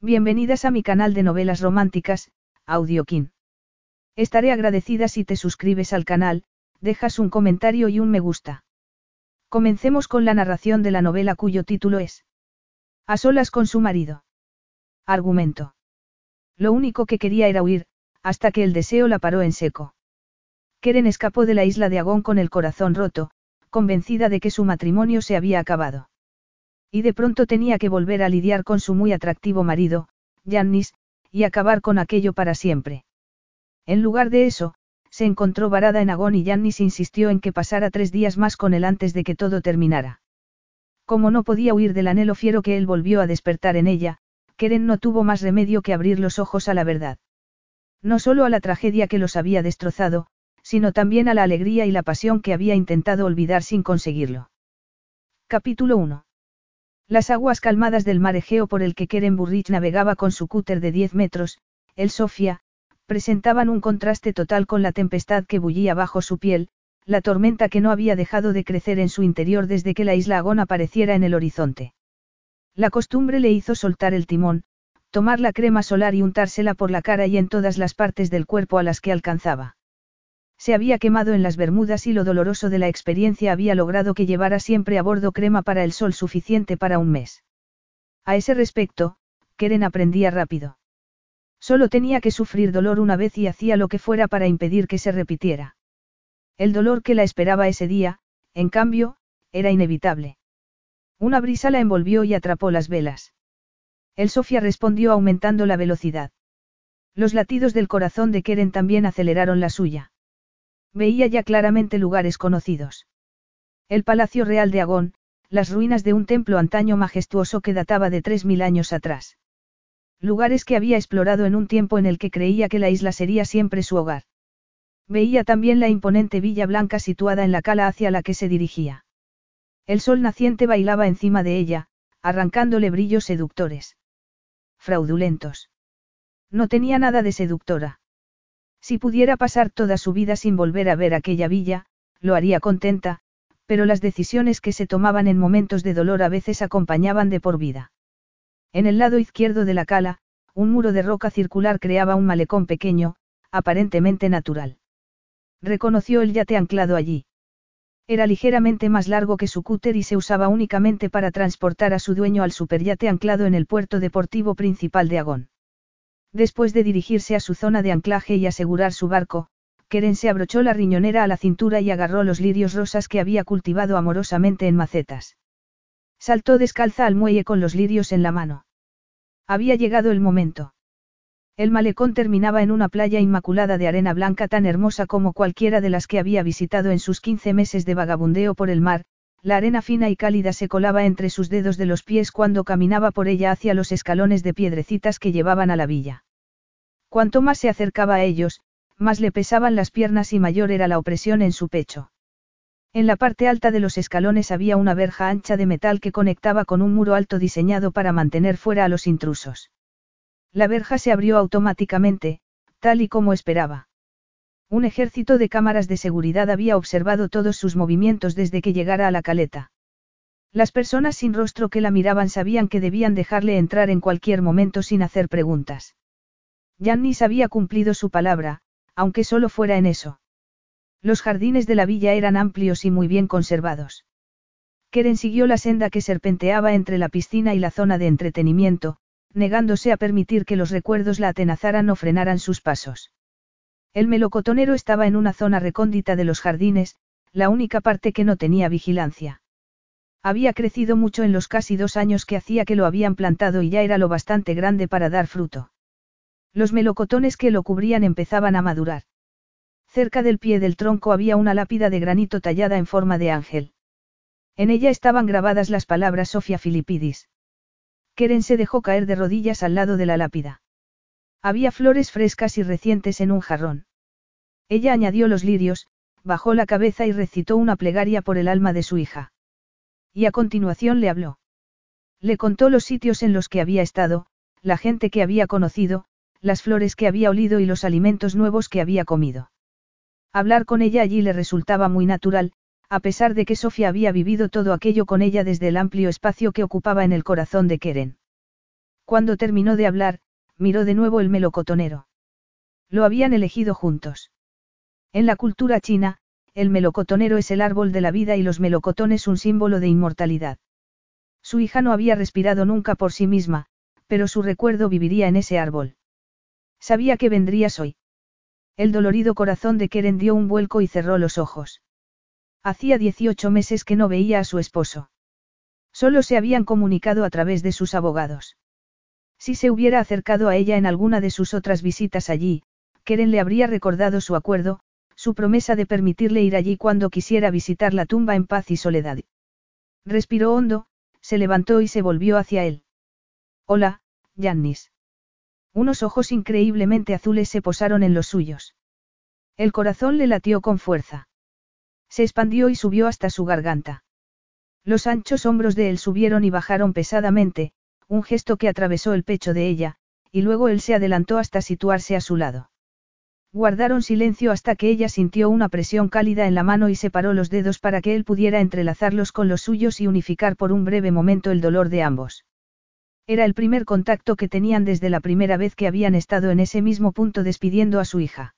Bienvenidas a mi canal de novelas románticas, Audiokin. Estaré agradecida si te suscribes al canal, dejas un comentario y un me gusta. Comencemos con la narración de la novela cuyo título es A solas con su marido. Argumento. Lo único que quería era huir, hasta que el deseo la paró en seco. Keren escapó de la isla de Agón con el corazón roto, convencida de que su matrimonio se había acabado. Y de pronto tenía que volver a lidiar con su muy atractivo marido, Yannis, y acabar con aquello para siempre. En lugar de eso, se encontró varada en Agón y Yannis insistió en que pasara tres días más con él antes de que todo terminara. Como no podía huir del anhelo fiero que él volvió a despertar en ella, Keren no tuvo más remedio que abrir los ojos a la verdad. No solo a la tragedia que los había destrozado, sino también a la alegría y la pasión que había intentado olvidar sin conseguirlo. Capítulo 1. Las aguas calmadas del mar Egeo por el que Keren Burrich navegaba con su cúter de 10 metros, el Sofía, presentaban un contraste total con la tempestad que bullía bajo su piel, la tormenta que no había dejado de crecer en su interior desde que la isla Agón apareciera en el horizonte. La costumbre le hizo soltar el timón, tomar la crema solar y untársela por la cara y en todas las partes del cuerpo a las que alcanzaba. Se había quemado en las Bermudas y lo doloroso de la experiencia había logrado que llevara siempre a bordo crema para el sol suficiente para un mes. A ese respecto, Keren aprendía rápido. Solo tenía que sufrir dolor una vez y hacía lo que fuera para impedir que se repitiera. El dolor que la esperaba ese día, en cambio, era inevitable. Una brisa la envolvió y atrapó las velas. El Sofía respondió aumentando la velocidad. Los latidos del corazón de Keren también aceleraron la suya. Veía ya claramente lugares conocidos. El Palacio Real de Agón, las ruinas de un templo antaño majestuoso que databa de tres mil años atrás. Lugares que había explorado en un tiempo en el que creía que la isla sería siempre su hogar. Veía también la imponente Villa Blanca situada en la cala hacia la que se dirigía. El sol naciente bailaba encima de ella, arrancándole brillos seductores. Fraudulentos. No tenía nada de seductora. Si pudiera pasar toda su vida sin volver a ver aquella villa, lo haría contenta, pero las decisiones que se tomaban en momentos de dolor a veces acompañaban de por vida. En el lado izquierdo de la cala, un muro de roca circular creaba un malecón pequeño, aparentemente natural. Reconoció el yate anclado allí. Era ligeramente más largo que su cúter y se usaba únicamente para transportar a su dueño al superyate anclado en el puerto deportivo principal de Agón. Después de dirigirse a su zona de anclaje y asegurar su barco, Keren se abrochó la riñonera a la cintura y agarró los lirios rosas que había cultivado amorosamente en macetas. Saltó descalza al muelle con los lirios en la mano. Había llegado el momento. El malecón terminaba en una playa inmaculada de arena blanca tan hermosa como cualquiera de las que había visitado en sus 15 meses de vagabundeo por el mar, la arena fina y cálida se colaba entre sus dedos de los pies cuando caminaba por ella hacia los escalones de piedrecitas que llevaban a la villa. Cuanto más se acercaba a ellos, más le pesaban las piernas y mayor era la opresión en su pecho. En la parte alta de los escalones había una verja ancha de metal que conectaba con un muro alto diseñado para mantener fuera a los intrusos. La verja se abrió automáticamente, tal y como esperaba. Un ejército de cámaras de seguridad había observado todos sus movimientos desde que llegara a la caleta. Las personas sin rostro que la miraban sabían que debían dejarle entrar en cualquier momento sin hacer preguntas. Yannis había cumplido su palabra, aunque solo fuera en eso. Los jardines de la villa eran amplios y muy bien conservados. Keren siguió la senda que serpenteaba entre la piscina y la zona de entretenimiento, negándose a permitir que los recuerdos la atenazaran o frenaran sus pasos. El melocotonero estaba en una zona recóndita de los jardines, la única parte que no tenía vigilancia. Había crecido mucho en los casi dos años que hacía que lo habían plantado y ya era lo bastante grande para dar fruto. Los melocotones que lo cubrían empezaban a madurar. Cerca del pie del tronco había una lápida de granito tallada en forma de ángel. En ella estaban grabadas las palabras Sofia Filipidis. Keren se dejó caer de rodillas al lado de la lápida. Había flores frescas y recientes en un jarrón. Ella añadió los lirios, bajó la cabeza y recitó una plegaria por el alma de su hija. Y a continuación le habló. Le contó los sitios en los que había estado, la gente que había conocido, las flores que había olido y los alimentos nuevos que había comido. Hablar con ella allí le resultaba muy natural, a pesar de que Sofía había vivido todo aquello con ella desde el amplio espacio que ocupaba en el corazón de Keren. Cuando terminó de hablar, miró de nuevo el melocotonero. Lo habían elegido juntos. En la cultura china, el melocotonero es el árbol de la vida y los melocotones un símbolo de inmortalidad. Su hija no había respirado nunca por sí misma, pero su recuerdo viviría en ese árbol. Sabía que vendrías hoy. El dolorido corazón de Keren dio un vuelco y cerró los ojos. Hacía 18 meses que no veía a su esposo. Solo se habían comunicado a través de sus abogados. Si se hubiera acercado a ella en alguna de sus otras visitas allí, Keren le habría recordado su acuerdo, su promesa de permitirle ir allí cuando quisiera visitar la tumba en paz y soledad. Respiró hondo, se levantó y se volvió hacia él. Hola, Jannis. Unos ojos increíblemente azules se posaron en los suyos. El corazón le latió con fuerza. Se expandió y subió hasta su garganta. Los anchos hombros de él subieron y bajaron pesadamente, un gesto que atravesó el pecho de ella, y luego él se adelantó hasta situarse a su lado. Guardaron silencio hasta que ella sintió una presión cálida en la mano y separó los dedos para que él pudiera entrelazarlos con los suyos y unificar por un breve momento el dolor de ambos. Era el primer contacto que tenían desde la primera vez que habían estado en ese mismo punto despidiendo a su hija.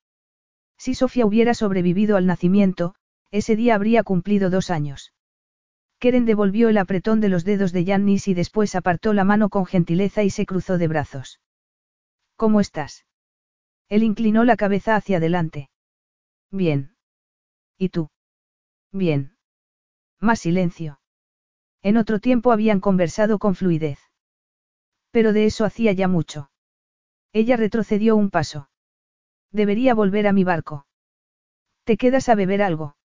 Si Sofía hubiera sobrevivido al nacimiento, ese día habría cumplido dos años. Keren devolvió el apretón de los dedos de Jannis y después apartó la mano con gentileza y se cruzó de brazos. ¿Cómo estás? Él inclinó la cabeza hacia adelante. Bien. ¿Y tú? Bien. Más silencio. En otro tiempo habían conversado con fluidez. Pero de eso hacía ya mucho. Ella retrocedió un paso. Debería volver a mi barco. ¿Te quedas a beber algo?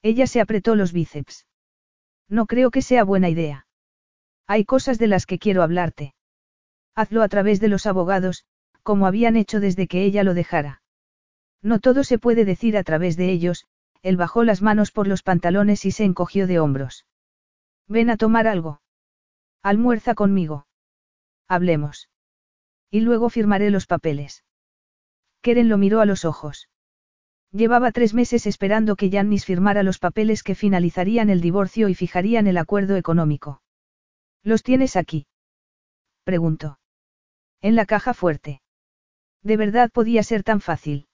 Ella se apretó los bíceps. No creo que sea buena idea. Hay cosas de las que quiero hablarte. Hazlo a través de los abogados, como habían hecho desde que ella lo dejara. No todo se puede decir a través de ellos, él bajó las manos por los pantalones y se encogió de hombros. Ven a tomar algo. Almuerza conmigo. Hablemos. Y luego firmaré los papeles. Keren lo miró a los ojos. Llevaba tres meses esperando que Jannis firmara los papeles que finalizarían el divorcio y fijarían el acuerdo económico. ¿Los tienes aquí? Preguntó. En la caja fuerte. De verdad podía ser tan fácil.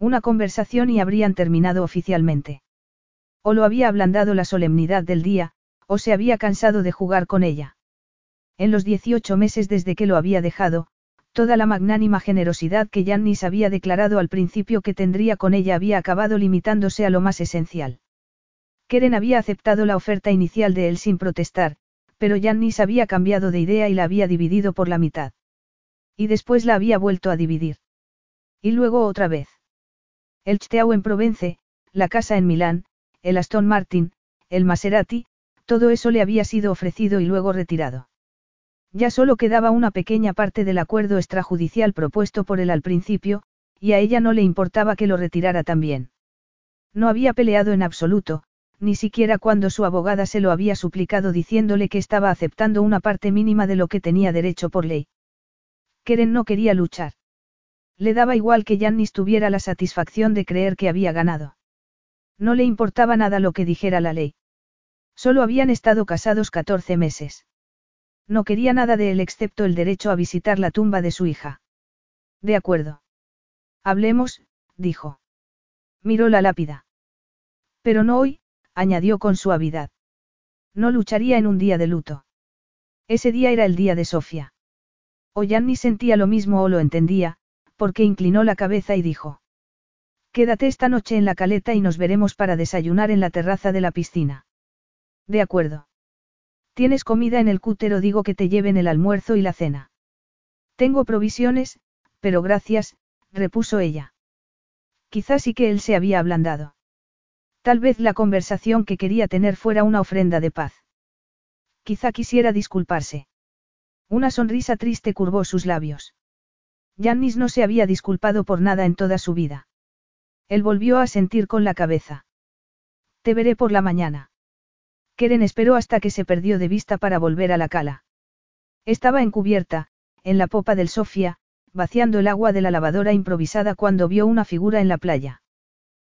Una conversación y habrían terminado oficialmente. O lo había ablandado la solemnidad del día, o se había cansado de jugar con ella. En los 18 meses desde que lo había dejado, toda la magnánima generosidad que Jannis había declarado al principio que tendría con ella había acabado limitándose a lo más esencial. Keren había aceptado la oferta inicial de él sin protestar, pero Jannis había cambiado de idea y la había dividido por la mitad. Y después la había vuelto a dividir. Y luego otra vez. El Chteau en Provence, la casa en Milán, el Aston Martin, el Maserati, todo eso le había sido ofrecido y luego retirado. Ya solo quedaba una pequeña parte del acuerdo extrajudicial propuesto por él al principio, y a ella no le importaba que lo retirara también. No había peleado en absoluto, ni siquiera cuando su abogada se lo había suplicado diciéndole que estaba aceptando una parte mínima de lo que tenía derecho por ley. Keren no quería luchar. Le daba igual que Jannis tuviera la satisfacción de creer que había ganado. No le importaba nada lo que dijera la ley. Solo habían estado casados 14 meses. No quería nada de él excepto el derecho a visitar la tumba de su hija. De acuerdo. Hablemos, dijo. Miró la lápida. Pero no hoy, añadió con suavidad. No lucharía en un día de luto. Ese día era el día de Sofía. O ni sentía lo mismo o lo entendía, porque inclinó la cabeza y dijo. Quédate esta noche en la caleta y nos veremos para desayunar en la terraza de la piscina. De acuerdo. Tienes comida en el cútero, digo que te lleven el almuerzo y la cena. Tengo provisiones, pero gracias, repuso ella. Quizás sí que él se había ablandado. Tal vez la conversación que quería tener fuera una ofrenda de paz. Quizá quisiera disculparse. Una sonrisa triste curvó sus labios. Jannis no se había disculpado por nada en toda su vida. Él volvió a sentir con la cabeza. Te veré por la mañana. Keren esperó hasta que se perdió de vista para volver a la cala. Estaba encubierta, en la popa del Sofía, vaciando el agua de la lavadora improvisada cuando vio una figura en la playa.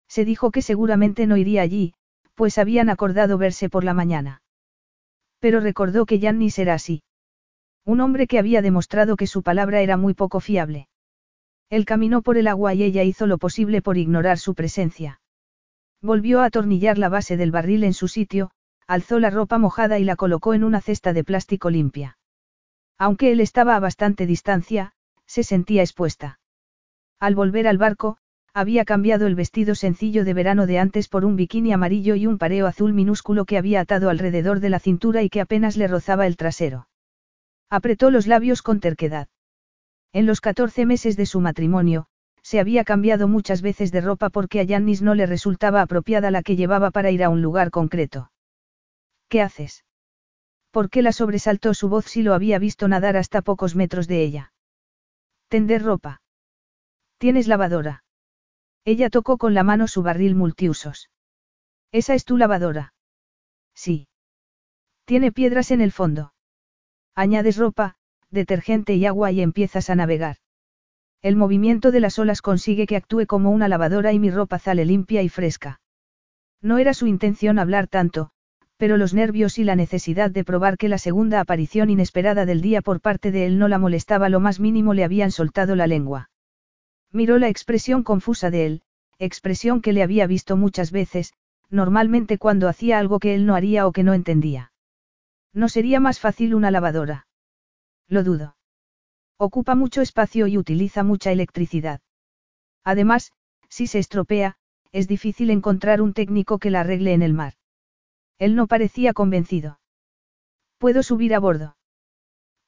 Se dijo que seguramente no iría allí, pues habían acordado verse por la mañana. Pero recordó que Jannis era así. Un hombre que había demostrado que su palabra era muy poco fiable. Él caminó por el agua y ella hizo lo posible por ignorar su presencia. Volvió a atornillar la base del barril en su sitio, alzó la ropa mojada y la colocó en una cesta de plástico limpia. Aunque él estaba a bastante distancia, se sentía expuesta. Al volver al barco, había cambiado el vestido sencillo de verano de antes por un bikini amarillo y un pareo azul minúsculo que había atado alrededor de la cintura y que apenas le rozaba el trasero. Apretó los labios con terquedad. En los 14 meses de su matrimonio, se había cambiado muchas veces de ropa porque a Yannis no le resultaba apropiada la que llevaba para ir a un lugar concreto. ¿Qué haces? ¿Por qué la sobresaltó su voz si lo había visto nadar hasta pocos metros de ella? Tender ropa. ¿Tienes lavadora? Ella tocó con la mano su barril multiusos. ¿Esa es tu lavadora? Sí. Tiene piedras en el fondo. Añades ropa, detergente y agua y empiezas a navegar. El movimiento de las olas consigue que actúe como una lavadora y mi ropa sale limpia y fresca. No era su intención hablar tanto, pero los nervios y la necesidad de probar que la segunda aparición inesperada del día por parte de él no la molestaba lo más mínimo le habían soltado la lengua. Miró la expresión confusa de él, expresión que le había visto muchas veces, normalmente cuando hacía algo que él no haría o que no entendía. ¿No sería más fácil una lavadora? Lo dudo. Ocupa mucho espacio y utiliza mucha electricidad. Además, si se estropea, es difícil encontrar un técnico que la arregle en el mar. Él no parecía convencido. ¿Puedo subir a bordo?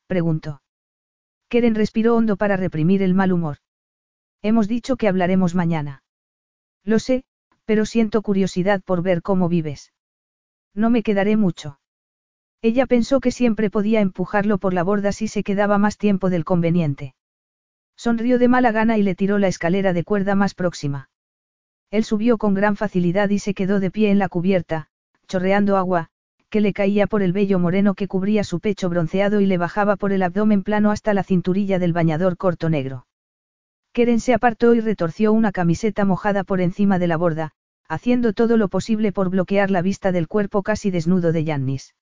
Preguntó. Keren respiró hondo para reprimir el mal humor. Hemos dicho que hablaremos mañana. Lo sé, pero siento curiosidad por ver cómo vives. No me quedaré mucho. Ella pensó que siempre podía empujarlo por la borda si se quedaba más tiempo del conveniente. Sonrió de mala gana y le tiró la escalera de cuerda más próxima. Él subió con gran facilidad y se quedó de pie en la cubierta, chorreando agua, que le caía por el vello moreno que cubría su pecho bronceado y le bajaba por el abdomen plano hasta la cinturilla del bañador corto negro. Keren se apartó y retorció una camiseta mojada por encima de la borda, haciendo todo lo posible por bloquear la vista del cuerpo casi desnudo de Yannis.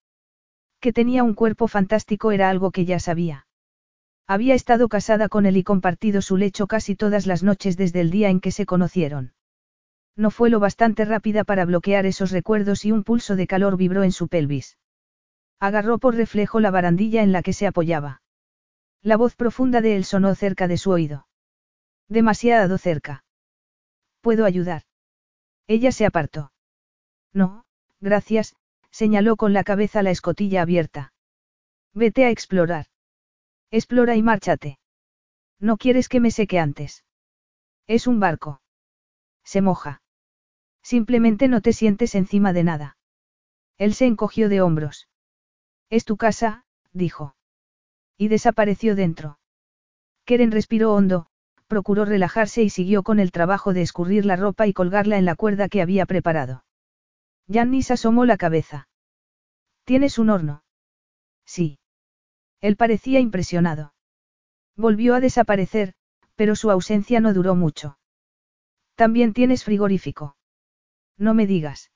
Que tenía un cuerpo fantástico era algo que ya sabía. Había estado casada con él y compartido su lecho casi todas las noches desde el día en que se conocieron. No fue lo bastante rápida para bloquear esos recuerdos y un pulso de calor vibró en su pelvis. Agarró por reflejo la barandilla en la que se apoyaba. La voz profunda de él sonó cerca de su oído. Demasiado cerca. ¿Puedo ayudar? Ella se apartó. No, gracias, señaló con la cabeza la escotilla abierta. Vete a explorar. Explora y márchate. No quieres que me seque antes. Es un barco. Se moja. Simplemente no te sientes encima de nada. Él se encogió de hombros. Es tu casa, dijo. Y desapareció dentro. Keren respiró hondo, procuró relajarse y siguió con el trabajo de escurrir la ropa y colgarla en la cuerda que había preparado. Yannis asomó la cabeza. ¿Tienes un horno? Sí. Él parecía impresionado. Volvió a desaparecer, pero su ausencia no duró mucho. También tienes frigorífico. No me digas.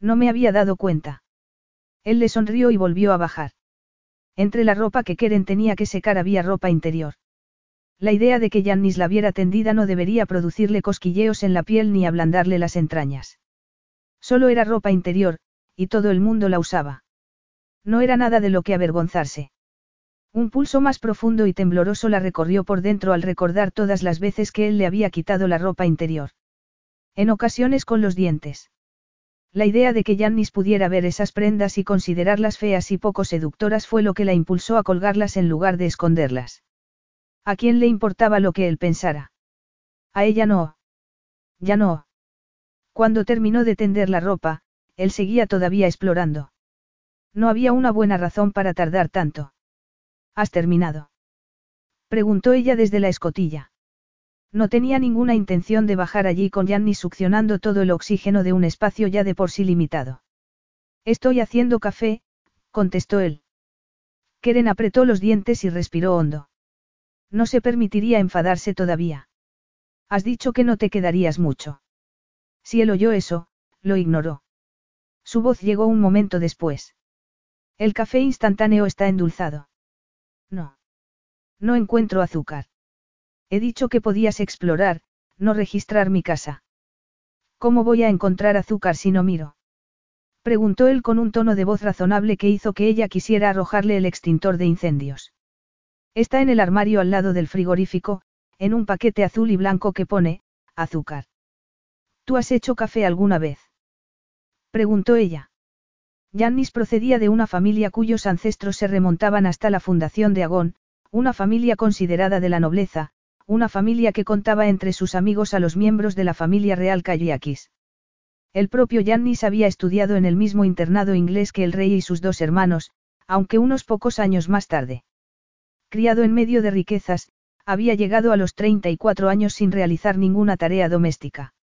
No me había dado cuenta. Él le sonrió y volvió a bajar. Entre la ropa que Keren tenía que secar había ropa interior. La idea de que Yannis la viera tendida no debería producirle cosquilleos en la piel ni ablandarle las entrañas. Solo era ropa interior, y todo el mundo la usaba. No era nada de lo que avergonzarse. Un pulso más profundo y tembloroso la recorrió por dentro al recordar todas las veces que él le había quitado la ropa interior. En ocasiones con los dientes. La idea de que Yannis pudiera ver esas prendas y considerarlas feas y poco seductoras fue lo que la impulsó a colgarlas en lugar de esconderlas. ¿A quién le importaba lo que él pensara? A ella no. Ya no. Cuando terminó de tender la ropa, él seguía todavía explorando. No había una buena razón para tardar tanto. ¿Has terminado? Preguntó ella desde la escotilla. No tenía ninguna intención de bajar allí con Yanni succionando todo el oxígeno de un espacio ya de por sí limitado. Estoy haciendo café, contestó él. Keren apretó los dientes y respiró hondo. No se permitiría enfadarse todavía. Has dicho que no te quedarías mucho. Si él oyó eso, lo ignoró. Su voz llegó un momento después. El café instantáneo está endulzado. No. No encuentro azúcar. He dicho que podías explorar, no registrar mi casa. ¿Cómo voy a encontrar azúcar si no miro? Preguntó él con un tono de voz razonable que hizo que ella quisiera arrojarle el extintor de incendios. Está en el armario al lado del frigorífico, en un paquete azul y blanco que pone, azúcar. ¿Tú has hecho café alguna vez? Preguntó ella. Yannis procedía de una familia cuyos ancestros se remontaban hasta la fundación de Agón, una familia considerada de la nobleza, una familia que contaba entre sus amigos a los miembros de la familia real Kayakis. El propio Yannis había estudiado en el mismo internado inglés que el rey y sus dos hermanos, aunque unos pocos años más tarde. Criado en medio de riquezas, había llegado a los 34 años sin realizar ninguna tarea doméstica.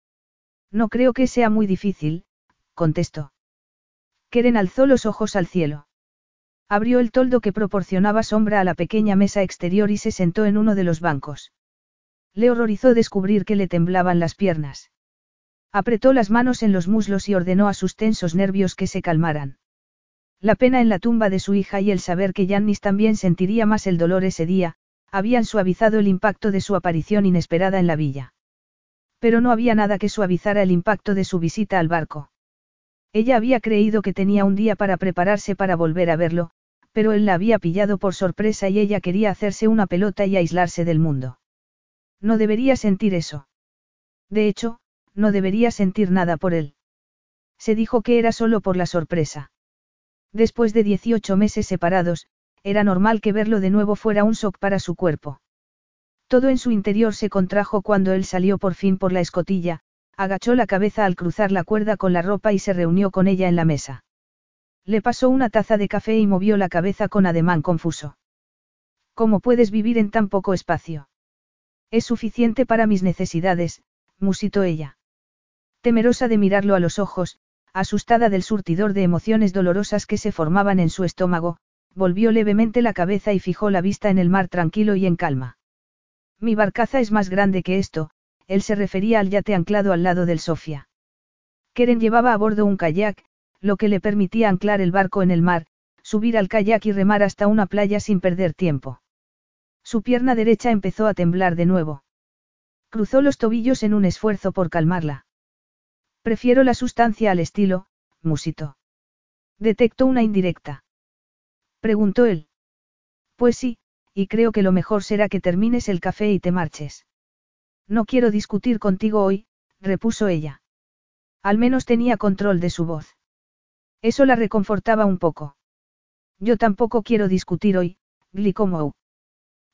No creo que sea muy difícil, contestó. Keren alzó los ojos al cielo. Abrió el toldo que proporcionaba sombra a la pequeña mesa exterior y se sentó en uno de los bancos. Le horrorizó descubrir que le temblaban las piernas. Apretó las manos en los muslos y ordenó a sus tensos nervios que se calmaran. La pena en la tumba de su hija y el saber que Yannis también sentiría más el dolor ese día, habían suavizado el impacto de su aparición inesperada en la villa. Pero no había nada que suavizara el impacto de su visita al barco. Ella había creído que tenía un día para prepararse para volver a verlo, pero él la había pillado por sorpresa y ella quería hacerse una pelota y aislarse del mundo. No debería sentir eso. De hecho, no debería sentir nada por él. Se dijo que era solo por la sorpresa. Después de 18 meses separados, era normal que verlo de nuevo fuera un shock para su cuerpo. Todo en su interior se contrajo cuando él salió por fin por la escotilla, agachó la cabeza al cruzar la cuerda con la ropa y se reunió con ella en la mesa. Le pasó una taza de café y movió la cabeza con ademán confuso. ¿Cómo puedes vivir en tan poco espacio? Es suficiente para mis necesidades, musitó ella. Temerosa de mirarlo a los ojos, asustada del surtidor de emociones dolorosas que se formaban en su estómago, volvió levemente la cabeza y fijó la vista en el mar tranquilo y en calma. Mi barcaza es más grande que esto, él se refería al yate anclado al lado del Sofía. Keren llevaba a bordo un kayak, lo que le permitía anclar el barco en el mar, subir al kayak y remar hasta una playa sin perder tiempo. Su pierna derecha empezó a temblar de nuevo. Cruzó los tobillos en un esfuerzo por calmarla. Prefiero la sustancia al estilo, musito. Detectó una indirecta. Preguntó él. Pues sí, y creo que lo mejor será que termines el café y te marches. No quiero discutir contigo hoy, repuso ella. Al menos tenía control de su voz. Eso la reconfortaba un poco. Yo tampoco quiero discutir hoy, Glicomou.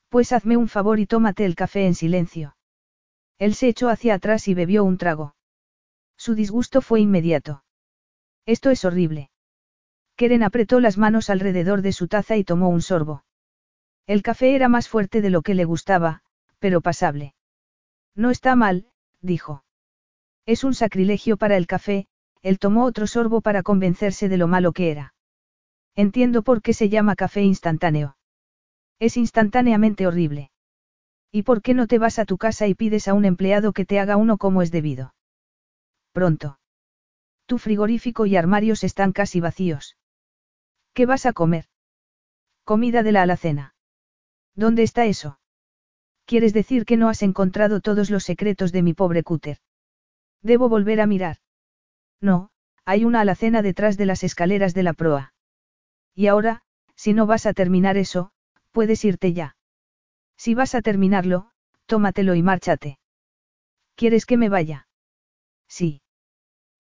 Pues hazme un favor y tómate el café en silencio. Él se echó hacia atrás y bebió un trago. Su disgusto fue inmediato. Esto es horrible. Keren apretó las manos alrededor de su taza y tomó un sorbo. El café era más fuerte de lo que le gustaba, pero pasable. No está mal, dijo. Es un sacrilegio para el café, él tomó otro sorbo para convencerse de lo malo que era. Entiendo por qué se llama café instantáneo. Es instantáneamente horrible. ¿Y por qué no te vas a tu casa y pides a un empleado que te haga uno como es debido? Pronto. Tu frigorífico y armarios están casi vacíos. ¿Qué vas a comer? Comida de la alacena. ¿Dónde está eso? ¿Quieres decir que no has encontrado todos los secretos de mi pobre cúter? Debo volver a mirar. No, hay una alacena detrás de las escaleras de la proa. Y ahora, si no vas a terminar eso, puedes irte ya. Si vas a terminarlo, tómatelo y márchate. ¿Quieres que me vaya? Sí.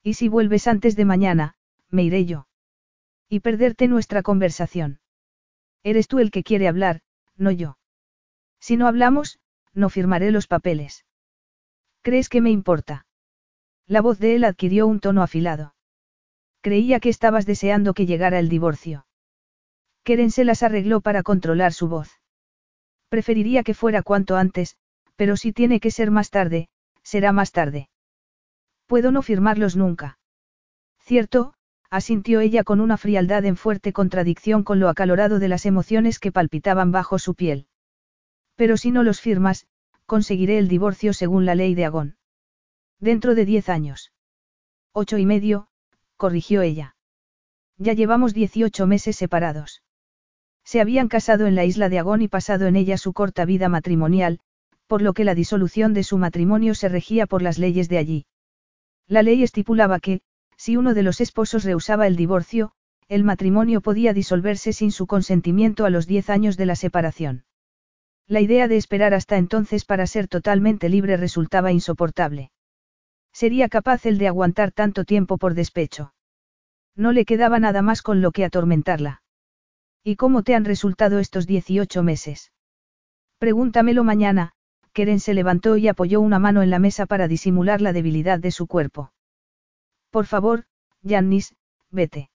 Y si vuelves antes de mañana, me iré yo. Y perderte nuestra conversación. Eres tú el que quiere hablar, no yo. Si no hablamos, no firmaré los papeles. ¿Crees que me importa? La voz de él adquirió un tono afilado. Creía que estabas deseando que llegara el divorcio. Keren se las arregló para controlar su voz. Preferiría que fuera cuanto antes, pero si tiene que ser más tarde, será más tarde. Puedo no firmarlos nunca. Cierto, asintió ella con una frialdad en fuerte contradicción con lo acalorado de las emociones que palpitaban bajo su piel. Pero si no los firmas, conseguiré el divorcio según la ley de Agón. Dentro de diez años. Ocho y medio, corrigió ella. Ya llevamos dieciocho meses separados. Se habían casado en la isla de Agón y pasado en ella su corta vida matrimonial, por lo que la disolución de su matrimonio se regía por las leyes de allí. La ley estipulaba que, si uno de los esposos rehusaba el divorcio, el matrimonio podía disolverse sin su consentimiento a los diez años de la separación. La idea de esperar hasta entonces para ser totalmente libre resultaba insoportable. Sería capaz el de aguantar tanto tiempo por despecho. No le quedaba nada más con lo que atormentarla. ¿Y cómo te han resultado estos 18 meses? Pregúntamelo mañana, Keren se levantó y apoyó una mano en la mesa para disimular la debilidad de su cuerpo. Por favor, Jannis, vete.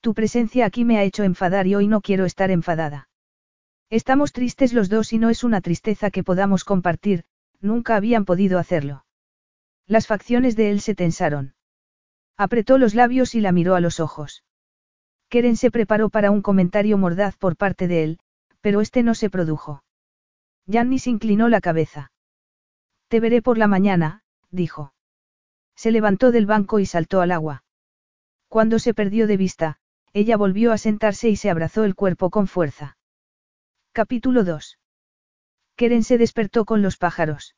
Tu presencia aquí me ha hecho enfadar y hoy no quiero estar enfadada. Estamos tristes los dos y no es una tristeza que podamos compartir, nunca habían podido hacerlo. Las facciones de él se tensaron. Apretó los labios y la miró a los ojos. Keren se preparó para un comentario mordaz por parte de él, pero este no se produjo. Jannis inclinó la cabeza. Te veré por la mañana, dijo. Se levantó del banco y saltó al agua. Cuando se perdió de vista, ella volvió a sentarse y se abrazó el cuerpo con fuerza. Capítulo 2. Keren se despertó con los pájaros.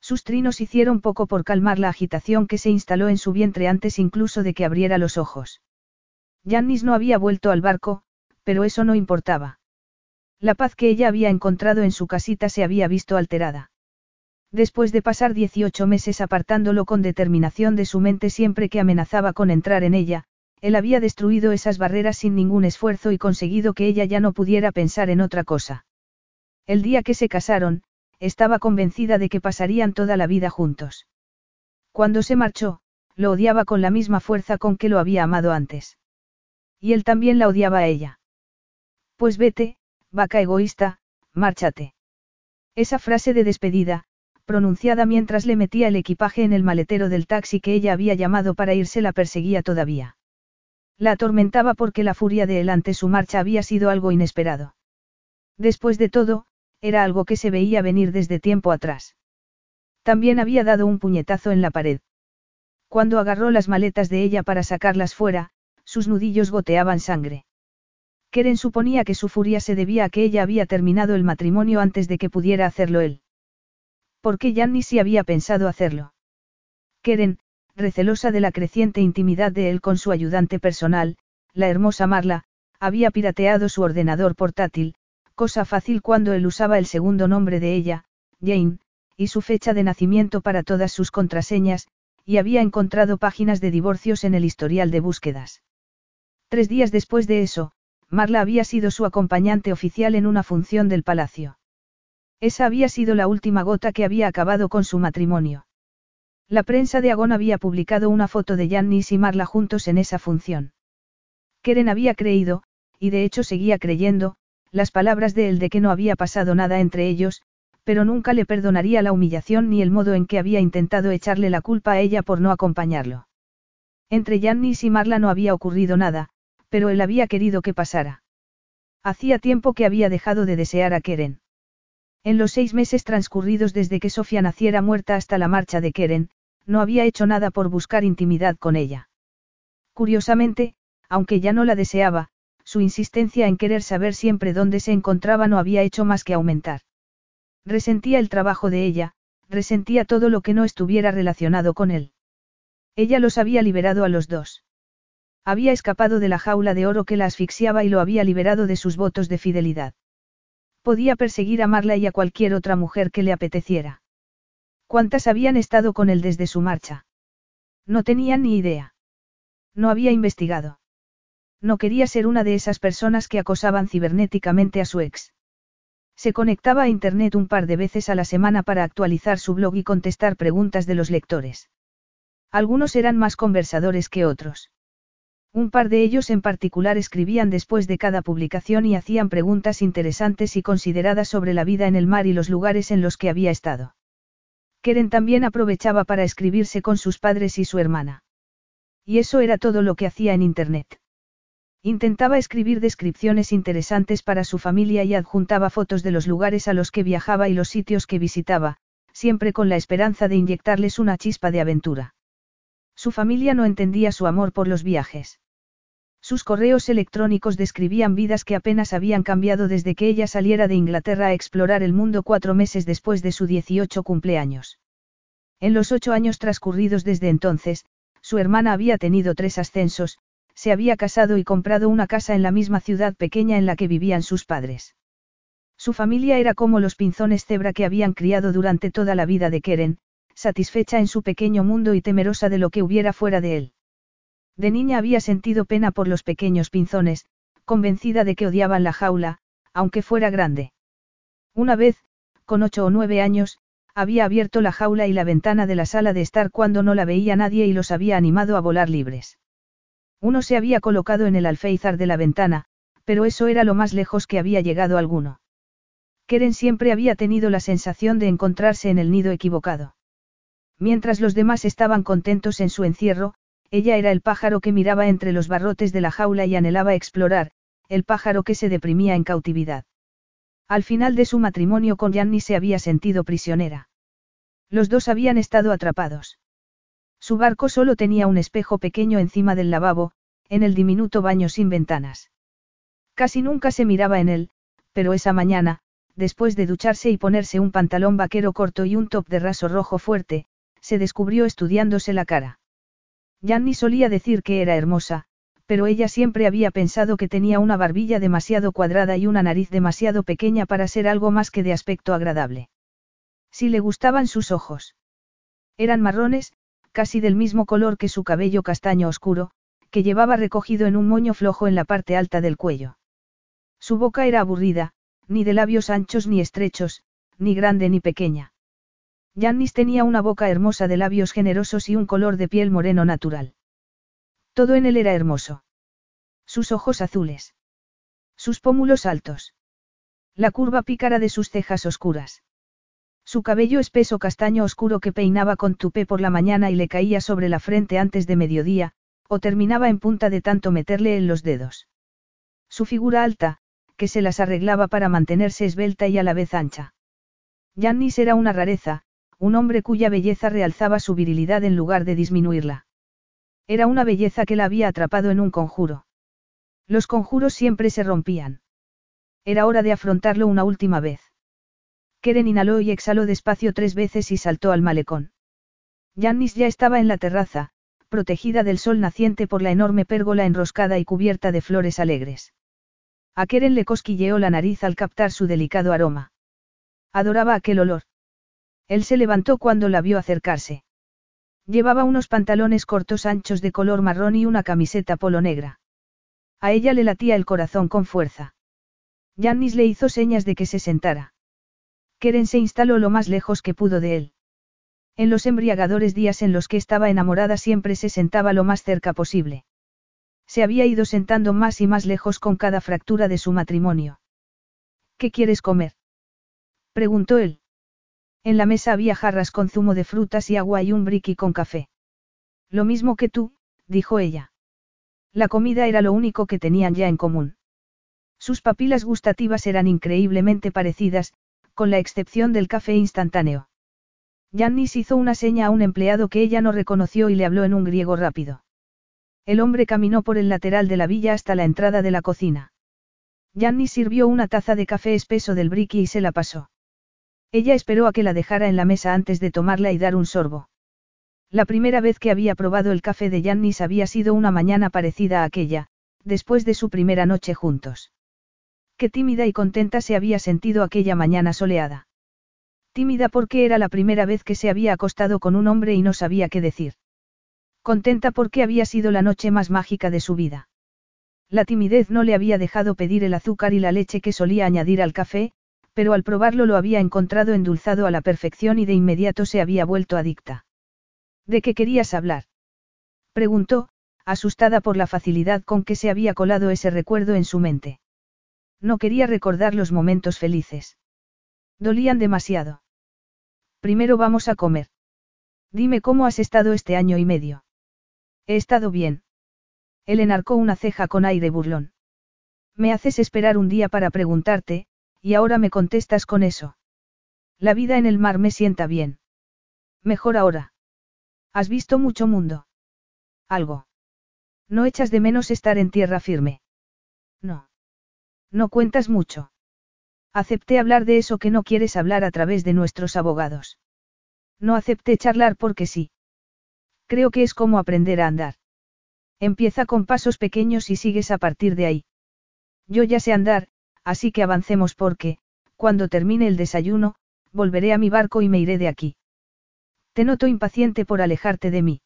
Sus trinos hicieron poco por calmar la agitación que se instaló en su vientre antes incluso de que abriera los ojos. Jannis no había vuelto al barco, pero eso no importaba. La paz que ella había encontrado en su casita se había visto alterada. Después de pasar 18 meses apartándolo con determinación de su mente siempre que amenazaba con entrar en ella, él había destruido esas barreras sin ningún esfuerzo y conseguido que ella ya no pudiera pensar en otra cosa. El día que se casaron, estaba convencida de que pasarían toda la vida juntos. Cuando se marchó, lo odiaba con la misma fuerza con que lo había amado antes. Y él también la odiaba a ella. Pues vete, vaca egoísta, márchate. Esa frase de despedida, pronunciada mientras le metía el equipaje en el maletero del taxi que ella había llamado para irse, la perseguía todavía. La atormentaba porque la furia de él ante su marcha había sido algo inesperado. Después de todo, era algo que se veía venir desde tiempo atrás. También había dado un puñetazo en la pared. Cuando agarró las maletas de ella para sacarlas fuera, sus nudillos goteaban sangre. Keren suponía que su furia se debía a que ella había terminado el matrimonio antes de que pudiera hacerlo él. Porque ni si había pensado hacerlo. Keren, recelosa de la creciente intimidad de él con su ayudante personal, la hermosa Marla, había pirateado su ordenador portátil, cosa fácil cuando él usaba el segundo nombre de ella, Jane, y su fecha de nacimiento para todas sus contraseñas, y había encontrado páginas de divorcios en el historial de búsquedas. Tres días después de eso, Marla había sido su acompañante oficial en una función del palacio. Esa había sido la última gota que había acabado con su matrimonio. La prensa de Agón había publicado una foto de Jannis y Marla juntos en esa función. Keren había creído, y de hecho seguía creyendo, las palabras de él de que no había pasado nada entre ellos, pero nunca le perdonaría la humillación ni el modo en que había intentado echarle la culpa a ella por no acompañarlo. Entre Jannis y Marla no había ocurrido nada, pero él había querido que pasara. Hacía tiempo que había dejado de desear a Keren. En los seis meses transcurridos desde que Sofía naciera muerta hasta la marcha de Keren, no había hecho nada por buscar intimidad con ella. Curiosamente, aunque ya no la deseaba, su insistencia en querer saber siempre dónde se encontraba no había hecho más que aumentar. Resentía el trabajo de ella, resentía todo lo que no estuviera relacionado con él. Ella los había liberado a los dos. Había escapado de la jaula de oro que la asfixiaba y lo había liberado de sus votos de fidelidad. Podía perseguir a Marla y a cualquier otra mujer que le apeteciera. ¿Cuántas habían estado con él desde su marcha? No tenía ni idea. No había investigado. No quería ser una de esas personas que acosaban cibernéticamente a su ex. Se conectaba a Internet un par de veces a la semana para actualizar su blog y contestar preguntas de los lectores. Algunos eran más conversadores que otros. Un par de ellos en particular escribían después de cada publicación y hacían preguntas interesantes y consideradas sobre la vida en el mar y los lugares en los que había estado. Keren también aprovechaba para escribirse con sus padres y su hermana. Y eso era todo lo que hacía en Internet. Intentaba escribir descripciones interesantes para su familia y adjuntaba fotos de los lugares a los que viajaba y los sitios que visitaba, siempre con la esperanza de inyectarles una chispa de aventura. Su familia no entendía su amor por los viajes. Sus correos electrónicos describían vidas que apenas habían cambiado desde que ella saliera de Inglaterra a explorar el mundo cuatro meses después de su 18 cumpleaños. En los ocho años transcurridos desde entonces, su hermana había tenido tres ascensos, se había casado y comprado una casa en la misma ciudad pequeña en la que vivían sus padres. Su familia era como los pinzones cebra que habían criado durante toda la vida de Keren, satisfecha en su pequeño mundo y temerosa de lo que hubiera fuera de él. De niña había sentido pena por los pequeños pinzones, convencida de que odiaban la jaula, aunque fuera grande. Una vez, con ocho o nueve años, había abierto la jaula y la ventana de la sala de estar cuando no la veía nadie y los había animado a volar libres. Uno se había colocado en el alféizar de la ventana, pero eso era lo más lejos que había llegado alguno. Keren siempre había tenido la sensación de encontrarse en el nido equivocado. Mientras los demás estaban contentos en su encierro, ella era el pájaro que miraba entre los barrotes de la jaula y anhelaba explorar, el pájaro que se deprimía en cautividad. Al final de su matrimonio con Gianni se había sentido prisionera. Los dos habían estado atrapados. Su barco solo tenía un espejo pequeño encima del lavabo, en el diminuto baño sin ventanas. Casi nunca se miraba en él, pero esa mañana, después de ducharse y ponerse un pantalón vaquero corto y un top de raso rojo fuerte, se descubrió estudiándose la cara. Gianni solía decir que era hermosa, pero ella siempre había pensado que tenía una barbilla demasiado cuadrada y una nariz demasiado pequeña para ser algo más que de aspecto agradable. Si le gustaban sus ojos. Eran marrones, casi del mismo color que su cabello castaño oscuro, que llevaba recogido en un moño flojo en la parte alta del cuello. Su boca era aburrida, ni de labios anchos ni estrechos, ni grande ni pequeña. Jannis tenía una boca hermosa de labios generosos y un color de piel moreno natural. Todo en él era hermoso. Sus ojos azules. Sus pómulos altos. La curva pícara de sus cejas oscuras. Su cabello espeso castaño oscuro que peinaba con tupé por la mañana y le caía sobre la frente antes de mediodía, o terminaba en punta de tanto meterle en los dedos. Su figura alta, que se las arreglaba para mantenerse esbelta y a la vez ancha. Jannis era una rareza, un hombre cuya belleza realzaba su virilidad en lugar de disminuirla. Era una belleza que la había atrapado en un conjuro. Los conjuros siempre se rompían. Era hora de afrontarlo una última vez. Keren inhaló y exhaló despacio tres veces y saltó al malecón. Jannis ya estaba en la terraza, protegida del sol naciente por la enorme pérgola enroscada y cubierta de flores alegres. A Keren le cosquilleó la nariz al captar su delicado aroma. Adoraba aquel olor. Él se levantó cuando la vio acercarse. Llevaba unos pantalones cortos anchos de color marrón y una camiseta polo negra. A ella le latía el corazón con fuerza. Jannis le hizo señas de que se sentara. Keren se instaló lo más lejos que pudo de él. En los embriagadores días en los que estaba enamorada siempre se sentaba lo más cerca posible. Se había ido sentando más y más lejos con cada fractura de su matrimonio. ¿Qué quieres comer? preguntó él. En la mesa había jarras con zumo de frutas y agua y un briqui con café. Lo mismo que tú, dijo ella. La comida era lo único que tenían ya en común. Sus papilas gustativas eran increíblemente parecidas, con la excepción del café instantáneo. Yannis hizo una seña a un empleado que ella no reconoció y le habló en un griego rápido. El hombre caminó por el lateral de la villa hasta la entrada de la cocina. Yannis sirvió una taza de café espeso del briqui y se la pasó. Ella esperó a que la dejara en la mesa antes de tomarla y dar un sorbo. La primera vez que había probado el café de Yannis había sido una mañana parecida a aquella, después de su primera noche juntos. Qué tímida y contenta se había sentido aquella mañana soleada. Tímida porque era la primera vez que se había acostado con un hombre y no sabía qué decir. Contenta porque había sido la noche más mágica de su vida. La timidez no le había dejado pedir el azúcar y la leche que solía añadir al café, pero al probarlo lo había encontrado endulzado a la perfección y de inmediato se había vuelto adicta. ¿De qué querías hablar? preguntó, asustada por la facilidad con que se había colado ese recuerdo en su mente. No quería recordar los momentos felices. Dolían demasiado. Primero vamos a comer. Dime cómo has estado este año y medio. He estado bien. Él enarcó una ceja con aire burlón. Me haces esperar un día para preguntarte, y ahora me contestas con eso. La vida en el mar me sienta bien. Mejor ahora. ¿Has visto mucho mundo? Algo. No echas de menos estar en tierra firme. No. No cuentas mucho. Acepté hablar de eso que no quieres hablar a través de nuestros abogados. No acepté charlar porque sí. Creo que es como aprender a andar. Empieza con pasos pequeños y sigues a partir de ahí. Yo ya sé andar, así que avancemos porque, cuando termine el desayuno, volveré a mi barco y me iré de aquí. Te noto impaciente por alejarte de mí.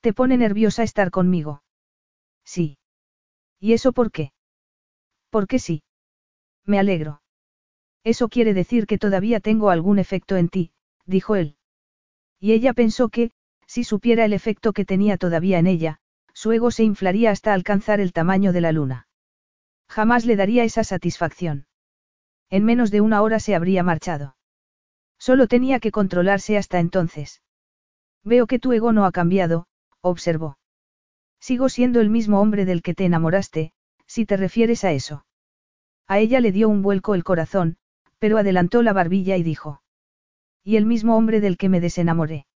Te pone nerviosa estar conmigo. Sí. ¿Y eso por qué? Porque sí. Me alegro. Eso quiere decir que todavía tengo algún efecto en ti, dijo él. Y ella pensó que, si supiera el efecto que tenía todavía en ella, su ego se inflaría hasta alcanzar el tamaño de la luna. Jamás le daría esa satisfacción. En menos de una hora se habría marchado. Solo tenía que controlarse hasta entonces. Veo que tu ego no ha cambiado, observó. Sigo siendo el mismo hombre del que te enamoraste, si te refieres a eso. A ella le dio un vuelco el corazón, pero adelantó la barbilla y dijo. Y el mismo hombre del que me desenamoré.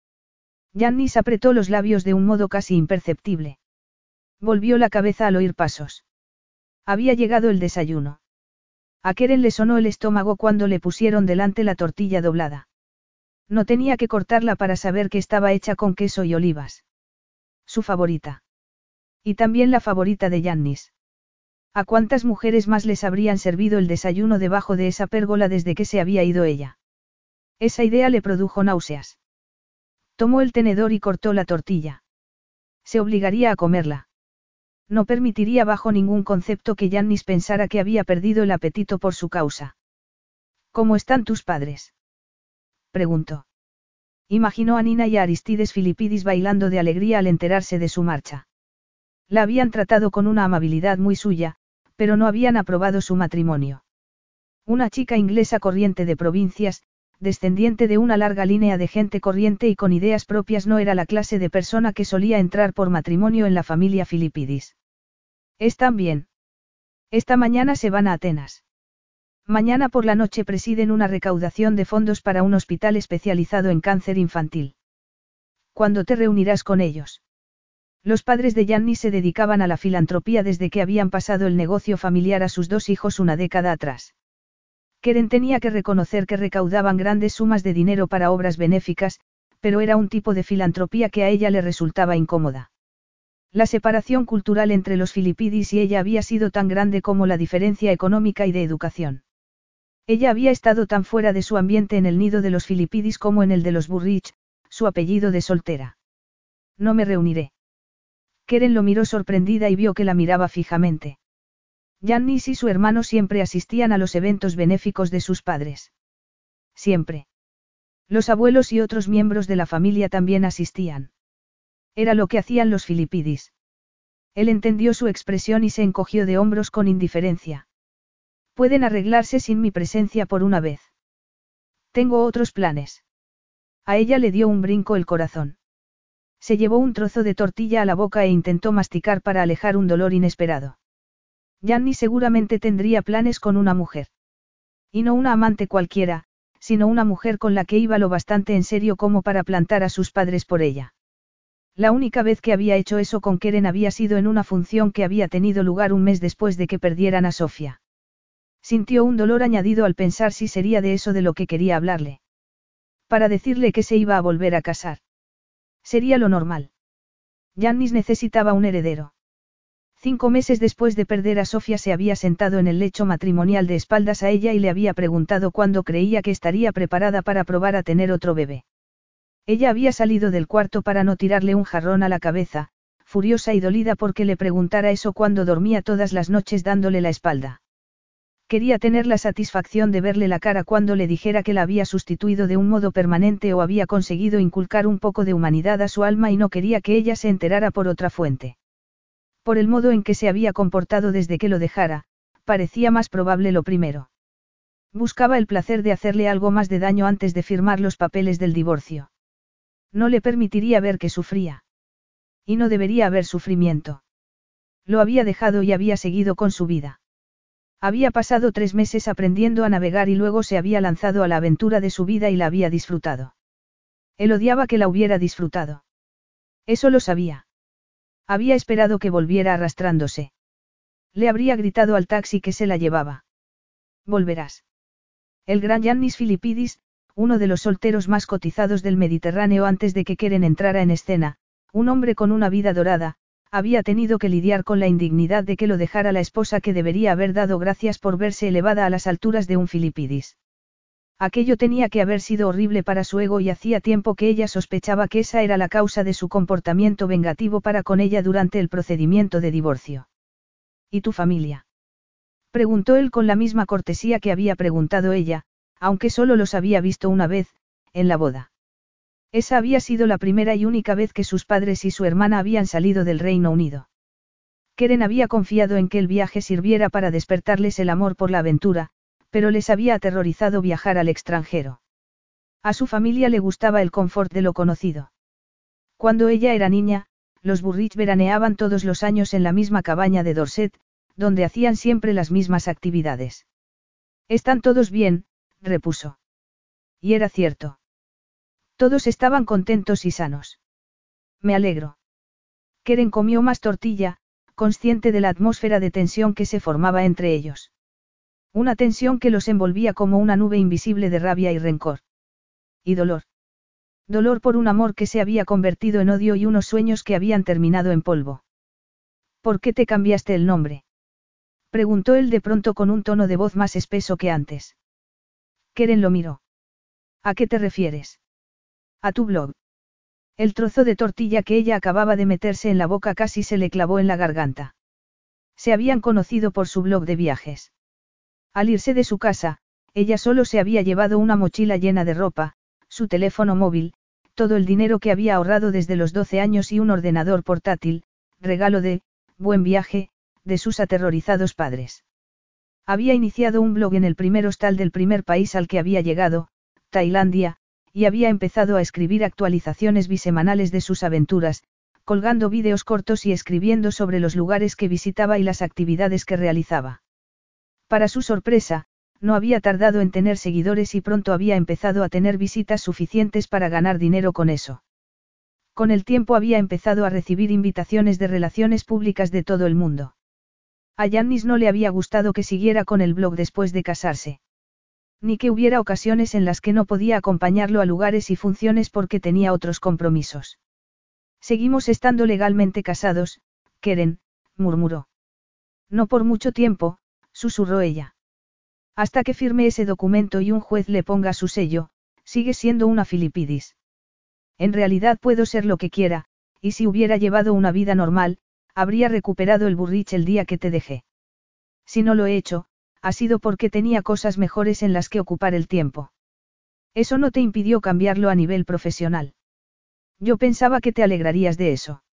Jannis apretó los labios de un modo casi imperceptible. Volvió la cabeza al oír pasos. Había llegado el desayuno. A Keren le sonó el estómago cuando le pusieron delante la tortilla doblada. No tenía que cortarla para saber que estaba hecha con queso y olivas. Su favorita. Y también la favorita de Yannis. ¿A cuántas mujeres más les habrían servido el desayuno debajo de esa pérgola desde que se había ido ella? Esa idea le produjo náuseas. Tomó el tenedor y cortó la tortilla. Se obligaría a comerla. No permitiría bajo ningún concepto que Yannis pensara que había perdido el apetito por su causa. ¿Cómo están tus padres? preguntó. Imaginó a Nina y a Aristides Filipidis bailando de alegría al enterarse de su marcha. La habían tratado con una amabilidad muy suya, pero no habían aprobado su matrimonio. Una chica inglesa corriente de provincias, descendiente de una larga línea de gente corriente y con ideas propias no era la clase de persona que solía entrar por matrimonio en la familia Filipidis. Están bien. Esta mañana se van a Atenas. Mañana por la noche presiden una recaudación de fondos para un hospital especializado en cáncer infantil. ¿Cuándo te reunirás con ellos? Los padres de Gianni se dedicaban a la filantropía desde que habían pasado el negocio familiar a sus dos hijos una década atrás. Keren tenía que reconocer que recaudaban grandes sumas de dinero para obras benéficas, pero era un tipo de filantropía que a ella le resultaba incómoda. La separación cultural entre los filipidis y ella había sido tan grande como la diferencia económica y de educación. Ella había estado tan fuera de su ambiente en el nido de los filipidis como en el de los Burrich, su apellido de soltera. No me reuniré. Keren lo miró sorprendida y vio que la miraba fijamente. Jannis y su hermano siempre asistían a los eventos benéficos de sus padres. Siempre. Los abuelos y otros miembros de la familia también asistían. Era lo que hacían los filipidis. Él entendió su expresión y se encogió de hombros con indiferencia. Pueden arreglarse sin mi presencia por una vez. Tengo otros planes. A ella le dio un brinco el corazón. Se llevó un trozo de tortilla a la boca e intentó masticar para alejar un dolor inesperado. Yanni seguramente tendría planes con una mujer. Y no una amante cualquiera, sino una mujer con la que iba lo bastante en serio como para plantar a sus padres por ella. La única vez que había hecho eso con Keren había sido en una función que había tenido lugar un mes después de que perdieran a Sofía. Sintió un dolor añadido al pensar si sería de eso de lo que quería hablarle. Para decirle que se iba a volver a casar. Sería lo normal. Yannis necesitaba un heredero. Cinco meses después de perder a Sofía se había sentado en el lecho matrimonial de espaldas a ella y le había preguntado cuándo creía que estaría preparada para probar a tener otro bebé. Ella había salido del cuarto para no tirarle un jarrón a la cabeza, furiosa y dolida porque le preguntara eso cuando dormía todas las noches dándole la espalda. Quería tener la satisfacción de verle la cara cuando le dijera que la había sustituido de un modo permanente o había conseguido inculcar un poco de humanidad a su alma y no quería que ella se enterara por otra fuente. Por el modo en que se había comportado desde que lo dejara, parecía más probable lo primero. Buscaba el placer de hacerle algo más de daño antes de firmar los papeles del divorcio. No le permitiría ver que sufría. Y no debería haber sufrimiento. Lo había dejado y había seguido con su vida. Había pasado tres meses aprendiendo a navegar y luego se había lanzado a la aventura de su vida y la había disfrutado. Él odiaba que la hubiera disfrutado. Eso lo sabía. Había esperado que volviera arrastrándose. Le habría gritado al taxi que se la llevaba. Volverás. El gran Yannis Filipidis, uno de los solteros más cotizados del Mediterráneo antes de que Keren entrara en escena, un hombre con una vida dorada, había tenido que lidiar con la indignidad de que lo dejara la esposa que debería haber dado gracias por verse elevada a las alturas de un Filipidis. Aquello tenía que haber sido horrible para su ego y hacía tiempo que ella sospechaba que esa era la causa de su comportamiento vengativo para con ella durante el procedimiento de divorcio. ¿Y tu familia? Preguntó él con la misma cortesía que había preguntado ella, aunque solo los había visto una vez, en la boda. Esa había sido la primera y única vez que sus padres y su hermana habían salido del Reino Unido. Keren había confiado en que el viaje sirviera para despertarles el amor por la aventura, pero les había aterrorizado viajar al extranjero. A su familia le gustaba el confort de lo conocido. Cuando ella era niña, los Burrich veraneaban todos los años en la misma cabaña de Dorset, donde hacían siempre las mismas actividades. Están todos bien, repuso. Y era cierto. Todos estaban contentos y sanos. Me alegro. Keren comió más tortilla, consciente de la atmósfera de tensión que se formaba entre ellos. Una tensión que los envolvía como una nube invisible de rabia y rencor. Y dolor. Dolor por un amor que se había convertido en odio y unos sueños que habían terminado en polvo. ¿Por qué te cambiaste el nombre? Preguntó él de pronto con un tono de voz más espeso que antes. Keren lo miró. ¿A qué te refieres? A tu blog. El trozo de tortilla que ella acababa de meterse en la boca casi se le clavó en la garganta. Se habían conocido por su blog de viajes. Al irse de su casa, ella solo se había llevado una mochila llena de ropa, su teléfono móvil, todo el dinero que había ahorrado desde los 12 años y un ordenador portátil, regalo de, buen viaje, de sus aterrorizados padres. Había iniciado un blog en el primer hostal del primer país al que había llegado, Tailandia, y había empezado a escribir actualizaciones bisemanales de sus aventuras, colgando vídeos cortos y escribiendo sobre los lugares que visitaba y las actividades que realizaba. Para su sorpresa, no había tardado en tener seguidores y pronto había empezado a tener visitas suficientes para ganar dinero con eso. Con el tiempo había empezado a recibir invitaciones de relaciones públicas de todo el mundo. A Yannis no le había gustado que siguiera con el blog después de casarse. Ni que hubiera ocasiones en las que no podía acompañarlo a lugares y funciones porque tenía otros compromisos. Seguimos estando legalmente casados, Keren, murmuró. No por mucho tiempo, susurró ella. Hasta que firme ese documento y un juez le ponga su sello, sigue siendo una filipidis. En realidad puedo ser lo que quiera, y si hubiera llevado una vida normal, habría recuperado el burrich el día que te dejé. Si no lo he hecho, ha sido porque tenía cosas mejores en las que ocupar el tiempo. Eso no te impidió cambiarlo a nivel profesional. Yo pensaba que te alegrarías de eso.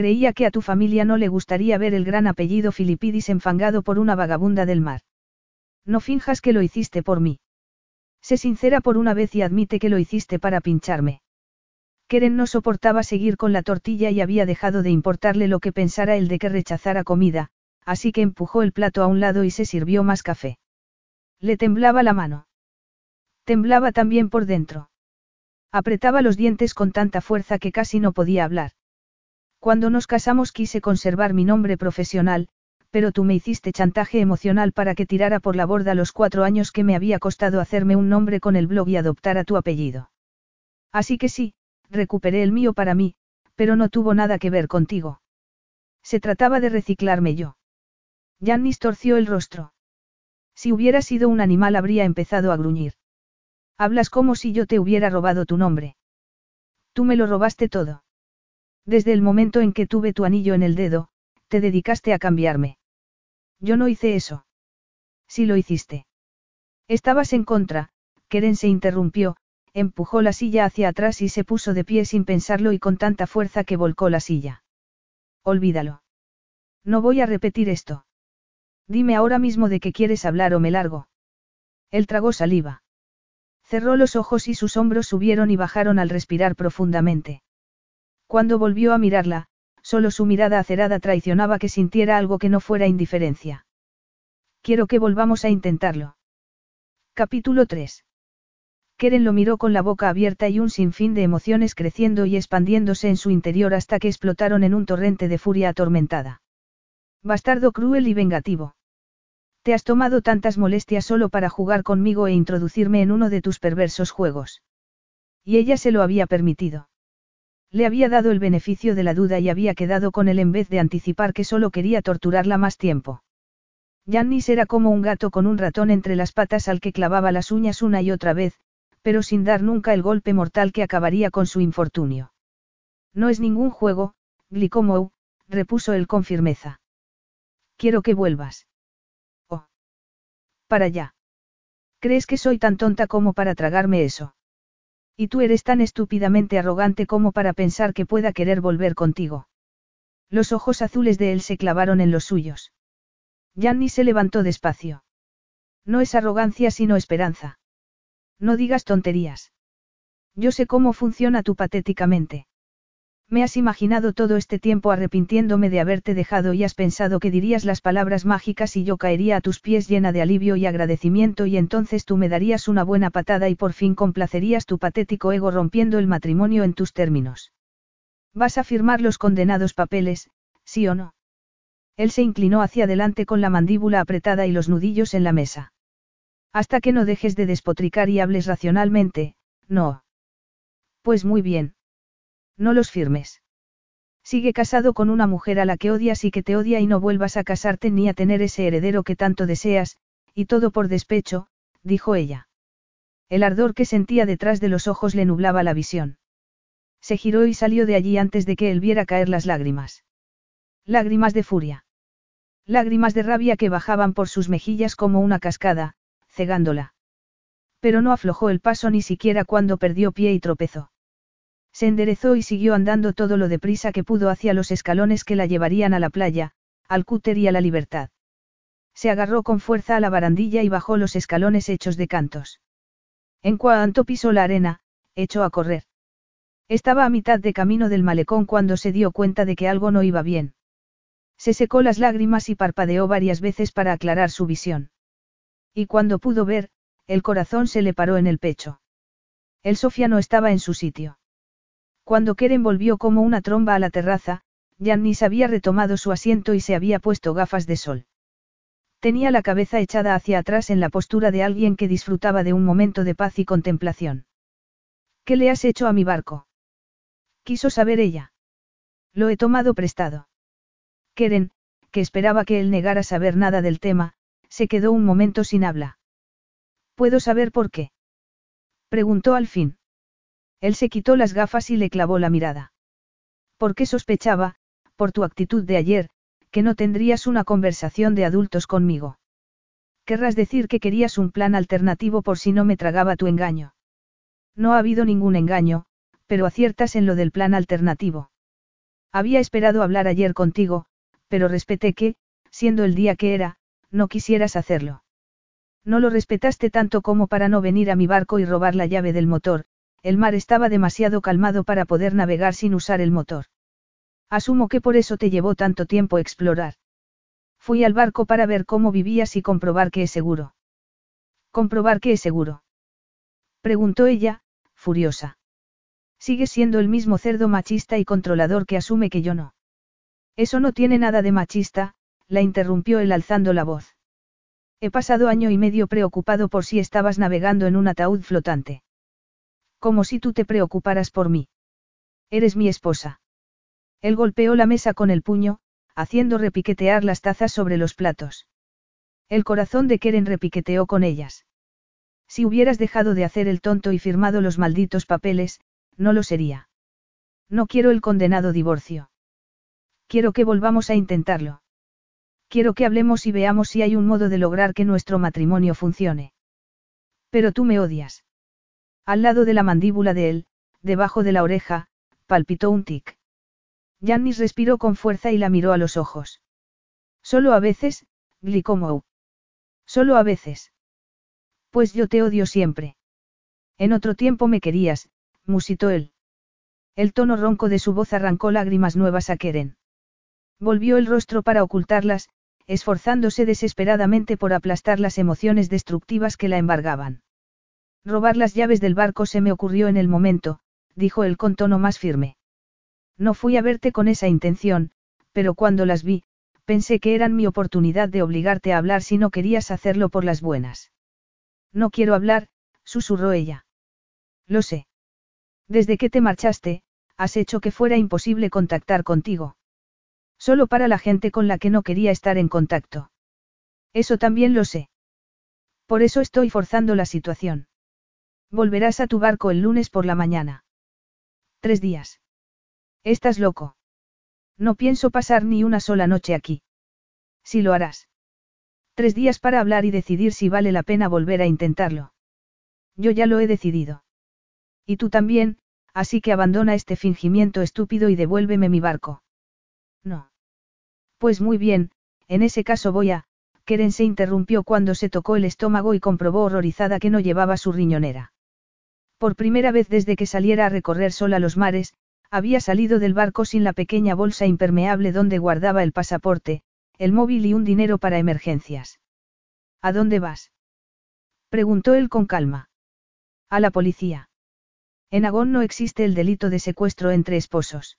Creía que a tu familia no le gustaría ver el gran apellido Filipidis enfangado por una vagabunda del mar. No finjas que lo hiciste por mí. Sé sincera por una vez y admite que lo hiciste para pincharme. Keren no soportaba seguir con la tortilla y había dejado de importarle lo que pensara él de que rechazara comida, así que empujó el plato a un lado y se sirvió más café. Le temblaba la mano. Temblaba también por dentro. Apretaba los dientes con tanta fuerza que casi no podía hablar. Cuando nos casamos quise conservar mi nombre profesional, pero tú me hiciste chantaje emocional para que tirara por la borda los cuatro años que me había costado hacerme un nombre con el blog y adoptara tu apellido. Así que sí, recuperé el mío para mí, pero no tuvo nada que ver contigo. Se trataba de reciclarme yo. Jannis torció el rostro. Si hubiera sido un animal habría empezado a gruñir. Hablas como si yo te hubiera robado tu nombre. Tú me lo robaste todo. Desde el momento en que tuve tu anillo en el dedo, te dedicaste a cambiarme. Yo no hice eso. Sí lo hiciste. Estabas en contra, Keren se interrumpió, empujó la silla hacia atrás y se puso de pie sin pensarlo y con tanta fuerza que volcó la silla. Olvídalo. No voy a repetir esto. Dime ahora mismo de qué quieres hablar o me largo. Él tragó saliva. Cerró los ojos y sus hombros subieron y bajaron al respirar profundamente. Cuando volvió a mirarla, solo su mirada acerada traicionaba que sintiera algo que no fuera indiferencia. Quiero que volvamos a intentarlo. Capítulo 3. Keren lo miró con la boca abierta y un sinfín de emociones creciendo y expandiéndose en su interior hasta que explotaron en un torrente de furia atormentada. Bastardo cruel y vengativo. Te has tomado tantas molestias solo para jugar conmigo e introducirme en uno de tus perversos juegos. Y ella se lo había permitido. Le había dado el beneficio de la duda y había quedado con él en vez de anticipar que solo quería torturarla más tiempo. Jannis era como un gato con un ratón entre las patas al que clavaba las uñas una y otra vez, pero sin dar nunca el golpe mortal que acabaría con su infortunio. No es ningún juego, Glicomou, repuso él con firmeza. Quiero que vuelvas. Oh. Para allá. ¿Crees que soy tan tonta como para tragarme eso? Y tú eres tan estúpidamente arrogante como para pensar que pueda querer volver contigo. Los ojos azules de él se clavaron en los suyos. Yanni se levantó despacio. No es arrogancia sino esperanza. No digas tonterías. Yo sé cómo funciona tú patéticamente. Me has imaginado todo este tiempo arrepintiéndome de haberte dejado y has pensado que dirías las palabras mágicas y yo caería a tus pies llena de alivio y agradecimiento y entonces tú me darías una buena patada y por fin complacerías tu patético ego rompiendo el matrimonio en tus términos. ¿Vas a firmar los condenados papeles, sí o no? Él se inclinó hacia adelante con la mandíbula apretada y los nudillos en la mesa. Hasta que no dejes de despotricar y hables racionalmente, no. Pues muy bien. No los firmes. Sigue casado con una mujer a la que odias y que te odia y no vuelvas a casarte ni a tener ese heredero que tanto deseas, y todo por despecho, dijo ella. El ardor que sentía detrás de los ojos le nublaba la visión. Se giró y salió de allí antes de que él viera caer las lágrimas. Lágrimas de furia. Lágrimas de rabia que bajaban por sus mejillas como una cascada, cegándola. Pero no aflojó el paso ni siquiera cuando perdió pie y tropezó. Se enderezó y siguió andando todo lo deprisa que pudo hacia los escalones que la llevarían a la playa, al cúter y a la libertad. Se agarró con fuerza a la barandilla y bajó los escalones hechos de cantos. En cuanto pisó la arena, echó a correr. Estaba a mitad de camino del malecón cuando se dio cuenta de que algo no iba bien. Se secó las lágrimas y parpadeó varias veces para aclarar su visión. Y cuando pudo ver, el corazón se le paró en el pecho. El Sofía no estaba en su sitio. Cuando Keren volvió como una tromba a la terraza, Jannis había retomado su asiento y se había puesto gafas de sol. Tenía la cabeza echada hacia atrás en la postura de alguien que disfrutaba de un momento de paz y contemplación. ¿Qué le has hecho a mi barco? Quiso saber ella. Lo he tomado prestado. Keren, que esperaba que él negara saber nada del tema, se quedó un momento sin habla. ¿Puedo saber por qué? Preguntó al fin. Él se quitó las gafas y le clavó la mirada. ¿Por qué sospechaba, por tu actitud de ayer, que no tendrías una conversación de adultos conmigo? Querrás decir que querías un plan alternativo por si no me tragaba tu engaño. No ha habido ningún engaño, pero aciertas en lo del plan alternativo. Había esperado hablar ayer contigo, pero respeté que, siendo el día que era, no quisieras hacerlo. No lo respetaste tanto como para no venir a mi barco y robar la llave del motor, el mar estaba demasiado calmado para poder navegar sin usar el motor. Asumo que por eso te llevó tanto tiempo explorar. Fui al barco para ver cómo vivías y comprobar que es seguro. ¿Comprobar que es seguro? Preguntó ella, furiosa. Sigues siendo el mismo cerdo machista y controlador que asume que yo no. Eso no tiene nada de machista, la interrumpió él alzando la voz. He pasado año y medio preocupado por si estabas navegando en un ataúd flotante. Como si tú te preocuparas por mí. Eres mi esposa. Él golpeó la mesa con el puño, haciendo repiquetear las tazas sobre los platos. El corazón de Keren repiqueteó con ellas. Si hubieras dejado de hacer el tonto y firmado los malditos papeles, no lo sería. No quiero el condenado divorcio. Quiero que volvamos a intentarlo. Quiero que hablemos y veamos si hay un modo de lograr que nuestro matrimonio funcione. Pero tú me odias. Al lado de la mandíbula de él, debajo de la oreja, palpitó un tic. Jannis respiró con fuerza y la miró a los ojos. Solo a veces, Glicomou. Solo a veces. Pues yo te odio siempre. En otro tiempo me querías, musitó él. El tono ronco de su voz arrancó lágrimas nuevas a Keren. Volvió el rostro para ocultarlas, esforzándose desesperadamente por aplastar las emociones destructivas que la embargaban. Robar las llaves del barco se me ocurrió en el momento, dijo él con tono más firme. No fui a verte con esa intención, pero cuando las vi, pensé que eran mi oportunidad de obligarte a hablar si no querías hacerlo por las buenas. No quiero hablar, susurró ella. Lo sé. Desde que te marchaste, has hecho que fuera imposible contactar contigo. Solo para la gente con la que no quería estar en contacto. Eso también lo sé. Por eso estoy forzando la situación. Volverás a tu barco el lunes por la mañana. Tres días. Estás loco. No pienso pasar ni una sola noche aquí. Si lo harás. Tres días para hablar y decidir si vale la pena volver a intentarlo. Yo ya lo he decidido. Y tú también, así que abandona este fingimiento estúpido y devuélveme mi barco. No. Pues muy bien, en ese caso voy a... Keren se interrumpió cuando se tocó el estómago y comprobó horrorizada que no llevaba su riñonera. Por primera vez desde que saliera a recorrer sola los mares, había salido del barco sin la pequeña bolsa impermeable donde guardaba el pasaporte, el móvil y un dinero para emergencias. ¿A dónde vas? preguntó él con calma. A la policía. En Agón no existe el delito de secuestro entre esposos.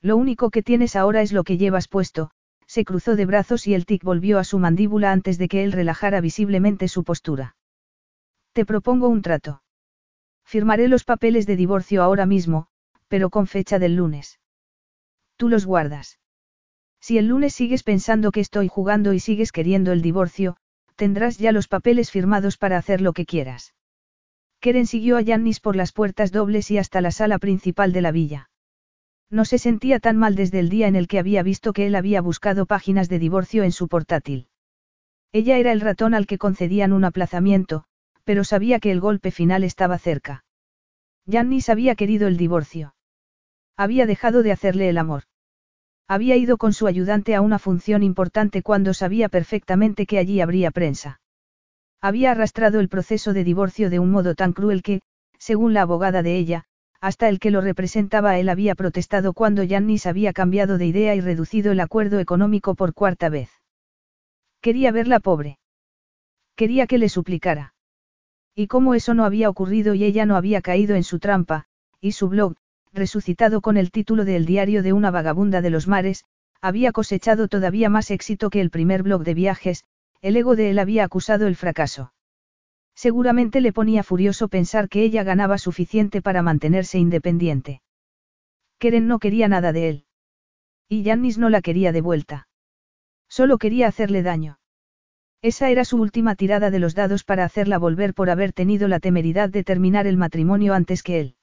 Lo único que tienes ahora es lo que llevas puesto, se cruzó de brazos y el tic volvió a su mandíbula antes de que él relajara visiblemente su postura. Te propongo un trato. Firmaré los papeles de divorcio ahora mismo, pero con fecha del lunes. Tú los guardas. Si el lunes sigues pensando que estoy jugando y sigues queriendo el divorcio, tendrás ya los papeles firmados para hacer lo que quieras. Keren siguió a Yannis por las puertas dobles y hasta la sala principal de la villa. No se sentía tan mal desde el día en el que había visto que él había buscado páginas de divorcio en su portátil. Ella era el ratón al que concedían un aplazamiento, pero sabía que el golpe final estaba cerca. Yannis había querido el divorcio. Había dejado de hacerle el amor. Había ido con su ayudante a una función importante cuando sabía perfectamente que allí habría prensa. Había arrastrado el proceso de divorcio de un modo tan cruel que, según la abogada de ella, hasta el que lo representaba él había protestado cuando Yannis había cambiado de idea y reducido el acuerdo económico por cuarta vez. Quería verla pobre. Quería que le suplicara. Y como eso no había ocurrido y ella no había caído en su trampa, y su blog, resucitado con el título de El diario de una vagabunda de los mares, había cosechado todavía más éxito que el primer blog de viajes, el ego de él había acusado el fracaso. Seguramente le ponía furioso pensar que ella ganaba suficiente para mantenerse independiente. Keren no quería nada de él. Y Jannis no la quería de vuelta. Solo quería hacerle daño. Esa era su última tirada de los dados para hacerla volver por haber tenido la temeridad de terminar el matrimonio antes que él.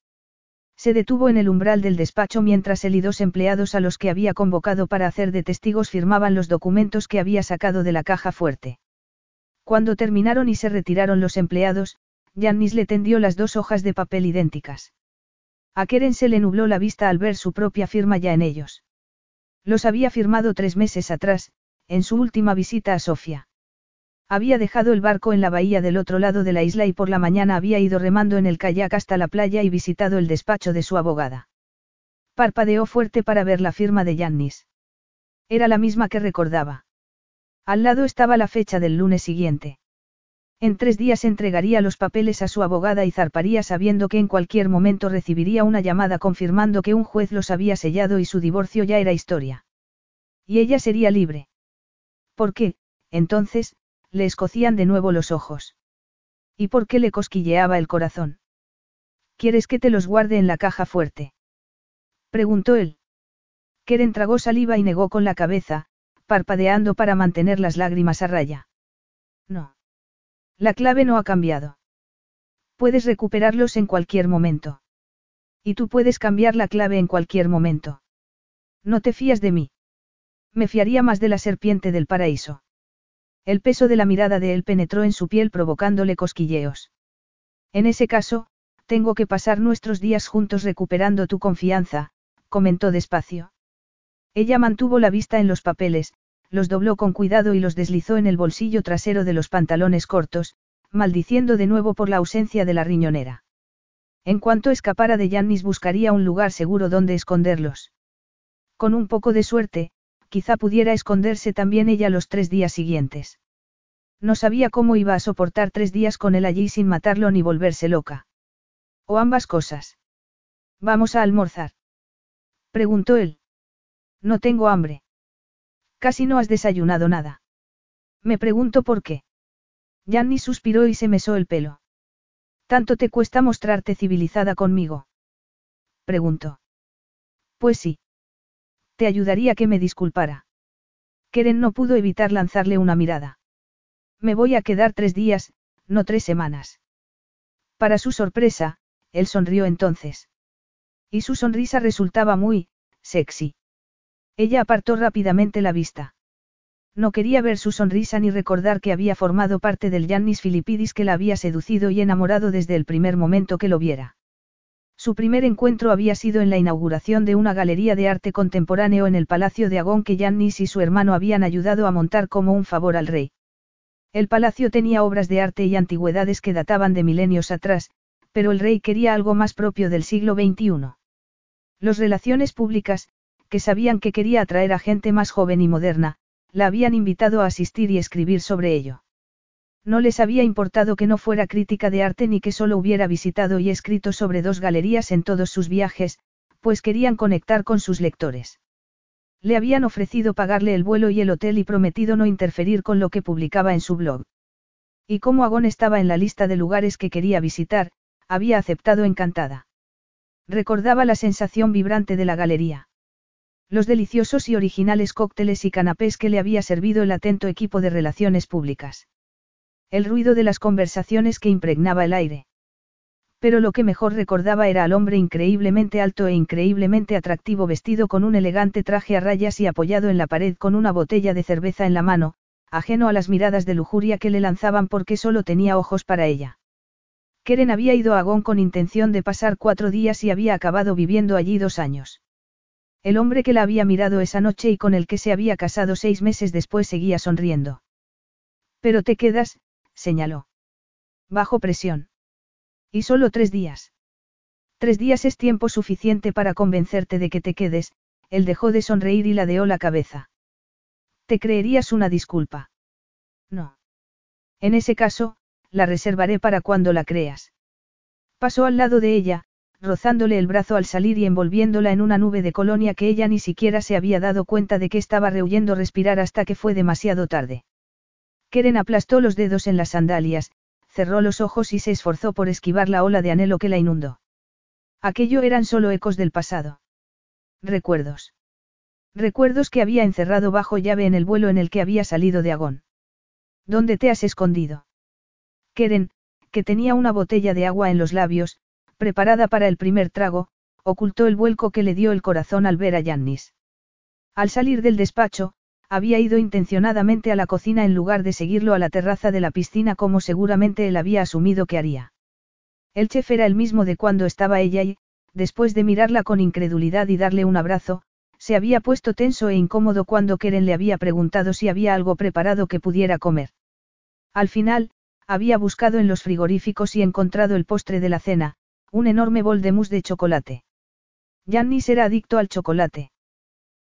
Se detuvo en el umbral del despacho mientras él y dos empleados a los que había convocado para hacer de testigos firmaban los documentos que había sacado de la caja fuerte. Cuando terminaron y se retiraron los empleados, Jannis le tendió las dos hojas de papel idénticas. A Keren se le nubló la vista al ver su propia firma ya en ellos. Los había firmado tres meses atrás, en su última visita a Sofía. Había dejado el barco en la bahía del otro lado de la isla y por la mañana había ido remando en el kayak hasta la playa y visitado el despacho de su abogada. Parpadeó fuerte para ver la firma de Yannis. Era la misma que recordaba. Al lado estaba la fecha del lunes siguiente. En tres días entregaría los papeles a su abogada y zarparía sabiendo que en cualquier momento recibiría una llamada confirmando que un juez los había sellado y su divorcio ya era historia. Y ella sería libre. ¿Por qué, entonces, le escocían de nuevo los ojos. ¿Y por qué le cosquilleaba el corazón? ¿Quieres que te los guarde en la caja fuerte? Preguntó él. Keren tragó saliva y negó con la cabeza, parpadeando para mantener las lágrimas a raya. No. La clave no ha cambiado. Puedes recuperarlos en cualquier momento. Y tú puedes cambiar la clave en cualquier momento. No te fías de mí. Me fiaría más de la serpiente del paraíso. El peso de la mirada de él penetró en su piel provocándole cosquilleos. En ese caso, tengo que pasar nuestros días juntos recuperando tu confianza, comentó despacio. Ella mantuvo la vista en los papeles, los dobló con cuidado y los deslizó en el bolsillo trasero de los pantalones cortos, maldiciendo de nuevo por la ausencia de la riñonera. En cuanto escapara de Yannis buscaría un lugar seguro donde esconderlos. Con un poco de suerte, quizá pudiera esconderse también ella los tres días siguientes. No sabía cómo iba a soportar tres días con él allí sin matarlo ni volverse loca. O ambas cosas. Vamos a almorzar. Preguntó él. No tengo hambre. Casi no has desayunado nada. Me pregunto por qué. Yanni suspiró y se mesó el pelo. ¿Tanto te cuesta mostrarte civilizada conmigo? Preguntó. Pues sí. Te ayudaría que me disculpara. Keren no pudo evitar lanzarle una mirada. Me voy a quedar tres días, no tres semanas. Para su sorpresa, él sonrió entonces. Y su sonrisa resultaba muy, sexy. Ella apartó rápidamente la vista. No quería ver su sonrisa ni recordar que había formado parte del Yannis Filipidis que la había seducido y enamorado desde el primer momento que lo viera. Su primer encuentro había sido en la inauguración de una galería de arte contemporáneo en el Palacio de Agón que Yannis y su hermano habían ayudado a montar como un favor al rey. El palacio tenía obras de arte y antigüedades que databan de milenios atrás, pero el rey quería algo más propio del siglo XXI. Los relaciones públicas, que sabían que quería atraer a gente más joven y moderna, la habían invitado a asistir y escribir sobre ello. No les había importado que no fuera crítica de arte ni que solo hubiera visitado y escrito sobre dos galerías en todos sus viajes, pues querían conectar con sus lectores. Le habían ofrecido pagarle el vuelo y el hotel y prometido no interferir con lo que publicaba en su blog. Y como Agón estaba en la lista de lugares que quería visitar, había aceptado encantada. Recordaba la sensación vibrante de la galería. Los deliciosos y originales cócteles y canapés que le había servido el atento equipo de relaciones públicas. El ruido de las conversaciones que impregnaba el aire. Pero lo que mejor recordaba era al hombre increíblemente alto e increíblemente atractivo vestido con un elegante traje a rayas y apoyado en la pared con una botella de cerveza en la mano, ajeno a las miradas de lujuria que le lanzaban porque solo tenía ojos para ella. Keren había ido a Agón con intención de pasar cuatro días y había acabado viviendo allí dos años. El hombre que la había mirado esa noche y con el que se había casado seis meses después seguía sonriendo. Pero te quedas, señaló. Bajo presión. Y solo tres días. Tres días es tiempo suficiente para convencerte de que te quedes, él dejó de sonreír y ladeó la cabeza. ¿Te creerías una disculpa? No. En ese caso, la reservaré para cuando la creas. Pasó al lado de ella, rozándole el brazo al salir y envolviéndola en una nube de colonia que ella ni siquiera se había dado cuenta de que estaba rehuyendo respirar hasta que fue demasiado tarde. Keren aplastó los dedos en las sandalias, cerró los ojos y se esforzó por esquivar la ola de anhelo que la inundó. Aquello eran solo ecos del pasado. Recuerdos. Recuerdos que había encerrado bajo llave en el vuelo en el que había salido de Agón. ¿Dónde te has escondido? Keren, que tenía una botella de agua en los labios, preparada para el primer trago, ocultó el vuelco que le dio el corazón al ver a Yannis. Al salir del despacho, había ido intencionadamente a la cocina en lugar de seguirlo a la terraza de la piscina como seguramente él había asumido que haría. El chef era el mismo de cuando estaba ella y, después de mirarla con incredulidad y darle un abrazo, se había puesto tenso e incómodo cuando Keren le había preguntado si había algo preparado que pudiera comer. Al final, había buscado en los frigoríficos y encontrado el postre de la cena, un enorme bol de mousse de chocolate. Jannis era adicto al chocolate.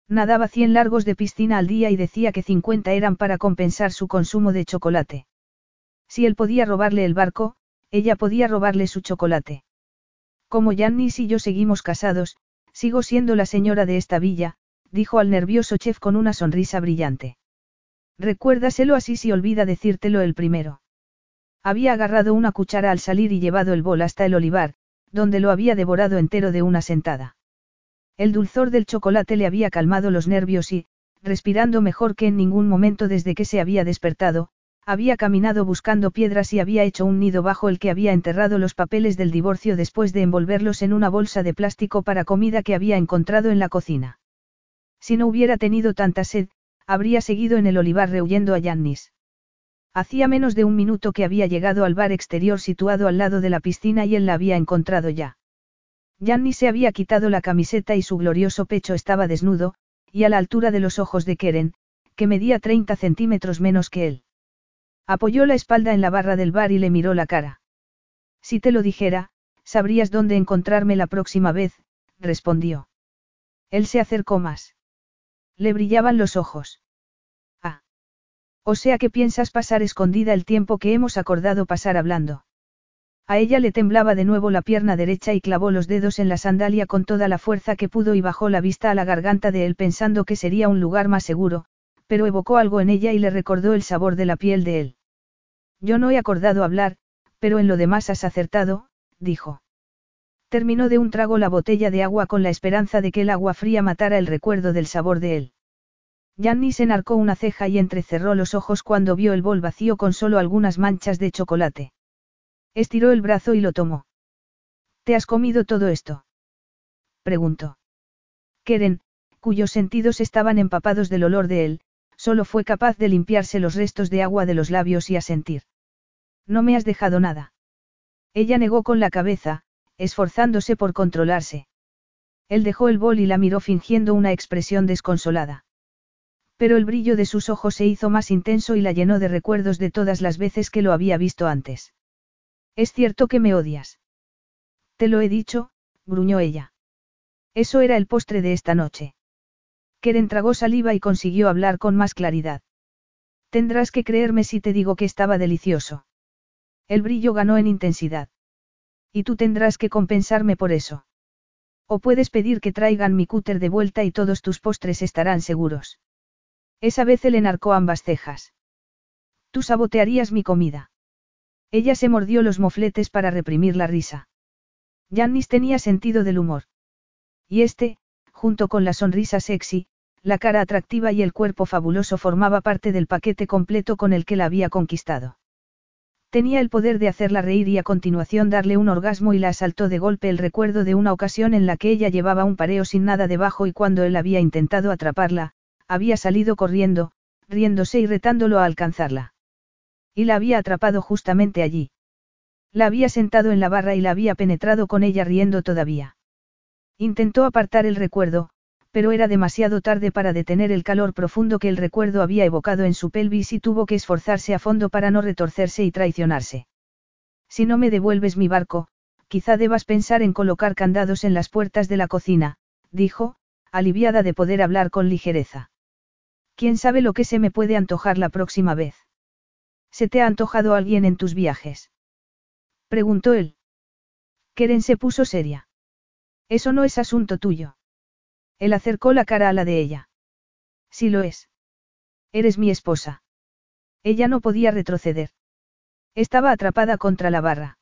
Nadaba 100 largos de piscina al día y decía que 50 eran para compensar su consumo de chocolate. Si él podía robarle el barco, ella podía robarle su chocolate. Como Yannis y yo seguimos casados, sigo siendo la señora de esta villa, dijo al nervioso chef con una sonrisa brillante. Recuérdaselo así si olvida decírtelo el primero. Había agarrado una cuchara al salir y llevado el bol hasta el olivar, donde lo había devorado entero de una sentada. El dulzor del chocolate le había calmado los nervios y, respirando mejor que en ningún momento desde que se había despertado, había caminado buscando piedras y había hecho un nido bajo el que había enterrado los papeles del divorcio después de envolverlos en una bolsa de plástico para comida que había encontrado en la cocina. Si no hubiera tenido tanta sed, habría seguido en el olivar rehuyendo a Yannis. Hacía menos de un minuto que había llegado al bar exterior situado al lado de la piscina y él la había encontrado ya. Yanni se había quitado la camiseta y su glorioso pecho estaba desnudo, y a la altura de los ojos de Keren, que medía 30 centímetros menos que él. Apoyó la espalda en la barra del bar y le miró la cara. Si te lo dijera, sabrías dónde encontrarme la próxima vez, respondió. Él se acercó más. Le brillaban los ojos. Ah. O sea que piensas pasar escondida el tiempo que hemos acordado pasar hablando. A ella le temblaba de nuevo la pierna derecha y clavó los dedos en la sandalia con toda la fuerza que pudo y bajó la vista a la garganta de él pensando que sería un lugar más seguro, pero evocó algo en ella y le recordó el sabor de la piel de él. Yo no he acordado hablar, pero en lo demás has acertado, dijo. Terminó de un trago la botella de agua con la esperanza de que el agua fría matara el recuerdo del sabor de él. se enarcó una ceja y entrecerró los ojos cuando vio el bol vacío con solo algunas manchas de chocolate. Estiró el brazo y lo tomó. ¿Te has comido todo esto? preguntó. Keren, cuyos sentidos estaban empapados del olor de él, solo fue capaz de limpiarse los restos de agua de los labios y asentir. No me has dejado nada. Ella negó con la cabeza, esforzándose por controlarse. Él dejó el bol y la miró fingiendo una expresión desconsolada. Pero el brillo de sus ojos se hizo más intenso y la llenó de recuerdos de todas las veces que lo había visto antes. Es cierto que me odias. Te lo he dicho, gruñó ella. Eso era el postre de esta noche. Keren tragó saliva y consiguió hablar con más claridad. Tendrás que creerme si te digo que estaba delicioso. El brillo ganó en intensidad. Y tú tendrás que compensarme por eso. O puedes pedir que traigan mi cúter de vuelta y todos tus postres estarán seguros. Esa vez él enarcó ambas cejas. Tú sabotearías mi comida. Ella se mordió los mofletes para reprimir la risa. Jannis tenía sentido del humor. Y este, junto con la sonrisa sexy, la cara atractiva y el cuerpo fabuloso formaba parte del paquete completo con el que la había conquistado. Tenía el poder de hacerla reír y a continuación darle un orgasmo y la asaltó de golpe el recuerdo de una ocasión en la que ella llevaba un pareo sin nada debajo y cuando él había intentado atraparla, había salido corriendo, riéndose y retándolo a alcanzarla. Y la había atrapado justamente allí. La había sentado en la barra y la había penetrado con ella riendo todavía. Intentó apartar el recuerdo, pero era demasiado tarde para detener el calor profundo que el recuerdo había evocado en su pelvis y tuvo que esforzarse a fondo para no retorcerse y traicionarse. Si no me devuelves mi barco, quizá debas pensar en colocar candados en las puertas de la cocina, dijo, aliviada de poder hablar con ligereza. ¿Quién sabe lo que se me puede antojar la próxima vez? ¿Se te ha antojado alguien en tus viajes? Preguntó él. Keren se puso seria. Eso no es asunto tuyo. Él acercó la cara a la de ella. Sí lo es. Eres mi esposa. Ella no podía retroceder. Estaba atrapada contra la barra.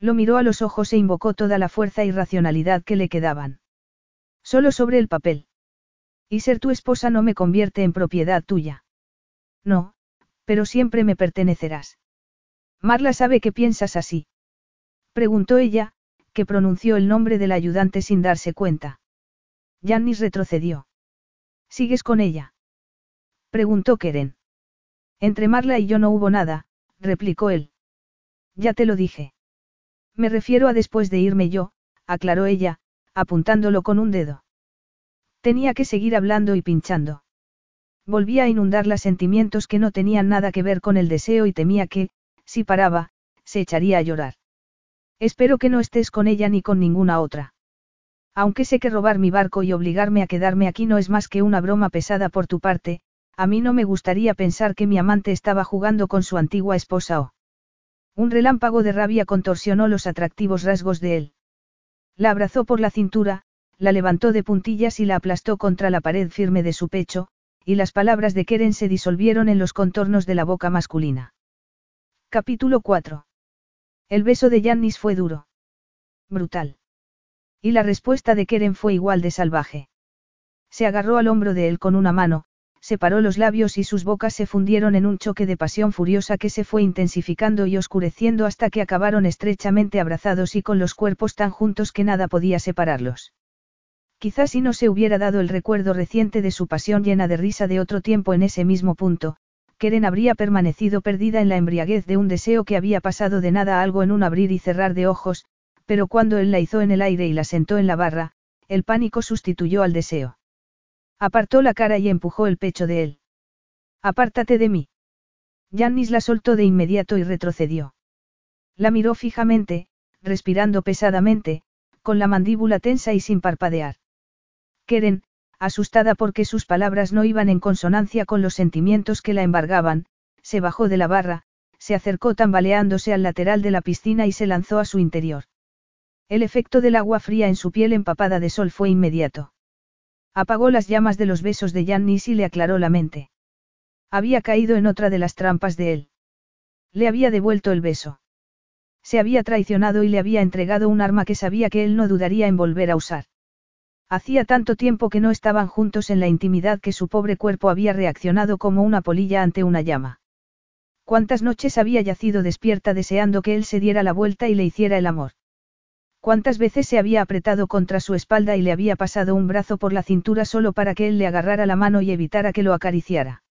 Lo miró a los ojos e invocó toda la fuerza y racionalidad que le quedaban. Solo sobre el papel. Y ser tu esposa no me convierte en propiedad tuya. No, pero siempre me pertenecerás. Marla sabe que piensas así. Preguntó ella, que pronunció el nombre del ayudante sin darse cuenta. Yannis retrocedió. ¿Sigues con ella? Preguntó Keren. Entre Marla y yo no hubo nada, replicó él. Ya te lo dije. Me refiero a después de irme yo, aclaró ella, apuntándolo con un dedo. Tenía que seguir hablando y pinchando. Volvía a inundarla sentimientos que no tenían nada que ver con el deseo y temía que, si paraba, se echaría a llorar. Espero que no estés con ella ni con ninguna otra. Aunque sé que robar mi barco y obligarme a quedarme aquí no es más que una broma pesada por tu parte, a mí no me gustaría pensar que mi amante estaba jugando con su antigua esposa o... Un relámpago de rabia contorsionó los atractivos rasgos de él. La abrazó por la cintura, la levantó de puntillas y la aplastó contra la pared firme de su pecho, y las palabras de Keren se disolvieron en los contornos de la boca masculina. Capítulo 4. El beso de Yannis fue duro. Brutal. Y la respuesta de Keren fue igual de salvaje. Se agarró al hombro de él con una mano, separó los labios y sus bocas se fundieron en un choque de pasión furiosa que se fue intensificando y oscureciendo hasta que acabaron estrechamente abrazados y con los cuerpos tan juntos que nada podía separarlos. Quizás si no se hubiera dado el recuerdo reciente de su pasión llena de risa de otro tiempo en ese mismo punto, Keren habría permanecido perdida en la embriaguez de un deseo que había pasado de nada a algo en un abrir y cerrar de ojos, pero cuando él la hizo en el aire y la sentó en la barra, el pánico sustituyó al deseo. Apartó la cara y empujó el pecho de él. Apártate de mí. Jannis la soltó de inmediato y retrocedió. La miró fijamente, respirando pesadamente, con la mandíbula tensa y sin parpadear. Keren, asustada porque sus palabras no iban en consonancia con los sentimientos que la embargaban, se bajó de la barra, se acercó tambaleándose al lateral de la piscina y se lanzó a su interior. El efecto del agua fría en su piel empapada de sol fue inmediato. Apagó las llamas de los besos de Jannis y le aclaró la mente. Había caído en otra de las trampas de él. Le había devuelto el beso. Se había traicionado y le había entregado un arma que sabía que él no dudaría en volver a usar. Hacía tanto tiempo que no estaban juntos en la intimidad que su pobre cuerpo había reaccionado como una polilla ante una llama. Cuántas noches había yacido despierta deseando que él se diera la vuelta y le hiciera el amor. Cuántas veces se había apretado contra su espalda y le había pasado un brazo por la cintura solo para que él le agarrara la mano y evitara que lo acariciara.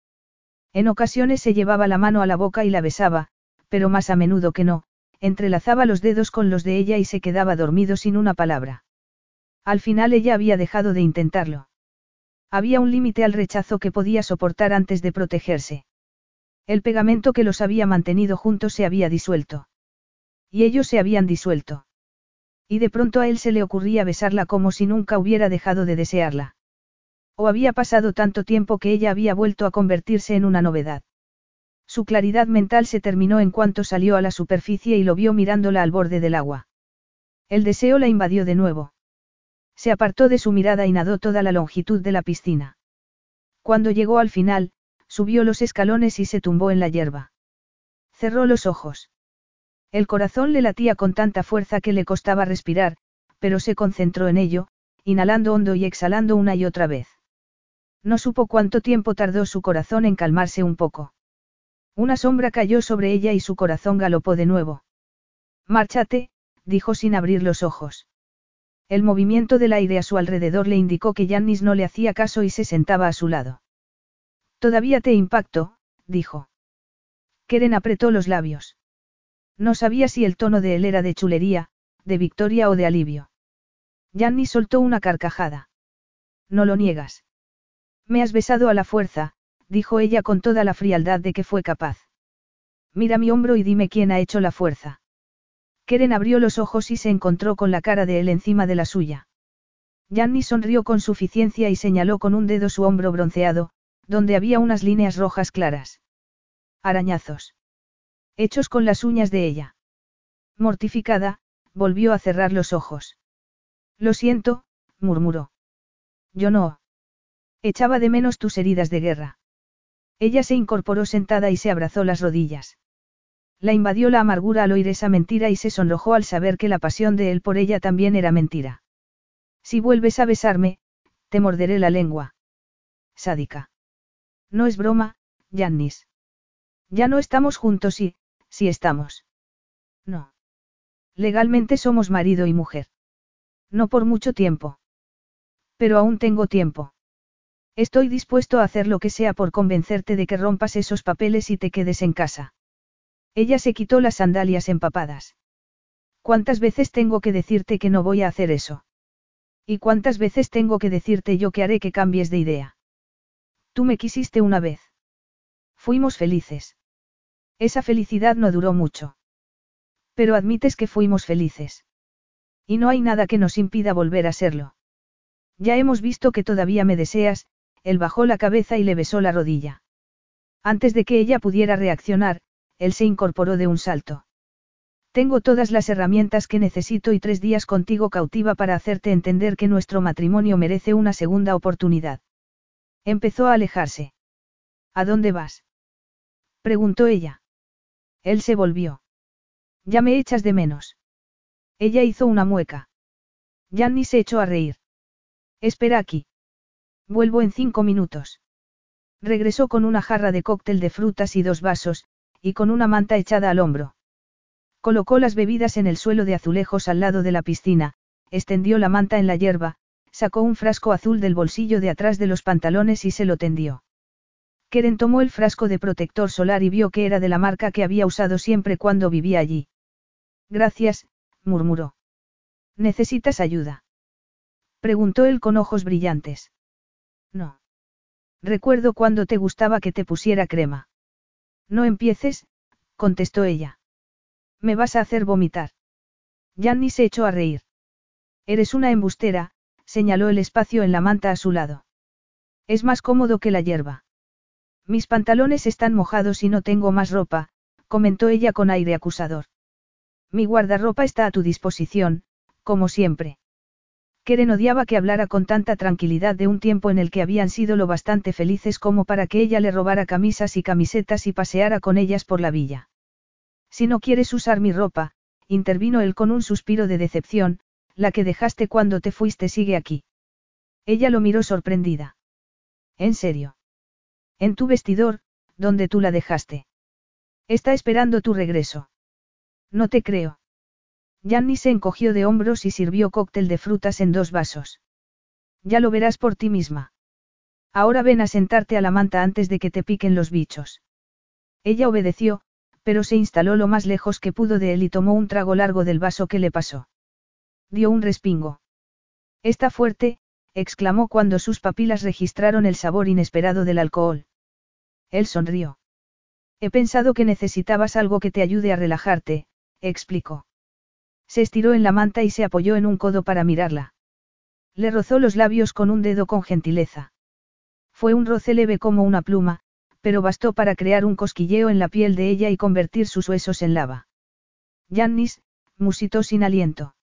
En ocasiones se llevaba la mano a la boca y la besaba, pero más a menudo que no, entrelazaba los dedos con los de ella y se quedaba dormido sin una palabra. Al final ella había dejado de intentarlo. Había un límite al rechazo que podía soportar antes de protegerse. El pegamento que los había mantenido juntos se había disuelto. Y ellos se habían disuelto. Y de pronto a él se le ocurría besarla como si nunca hubiera dejado de desearla. O había pasado tanto tiempo que ella había vuelto a convertirse en una novedad. Su claridad mental se terminó en cuanto salió a la superficie y lo vio mirándola al borde del agua. El deseo la invadió de nuevo. Se apartó de su mirada y nadó toda la longitud de la piscina. Cuando llegó al final, subió los escalones y se tumbó en la hierba. Cerró los ojos. El corazón le latía con tanta fuerza que le costaba respirar, pero se concentró en ello, inhalando hondo y exhalando una y otra vez. No supo cuánto tiempo tardó su corazón en calmarse un poco. Una sombra cayó sobre ella y su corazón galopó de nuevo. Márchate, dijo sin abrir los ojos. El movimiento del aire a su alrededor le indicó que Yannis no le hacía caso y se sentaba a su lado. Todavía te impacto, dijo. Keren apretó los labios. No sabía si el tono de él era de chulería, de victoria o de alivio. Yannis soltó una carcajada. No lo niegas. Me has besado a la fuerza, dijo ella con toda la frialdad de que fue capaz. Mira mi hombro y dime quién ha hecho la fuerza. Keren abrió los ojos y se encontró con la cara de él encima de la suya. Janny sonrió con suficiencia y señaló con un dedo su hombro bronceado, donde había unas líneas rojas claras. Arañazos. Hechos con las uñas de ella. Mortificada, volvió a cerrar los ojos. Lo siento, murmuró. Yo no. Echaba de menos tus heridas de guerra. Ella se incorporó sentada y se abrazó las rodillas. La invadió la amargura al oír esa mentira y se sonrojó al saber que la pasión de él por ella también era mentira. Si vuelves a besarme, te morderé la lengua. Sádica. No es broma, Jannis. Ya no estamos juntos y, si estamos. No. Legalmente somos marido y mujer. No por mucho tiempo. Pero aún tengo tiempo. Estoy dispuesto a hacer lo que sea por convencerte de que rompas esos papeles y te quedes en casa. Ella se quitó las sandalias empapadas. ¿Cuántas veces tengo que decirte que no voy a hacer eso? ¿Y cuántas veces tengo que decirte yo que haré que cambies de idea? Tú me quisiste una vez. Fuimos felices. Esa felicidad no duró mucho. Pero admites que fuimos felices. Y no hay nada que nos impida volver a serlo. Ya hemos visto que todavía me deseas, él bajó la cabeza y le besó la rodilla. Antes de que ella pudiera reaccionar, él se incorporó de un salto. Tengo todas las herramientas que necesito y tres días contigo cautiva para hacerte entender que nuestro matrimonio merece una segunda oportunidad. Empezó a alejarse. ¿A dónde vas? preguntó ella. Él se volvió. Ya me echas de menos. Ella hizo una mueca. Janny se echó a reír. Espera aquí. Vuelvo en cinco minutos. Regresó con una jarra de cóctel de frutas y dos vasos, y con una manta echada al hombro. Colocó las bebidas en el suelo de azulejos al lado de la piscina, extendió la manta en la hierba, sacó un frasco azul del bolsillo de atrás de los pantalones y se lo tendió. Keren tomó el frasco de protector solar y vio que era de la marca que había usado siempre cuando vivía allí. Gracias, murmuró. ¿Necesitas ayuda? Preguntó él con ojos brillantes. No. Recuerdo cuando te gustaba que te pusiera crema. No empieces, contestó ella. Me vas a hacer vomitar. Janny se echó a reír. Eres una embustera, señaló el espacio en la manta a su lado. Es más cómodo que la hierba. Mis pantalones están mojados y no tengo más ropa, comentó ella con aire acusador. Mi guardarropa está a tu disposición, como siempre. Keren odiaba que hablara con tanta tranquilidad de un tiempo en el que habían sido lo bastante felices como para que ella le robara camisas y camisetas y paseara con ellas por la villa. Si no quieres usar mi ropa, intervino él con un suspiro de decepción, la que dejaste cuando te fuiste sigue aquí. Ella lo miró sorprendida. ¿En serio? En tu vestidor, donde tú la dejaste. Está esperando tu regreso. No te creo. Yanni se encogió de hombros y sirvió cóctel de frutas en dos vasos. Ya lo verás por ti misma. Ahora ven a sentarte a la manta antes de que te piquen los bichos. Ella obedeció, pero se instaló lo más lejos que pudo de él y tomó un trago largo del vaso que le pasó. Dio un respingo. Está fuerte, exclamó cuando sus papilas registraron el sabor inesperado del alcohol. Él sonrió. He pensado que necesitabas algo que te ayude a relajarte, explicó. Se estiró en la manta y se apoyó en un codo para mirarla. Le rozó los labios con un dedo con gentileza. Fue un roce leve como una pluma, pero bastó para crear un cosquilleo en la piel de ella y convertir sus huesos en lava. Yannis, musitó sin aliento.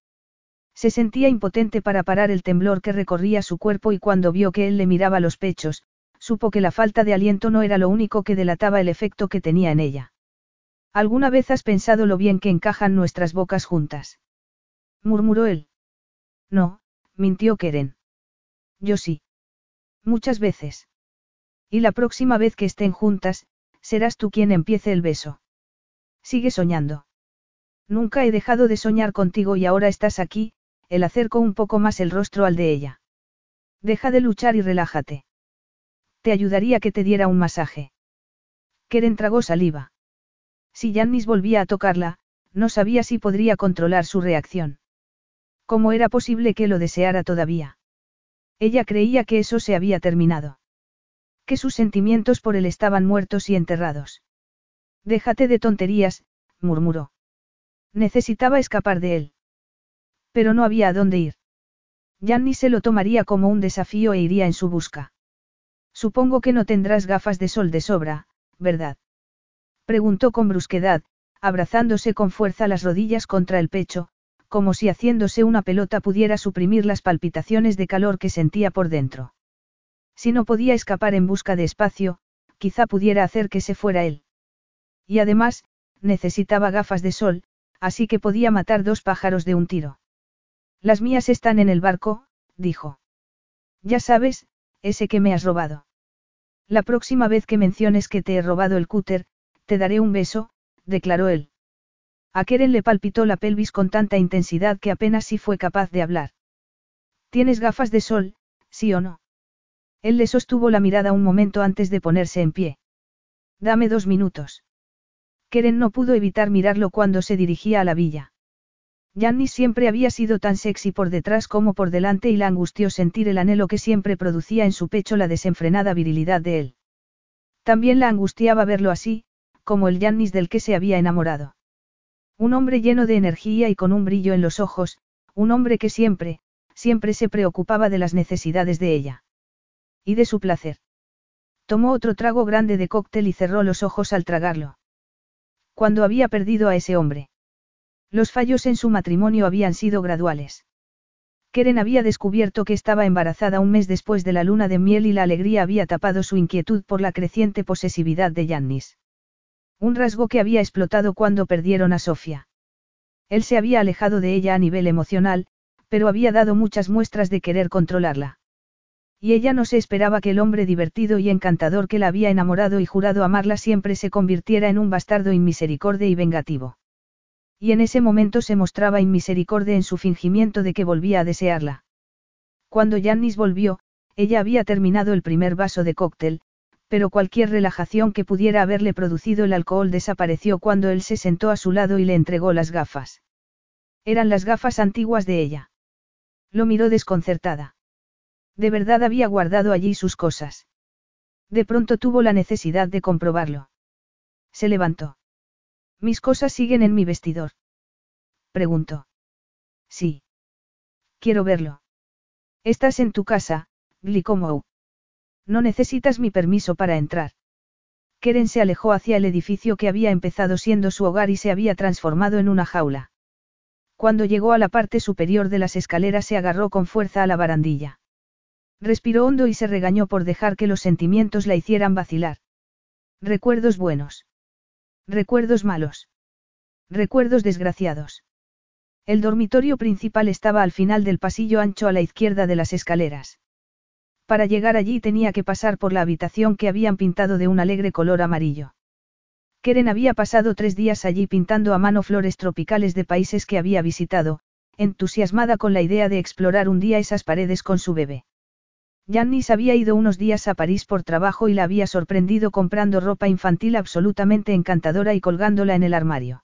Se sentía impotente para parar el temblor que recorría su cuerpo y cuando vio que él le miraba los pechos, supo que la falta de aliento no era lo único que delataba el efecto que tenía en ella. ¿Alguna vez has pensado lo bien que encajan nuestras bocas juntas? murmuró él. No, mintió Keren. Yo sí. Muchas veces. Y la próxima vez que estén juntas, serás tú quien empiece el beso. Sigue soñando. Nunca he dejado de soñar contigo y ahora estás aquí, él acercó un poco más el rostro al de ella. Deja de luchar y relájate. Te ayudaría que te diera un masaje. Keren tragó saliva. Si Jannis volvía a tocarla, no sabía si podría controlar su reacción. ¿Cómo era posible que lo deseara todavía? Ella creía que eso se había terminado. Que sus sentimientos por él estaban muertos y enterrados. Déjate de tonterías, murmuró. Necesitaba escapar de él. Pero no había a dónde ir. Janni se lo tomaría como un desafío e iría en su busca. Supongo que no tendrás gafas de sol de sobra, ¿verdad? Preguntó con brusquedad, abrazándose con fuerza las rodillas contra el pecho, como si haciéndose una pelota pudiera suprimir las palpitaciones de calor que sentía por dentro. Si no podía escapar en busca de espacio, quizá pudiera hacer que se fuera él. Y además, necesitaba gafas de sol, así que podía matar dos pájaros de un tiro. Las mías están en el barco, dijo. Ya sabes, ese que me has robado. La próxima vez que menciones que te he robado el cúter, te daré un beso, declaró él. A Keren le palpitó la pelvis con tanta intensidad que apenas sí fue capaz de hablar. ¿Tienes gafas de sol, sí o no? Él le sostuvo la mirada un momento antes de ponerse en pie. Dame dos minutos. Keren no pudo evitar mirarlo cuando se dirigía a la villa. Jannis siempre había sido tan sexy por detrás como por delante y la angustió sentir el anhelo que siempre producía en su pecho la desenfrenada virilidad de él. También la angustiaba verlo así, como el Yannis del que se había enamorado. Un hombre lleno de energía y con un brillo en los ojos, un hombre que siempre, siempre se preocupaba de las necesidades de ella. Y de su placer. Tomó otro trago grande de cóctel y cerró los ojos al tragarlo. Cuando había perdido a ese hombre. Los fallos en su matrimonio habían sido graduales. Keren había descubierto que estaba embarazada un mes después de la luna de miel y la alegría había tapado su inquietud por la creciente posesividad de Yannis. Un rasgo que había explotado cuando perdieron a Sofía. Él se había alejado de ella a nivel emocional, pero había dado muchas muestras de querer controlarla. Y ella no se esperaba que el hombre divertido y encantador que la había enamorado y jurado amarla siempre se convirtiera en un bastardo inmisericorde y vengativo. Y en ese momento se mostraba inmisericorde en su fingimiento de que volvía a desearla. Cuando Jannis volvió, ella había terminado el primer vaso de cóctel, pero cualquier relajación que pudiera haberle producido el alcohol desapareció cuando él se sentó a su lado y le entregó las gafas. Eran las gafas antiguas de ella. Lo miró desconcertada. De verdad había guardado allí sus cosas. De pronto tuvo la necesidad de comprobarlo. Se levantó. Mis cosas siguen en mi vestidor. Preguntó. Sí. Quiero verlo. Estás en tu casa, Glicomou. No necesitas mi permiso para entrar. Keren se alejó hacia el edificio que había empezado siendo su hogar y se había transformado en una jaula. Cuando llegó a la parte superior de las escaleras se agarró con fuerza a la barandilla. Respiró hondo y se regañó por dejar que los sentimientos la hicieran vacilar. Recuerdos buenos. Recuerdos malos. Recuerdos desgraciados. El dormitorio principal estaba al final del pasillo ancho a la izquierda de las escaleras. Para llegar allí tenía que pasar por la habitación que habían pintado de un alegre color amarillo. Keren había pasado tres días allí pintando a mano flores tropicales de países que había visitado, entusiasmada con la idea de explorar un día esas paredes con su bebé. Jannis había ido unos días a París por trabajo y la había sorprendido comprando ropa infantil absolutamente encantadora y colgándola en el armario.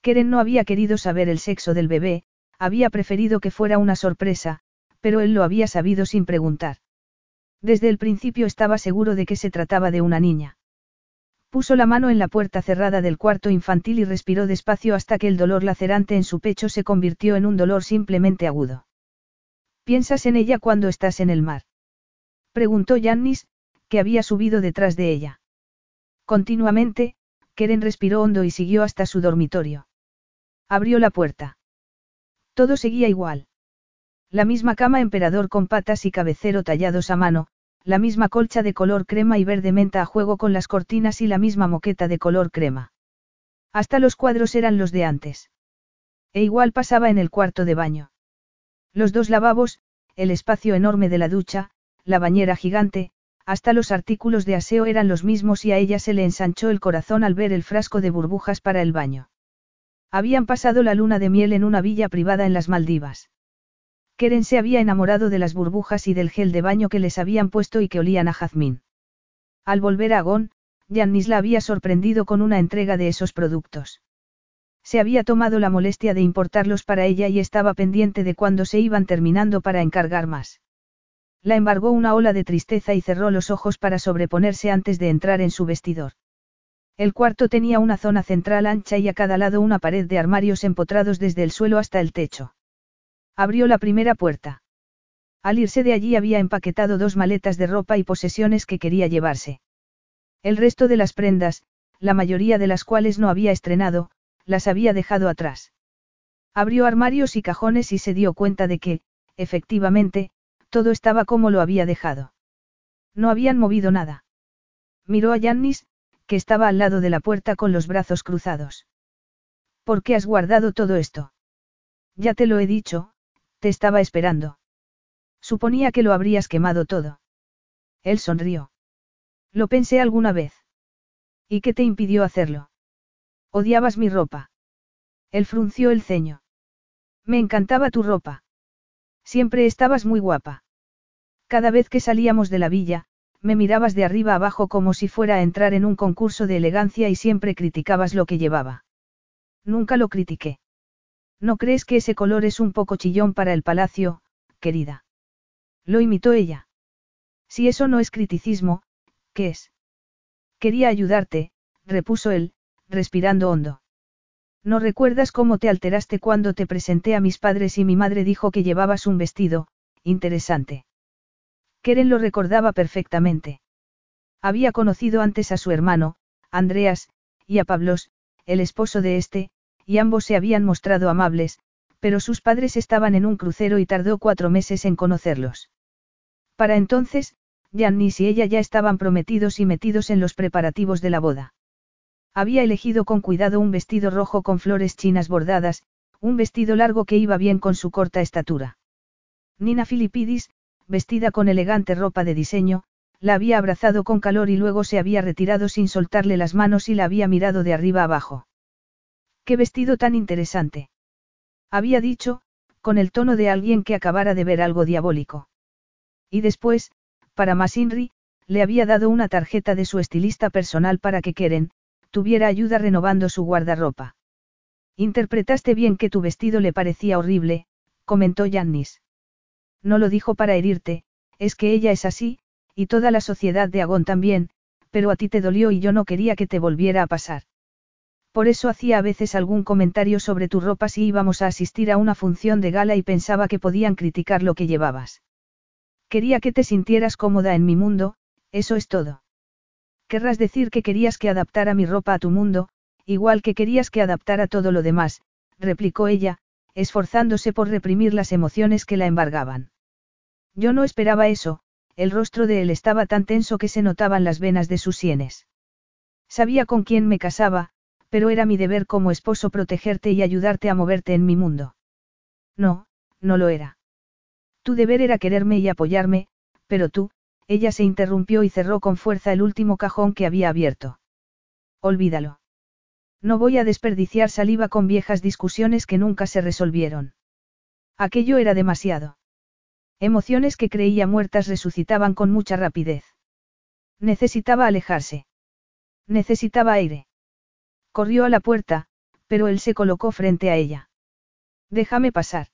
Keren no había querido saber el sexo del bebé, había preferido que fuera una sorpresa, pero él lo había sabido sin preguntar. Desde el principio estaba seguro de que se trataba de una niña. Puso la mano en la puerta cerrada del cuarto infantil y respiró despacio hasta que el dolor lacerante en su pecho se convirtió en un dolor simplemente agudo. ¿Piensas en ella cuando estás en el mar? Preguntó Jannis, que había subido detrás de ella. Continuamente, Keren respiró hondo y siguió hasta su dormitorio. Abrió la puerta. Todo seguía igual. La misma cama emperador con patas y cabecero tallados a mano, la misma colcha de color crema y verde menta a juego con las cortinas y la misma moqueta de color crema. Hasta los cuadros eran los de antes. E igual pasaba en el cuarto de baño. Los dos lavabos, el espacio enorme de la ducha, la bañera gigante, hasta los artículos de aseo eran los mismos y a ella se le ensanchó el corazón al ver el frasco de burbujas para el baño. Habían pasado la luna de miel en una villa privada en las Maldivas. Keren se había enamorado de las burbujas y del gel de baño que les habían puesto y que olían a jazmín. Al volver a Agón, Jannis la había sorprendido con una entrega de esos productos. Se había tomado la molestia de importarlos para ella y estaba pendiente de cuándo se iban terminando para encargar más. La embargó una ola de tristeza y cerró los ojos para sobreponerse antes de entrar en su vestidor. El cuarto tenía una zona central ancha y a cada lado una pared de armarios empotrados desde el suelo hasta el techo. Abrió la primera puerta. Al irse de allí había empaquetado dos maletas de ropa y posesiones que quería llevarse. El resto de las prendas, la mayoría de las cuales no había estrenado, las había dejado atrás. Abrió armarios y cajones y se dio cuenta de que, efectivamente, todo estaba como lo había dejado. No habían movido nada. Miró a Yannis, que estaba al lado de la puerta con los brazos cruzados. ¿Por qué has guardado todo esto? Ya te lo he dicho, te estaba esperando. Suponía que lo habrías quemado todo. Él sonrió. Lo pensé alguna vez. ¿Y qué te impidió hacerlo? Odiabas mi ropa. Él frunció el ceño. Me encantaba tu ropa. Siempre estabas muy guapa. Cada vez que salíamos de la villa, me mirabas de arriba abajo como si fuera a entrar en un concurso de elegancia y siempre criticabas lo que llevaba. Nunca lo critiqué. ¿No crees que ese color es un poco chillón para el palacio, querida? Lo imitó ella. Si eso no es criticismo, ¿qué es? Quería ayudarte, repuso él, respirando hondo. ¿No recuerdas cómo te alteraste cuando te presenté a mis padres y mi madre dijo que llevabas un vestido, interesante? Keren lo recordaba perfectamente. Había conocido antes a su hermano, Andreas, y a Pablos, el esposo de este, y ambos se habían mostrado amables, pero sus padres estaban en un crucero y tardó cuatro meses en conocerlos. Para entonces, Jannis y ella ya estaban prometidos y metidos en los preparativos de la boda. Había elegido con cuidado un vestido rojo con flores chinas bordadas, un vestido largo que iba bien con su corta estatura. Nina Filipidis, vestida con elegante ropa de diseño, la había abrazado con calor y luego se había retirado sin soltarle las manos y la había mirado de arriba abajo. ¡Qué vestido tan interesante! Había dicho, con el tono de alguien que acabara de ver algo diabólico. Y después, para Masinri, le había dado una tarjeta de su estilista personal para que Keren, tuviera ayuda renovando su guardarropa. Interpretaste bien que tu vestido le parecía horrible, comentó Jannis. No lo dijo para herirte, es que ella es así, y toda la sociedad de Agón también, pero a ti te dolió y yo no quería que te volviera a pasar. Por eso hacía a veces algún comentario sobre tu ropa si íbamos a asistir a una función de gala y pensaba que podían criticar lo que llevabas. Quería que te sintieras cómoda en mi mundo, eso es todo. Querrás decir que querías que adaptara mi ropa a tu mundo, igual que querías que adaptara todo lo demás, replicó ella, esforzándose por reprimir las emociones que la embargaban. Yo no esperaba eso, el rostro de él estaba tan tenso que se notaban las venas de sus sienes. Sabía con quién me casaba, pero era mi deber como esposo protegerte y ayudarte a moverte en mi mundo. No, no lo era. Tu deber era quererme y apoyarme, pero tú, ella se interrumpió y cerró con fuerza el último cajón que había abierto. Olvídalo. No voy a desperdiciar saliva con viejas discusiones que nunca se resolvieron. Aquello era demasiado. Emociones que creía muertas resucitaban con mucha rapidez. Necesitaba alejarse. Necesitaba aire. Corrió a la puerta, pero él se colocó frente a ella. Déjame pasar.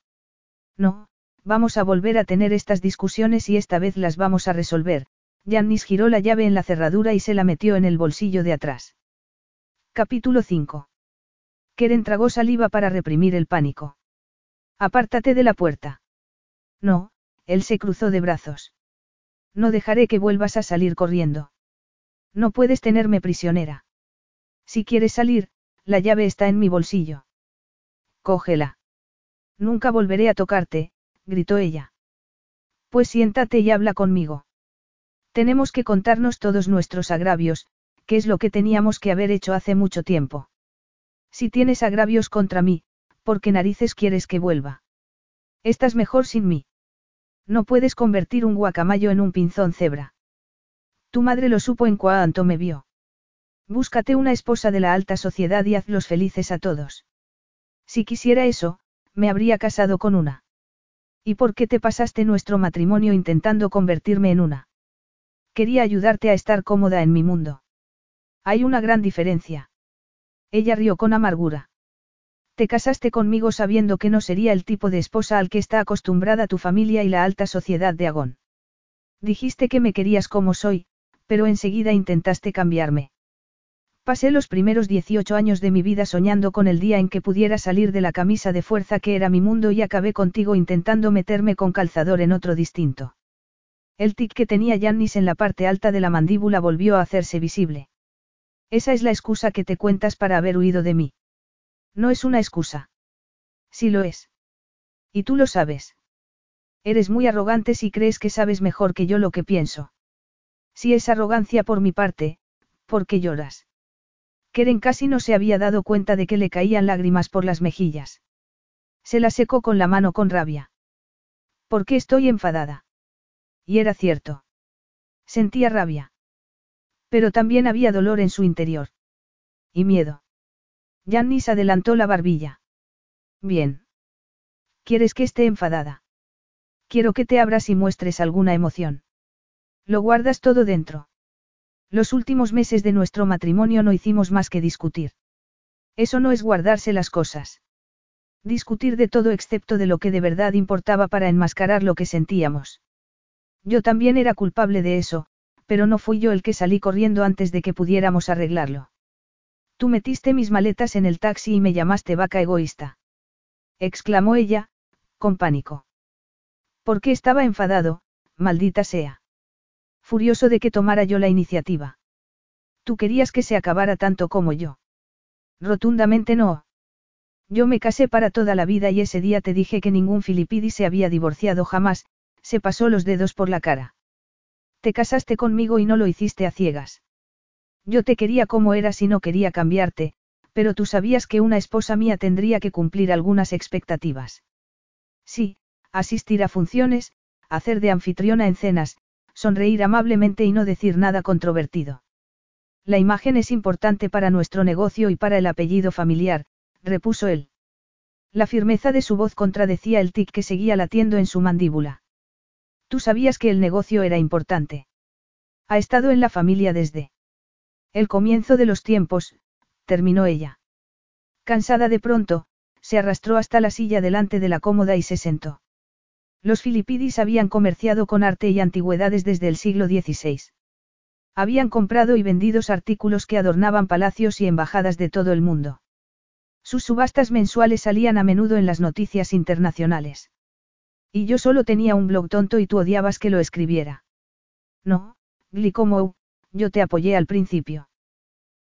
No, vamos a volver a tener estas discusiones y esta vez las vamos a resolver. Jannis giró la llave en la cerradura y se la metió en el bolsillo de atrás. Capítulo 5. Keren tragó saliva para reprimir el pánico. Apártate de la puerta. No, él se cruzó de brazos. No dejaré que vuelvas a salir corriendo. No puedes tenerme prisionera. Si quieres salir, la llave está en mi bolsillo. Cógela. Nunca volveré a tocarte, gritó ella. Pues siéntate y habla conmigo. Tenemos que contarnos todos nuestros agravios, que es lo que teníamos que haber hecho hace mucho tiempo. Si tienes agravios contra mí, ¿por qué narices quieres que vuelva? Estás mejor sin mí. No puedes convertir un guacamayo en un pinzón cebra. Tu madre lo supo en cuanto me vio. Búscate una esposa de la alta sociedad y hazlos felices a todos. Si quisiera eso, me habría casado con una. ¿Y por qué te pasaste nuestro matrimonio intentando convertirme en una? Quería ayudarte a estar cómoda en mi mundo. Hay una gran diferencia. Ella rió con amargura. Te casaste conmigo sabiendo que no sería el tipo de esposa al que está acostumbrada tu familia y la alta sociedad de Agón. Dijiste que me querías como soy, pero enseguida intentaste cambiarme. Pasé los primeros 18 años de mi vida soñando con el día en que pudiera salir de la camisa de fuerza que era mi mundo y acabé contigo intentando meterme con calzador en otro distinto. El tic que tenía Yannis en la parte alta de la mandíbula volvió a hacerse visible. Esa es la excusa que te cuentas para haber huido de mí. No es una excusa. Sí lo es. Y tú lo sabes. Eres muy arrogante si crees que sabes mejor que yo lo que pienso. Si es arrogancia por mi parte, ¿por qué lloras? Keren casi no se había dado cuenta de que le caían lágrimas por las mejillas. Se la secó con la mano con rabia. ¿Por qué estoy enfadada? Y era cierto. Sentía rabia. Pero también había dolor en su interior. Y miedo. Jannis adelantó la barbilla. Bien. ¿Quieres que esté enfadada? Quiero que te abras y muestres alguna emoción. Lo guardas todo dentro. Los últimos meses de nuestro matrimonio no hicimos más que discutir. Eso no es guardarse las cosas. Discutir de todo excepto de lo que de verdad importaba para enmascarar lo que sentíamos. Yo también era culpable de eso, pero no fui yo el que salí corriendo antes de que pudiéramos arreglarlo. Tú metiste mis maletas en el taxi y me llamaste vaca egoísta. exclamó ella, con pánico. ¿Por qué estaba enfadado, maldita sea? Furioso de que tomara yo la iniciativa. Tú querías que se acabara tanto como yo. Rotundamente no. Yo me casé para toda la vida y ese día te dije que ningún filipidi se había divorciado jamás, se pasó los dedos por la cara. Te casaste conmigo y no lo hiciste a ciegas. Yo te quería como eras y no quería cambiarte, pero tú sabías que una esposa mía tendría que cumplir algunas expectativas. Sí, asistir a funciones, hacer de anfitriona en cenas, sonreír amablemente y no decir nada controvertido. La imagen es importante para nuestro negocio y para el apellido familiar, repuso él. La firmeza de su voz contradecía el tic que seguía latiendo en su mandíbula. Tú sabías que el negocio era importante. Ha estado en la familia desde. El comienzo de los tiempos, terminó ella. Cansada de pronto, se arrastró hasta la silla delante de la cómoda y se sentó. Los filipidis habían comerciado con arte y antigüedades desde el siglo XVI. Habían comprado y vendido artículos que adornaban palacios y embajadas de todo el mundo. Sus subastas mensuales salían a menudo en las noticias internacionales. Y yo solo tenía un blog tonto y tú odiabas que lo escribiera. No, Glicomou, yo te apoyé al principio.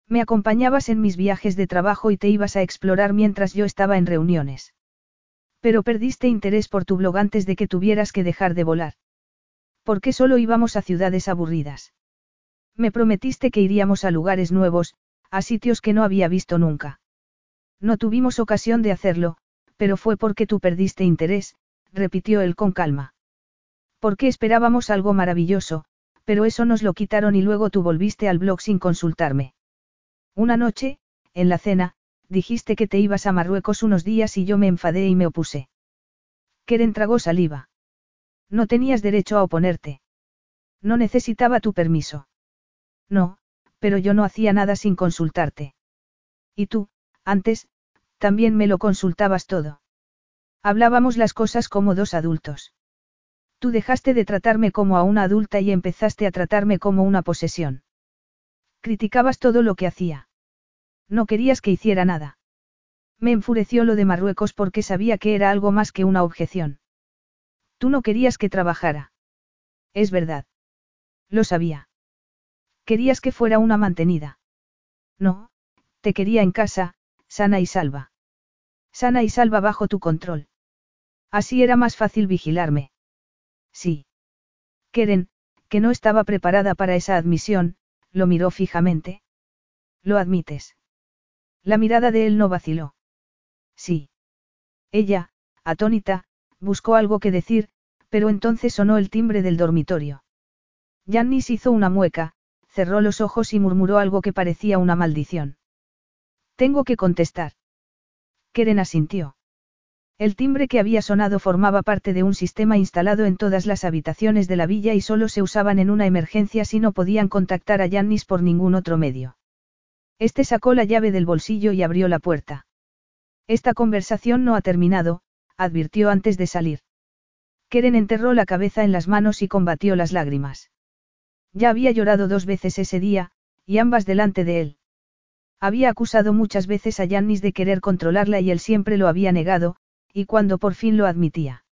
Me acompañabas en mis viajes de trabajo y te ibas a explorar mientras yo estaba en reuniones. Pero perdiste interés por tu blog antes de que tuvieras que dejar de volar. ¿Por qué solo íbamos a ciudades aburridas? Me prometiste que iríamos a lugares nuevos, a sitios que no había visto nunca. No tuvimos ocasión de hacerlo, pero fue porque tú perdiste interés, repitió él con calma. Porque esperábamos algo maravilloso, pero eso nos lo quitaron y luego tú volviste al blog sin consultarme. Una noche, en la cena, dijiste que te ibas a Marruecos unos días y yo me enfadé y me opuse. Keren tragó saliva. No tenías derecho a oponerte. No necesitaba tu permiso. No, pero yo no hacía nada sin consultarte. Y tú, antes, también me lo consultabas todo. Hablábamos las cosas como dos adultos. Tú dejaste de tratarme como a una adulta y empezaste a tratarme como una posesión. Criticabas todo lo que hacía. No querías que hiciera nada. Me enfureció lo de Marruecos porque sabía que era algo más que una objeción. Tú no querías que trabajara. Es verdad. Lo sabía. Querías que fuera una mantenida. No, te quería en casa, sana y salva. Sana y salva bajo tu control. Así era más fácil vigilarme. Sí. Keren, que no estaba preparada para esa admisión, lo miró fijamente. ¿Lo admites? La mirada de él no vaciló. Sí. Ella, atónita, buscó algo que decir, pero entonces sonó el timbre del dormitorio. Jannis hizo una mueca, cerró los ojos y murmuró algo que parecía una maldición. Tengo que contestar. Keren asintió. El timbre que había sonado formaba parte de un sistema instalado en todas las habitaciones de la villa y solo se usaban en una emergencia si no podían contactar a Yannis por ningún otro medio. Este sacó la llave del bolsillo y abrió la puerta. Esta conversación no ha terminado, advirtió antes de salir. Keren enterró la cabeza en las manos y combatió las lágrimas. Ya había llorado dos veces ese día, y ambas delante de él. Había acusado muchas veces a Yannis de querer controlarla y él siempre lo había negado, y cuando por fin lo admitía.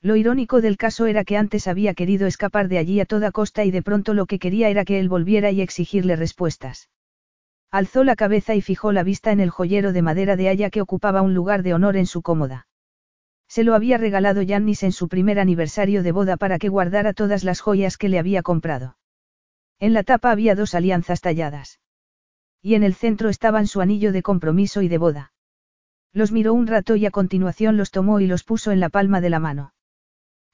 Lo irónico del caso era que antes había querido escapar de allí a toda costa y de pronto lo que quería era que él volviera y exigirle respuestas. Alzó la cabeza y fijó la vista en el joyero de madera de haya que ocupaba un lugar de honor en su cómoda. Se lo había regalado Yannis en su primer aniversario de boda para que guardara todas las joyas que le había comprado. En la tapa había dos alianzas talladas. Y en el centro estaban su anillo de compromiso y de boda. Los miró un rato y a continuación los tomó y los puso en la palma de la mano.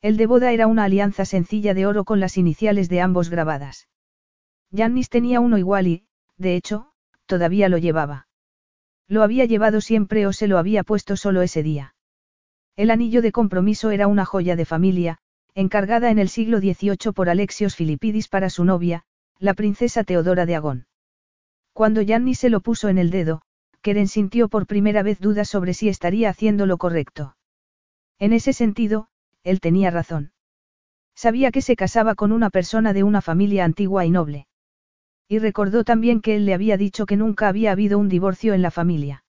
El de boda era una alianza sencilla de oro con las iniciales de ambos grabadas. Jannis tenía uno igual y, de hecho, todavía lo llevaba. Lo había llevado siempre o se lo había puesto solo ese día. El anillo de compromiso era una joya de familia, encargada en el siglo XVIII por Alexios Filipidis para su novia, la princesa Teodora de Agón. Cuando Jannis se lo puso en el dedo, Keren sintió por primera vez dudas sobre si estaría haciendo lo correcto. En ese sentido, él tenía razón. Sabía que se casaba con una persona de una familia antigua y noble. Y recordó también que él le había dicho que nunca había habido un divorcio en la familia.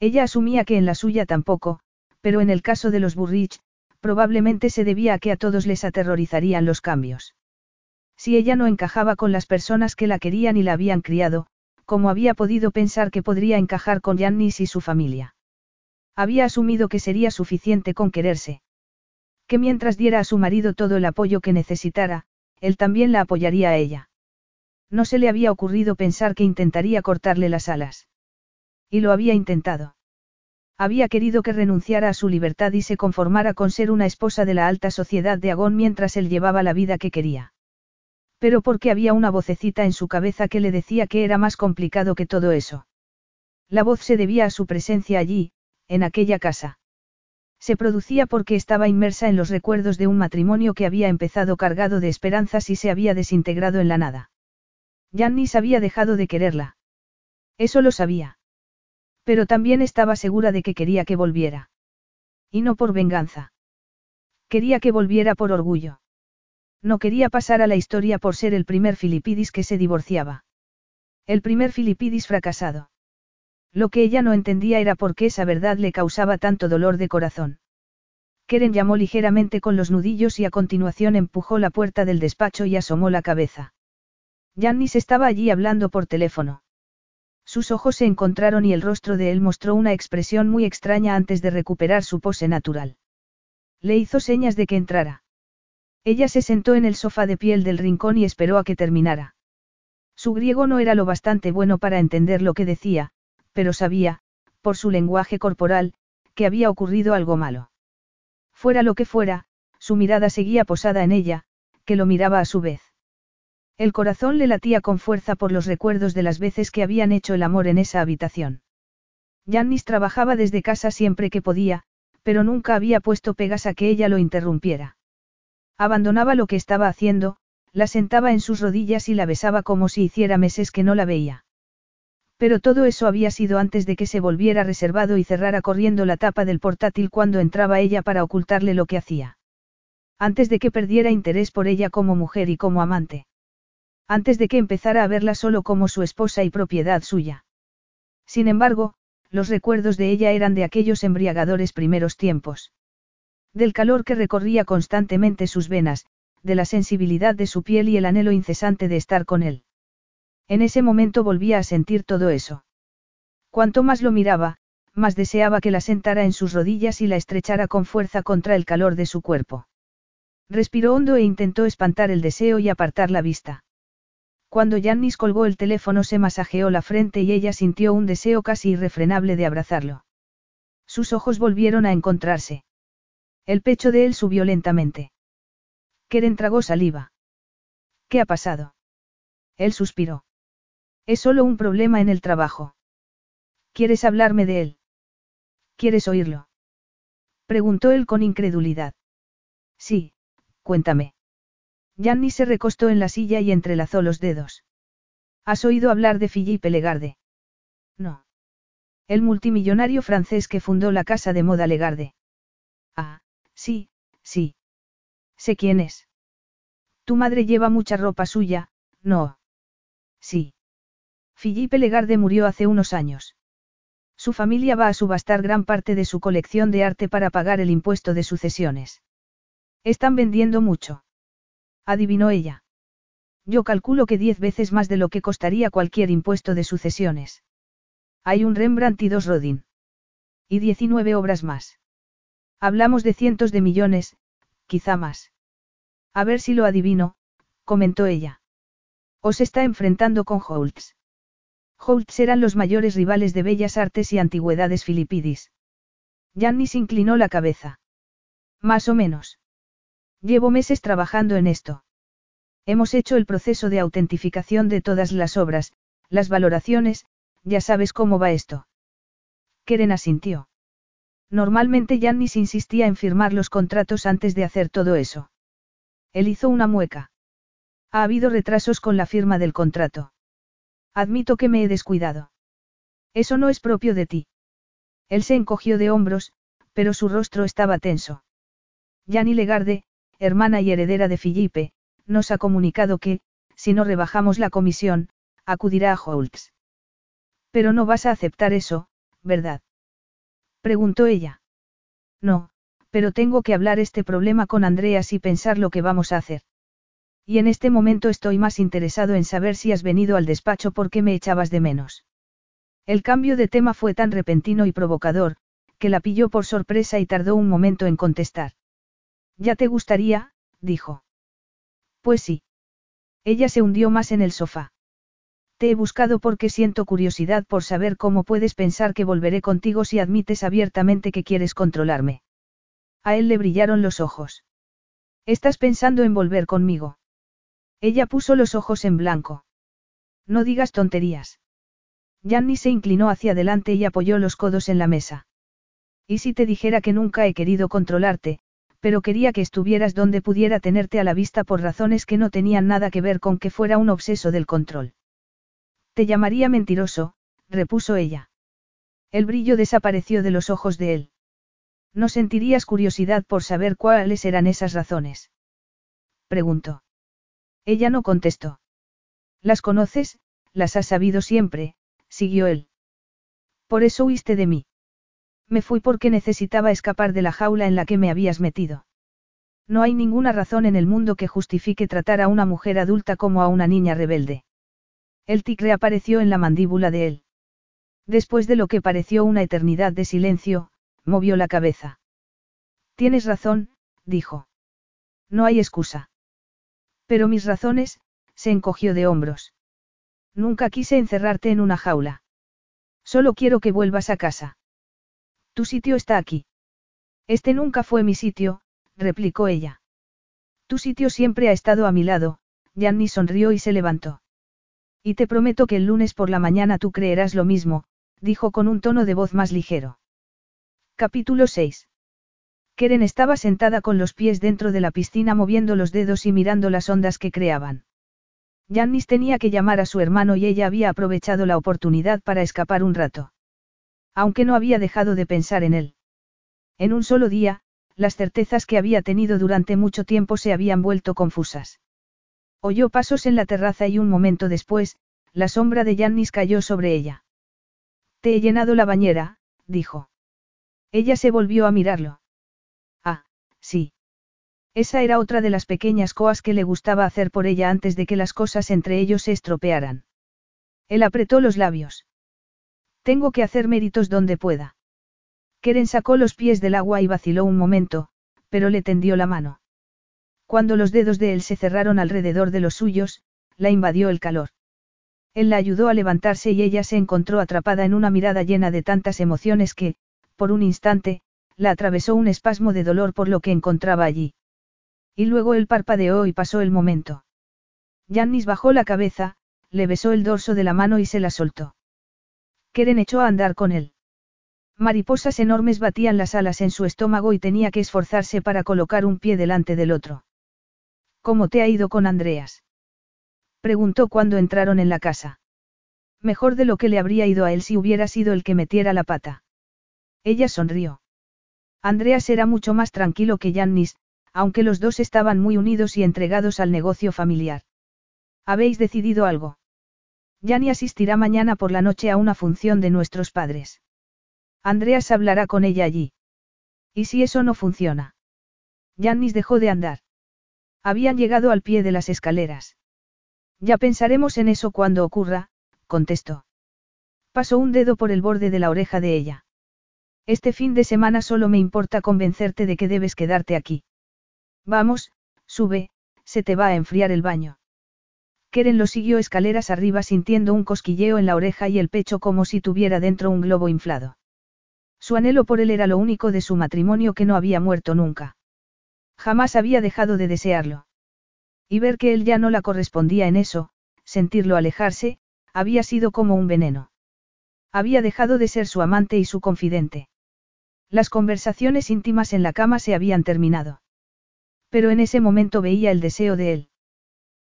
Ella asumía que en la suya tampoco, pero en el caso de los Burrich, probablemente se debía a que a todos les aterrorizarían los cambios. Si ella no encajaba con las personas que la querían y la habían criado, ¿Cómo había podido pensar que podría encajar con Yannis y su familia? Había asumido que sería suficiente con quererse. Que mientras diera a su marido todo el apoyo que necesitara, él también la apoyaría a ella. No se le había ocurrido pensar que intentaría cortarle las alas. Y lo había intentado. Había querido que renunciara a su libertad y se conformara con ser una esposa de la alta sociedad de Agón mientras él llevaba la vida que quería. Pero porque había una vocecita en su cabeza que le decía que era más complicado que todo eso. La voz se debía a su presencia allí, en aquella casa. Se producía porque estaba inmersa en los recuerdos de un matrimonio que había empezado cargado de esperanzas y se había desintegrado en la nada. Jannis había dejado de quererla. Eso lo sabía. Pero también estaba segura de que quería que volviera. Y no por venganza. Quería que volviera por orgullo. No quería pasar a la historia por ser el primer Filipidis que se divorciaba. El primer Filipidis fracasado. Lo que ella no entendía era por qué esa verdad le causaba tanto dolor de corazón. Keren llamó ligeramente con los nudillos y a continuación empujó la puerta del despacho y asomó la cabeza. Jannis estaba allí hablando por teléfono. Sus ojos se encontraron y el rostro de él mostró una expresión muy extraña antes de recuperar su pose natural. Le hizo señas de que entrara. Ella se sentó en el sofá de piel del rincón y esperó a que terminara. Su griego no era lo bastante bueno para entender lo que decía, pero sabía, por su lenguaje corporal, que había ocurrido algo malo. Fuera lo que fuera, su mirada seguía posada en ella, que lo miraba a su vez. El corazón le latía con fuerza por los recuerdos de las veces que habían hecho el amor en esa habitación. Jannis trabajaba desde casa siempre que podía, pero nunca había puesto pegas a que ella lo interrumpiera. Abandonaba lo que estaba haciendo, la sentaba en sus rodillas y la besaba como si hiciera meses que no la veía. Pero todo eso había sido antes de que se volviera reservado y cerrara corriendo la tapa del portátil cuando entraba ella para ocultarle lo que hacía. Antes de que perdiera interés por ella como mujer y como amante. Antes de que empezara a verla solo como su esposa y propiedad suya. Sin embargo, los recuerdos de ella eran de aquellos embriagadores primeros tiempos. Del calor que recorría constantemente sus venas, de la sensibilidad de su piel y el anhelo incesante de estar con él. En ese momento volvía a sentir todo eso. Cuanto más lo miraba, más deseaba que la sentara en sus rodillas y la estrechara con fuerza contra el calor de su cuerpo. Respiró hondo e intentó espantar el deseo y apartar la vista. Cuando Jannis colgó el teléfono se masajeó la frente y ella sintió un deseo casi irrefrenable de abrazarlo. Sus ojos volvieron a encontrarse. El pecho de él subió lentamente. Keren tragó saliva. ¿Qué ha pasado? Él suspiró. Es solo un problema en el trabajo. ¿Quieres hablarme de él? ¿Quieres oírlo? Preguntó él con incredulidad. Sí, cuéntame. Gianni se recostó en la silla y entrelazó los dedos. ¿Has oído hablar de Philippe Legarde? No. El multimillonario francés que fundó la casa de moda Legarde. Ah, sí, sí. Sé quién es. Tu madre lleva mucha ropa suya, no. Sí. Philippe Legarde murió hace unos años. Su familia va a subastar gran parte de su colección de arte para pagar el impuesto de sucesiones. Están vendiendo mucho. Adivinó ella. Yo calculo que diez veces más de lo que costaría cualquier impuesto de sucesiones. Hay un Rembrandt y dos Rodin. Y diecinueve obras más. Hablamos de cientos de millones, quizá más. A ver si lo adivino, comentó ella. Os está enfrentando con Holtz. Holtz eran los mayores rivales de bellas artes y antigüedades filipidis. Jannis inclinó la cabeza. Más o menos. Llevo meses trabajando en esto. Hemos hecho el proceso de autentificación de todas las obras, las valoraciones, ya sabes cómo va esto. Keren asintió. Normalmente Jannis insistía en firmar los contratos antes de hacer todo eso. Él hizo una mueca. Ha habido retrasos con la firma del contrato. Admito que me he descuidado. Eso no es propio de ti. Él se encogió de hombros, pero su rostro estaba tenso. Yanni Legarde, hermana y heredera de Filipe, nos ha comunicado que, si no rebajamos la comisión, acudirá a Holtz. Pero no vas a aceptar eso, ¿verdad? Preguntó ella. No, pero tengo que hablar este problema con Andreas y pensar lo que vamos a hacer. Y en este momento estoy más interesado en saber si has venido al despacho porque me echabas de menos. El cambio de tema fue tan repentino y provocador, que la pilló por sorpresa y tardó un momento en contestar. Ya te gustaría, dijo. Pues sí. Ella se hundió más en el sofá. Te he buscado porque siento curiosidad por saber cómo puedes pensar que volveré contigo si admites abiertamente que quieres controlarme. A él le brillaron los ojos. ¿Estás pensando en volver conmigo? Ella puso los ojos en blanco. No digas tonterías. Janny se inclinó hacia adelante y apoyó los codos en la mesa. ¿Y si te dijera que nunca he querido controlarte, pero quería que estuvieras donde pudiera tenerte a la vista por razones que no tenían nada que ver con que fuera un obseso del control? Te llamaría mentiroso, repuso ella. El brillo desapareció de los ojos de él. ¿No sentirías curiosidad por saber cuáles eran esas razones? Preguntó. Ella no contestó. Las conoces, las has sabido siempre, siguió él. Por eso huiste de mí. Me fui porque necesitaba escapar de la jaula en la que me habías metido. No hay ninguna razón en el mundo que justifique tratar a una mujer adulta como a una niña rebelde. El tic reapareció en la mandíbula de él. Después de lo que pareció una eternidad de silencio, movió la cabeza. Tienes razón, dijo. No hay excusa. Pero mis razones, se encogió de hombros. Nunca quise encerrarte en una jaula. Solo quiero que vuelvas a casa. Tu sitio está aquí. Este nunca fue mi sitio, replicó ella. Tu sitio siempre ha estado a mi lado, Janny sonrió y se levantó. Y te prometo que el lunes por la mañana tú creerás lo mismo, dijo con un tono de voz más ligero. Capítulo 6. Keren estaba sentada con los pies dentro de la piscina moviendo los dedos y mirando las ondas que creaban. Jannis tenía que llamar a su hermano y ella había aprovechado la oportunidad para escapar un rato. Aunque no había dejado de pensar en él. En un solo día, las certezas que había tenido durante mucho tiempo se habían vuelto confusas. Oyó pasos en la terraza y un momento después, la sombra de Jannis cayó sobre ella. Te he llenado la bañera, dijo. Ella se volvió a mirarlo. Ah, sí. Esa era otra de las pequeñas coas que le gustaba hacer por ella antes de que las cosas entre ellos se estropearan. Él apretó los labios. Tengo que hacer méritos donde pueda. Keren sacó los pies del agua y vaciló un momento, pero le tendió la mano. Cuando los dedos de él se cerraron alrededor de los suyos, la invadió el calor. Él la ayudó a levantarse y ella se encontró atrapada en una mirada llena de tantas emociones que, por un instante, la atravesó un espasmo de dolor por lo que encontraba allí. Y luego él parpadeó y pasó el momento. Jannis bajó la cabeza, le besó el dorso de la mano y se la soltó. Keren echó a andar con él. Mariposas enormes batían las alas en su estómago y tenía que esforzarse para colocar un pie delante del otro. ¿Cómo te ha ido con Andreas? Preguntó cuando entraron en la casa. Mejor de lo que le habría ido a él si hubiera sido el que metiera la pata. Ella sonrió. Andreas era mucho más tranquilo que Jannis, aunque los dos estaban muy unidos y entregados al negocio familiar. ¿Habéis decidido algo? Yanni asistirá mañana por la noche a una función de nuestros padres. Andreas hablará con ella allí. ¿Y si eso no funciona? Jannis dejó de andar. Habían llegado al pie de las escaleras. Ya pensaremos en eso cuando ocurra, contestó. Pasó un dedo por el borde de la oreja de ella. Este fin de semana solo me importa convencerte de que debes quedarte aquí. Vamos, sube, se te va a enfriar el baño. Keren lo siguió escaleras arriba sintiendo un cosquilleo en la oreja y el pecho como si tuviera dentro un globo inflado. Su anhelo por él era lo único de su matrimonio que no había muerto nunca. Jamás había dejado de desearlo. Y ver que él ya no la correspondía en eso, sentirlo alejarse, había sido como un veneno. Había dejado de ser su amante y su confidente. Las conversaciones íntimas en la cama se habían terminado. Pero en ese momento veía el deseo de él.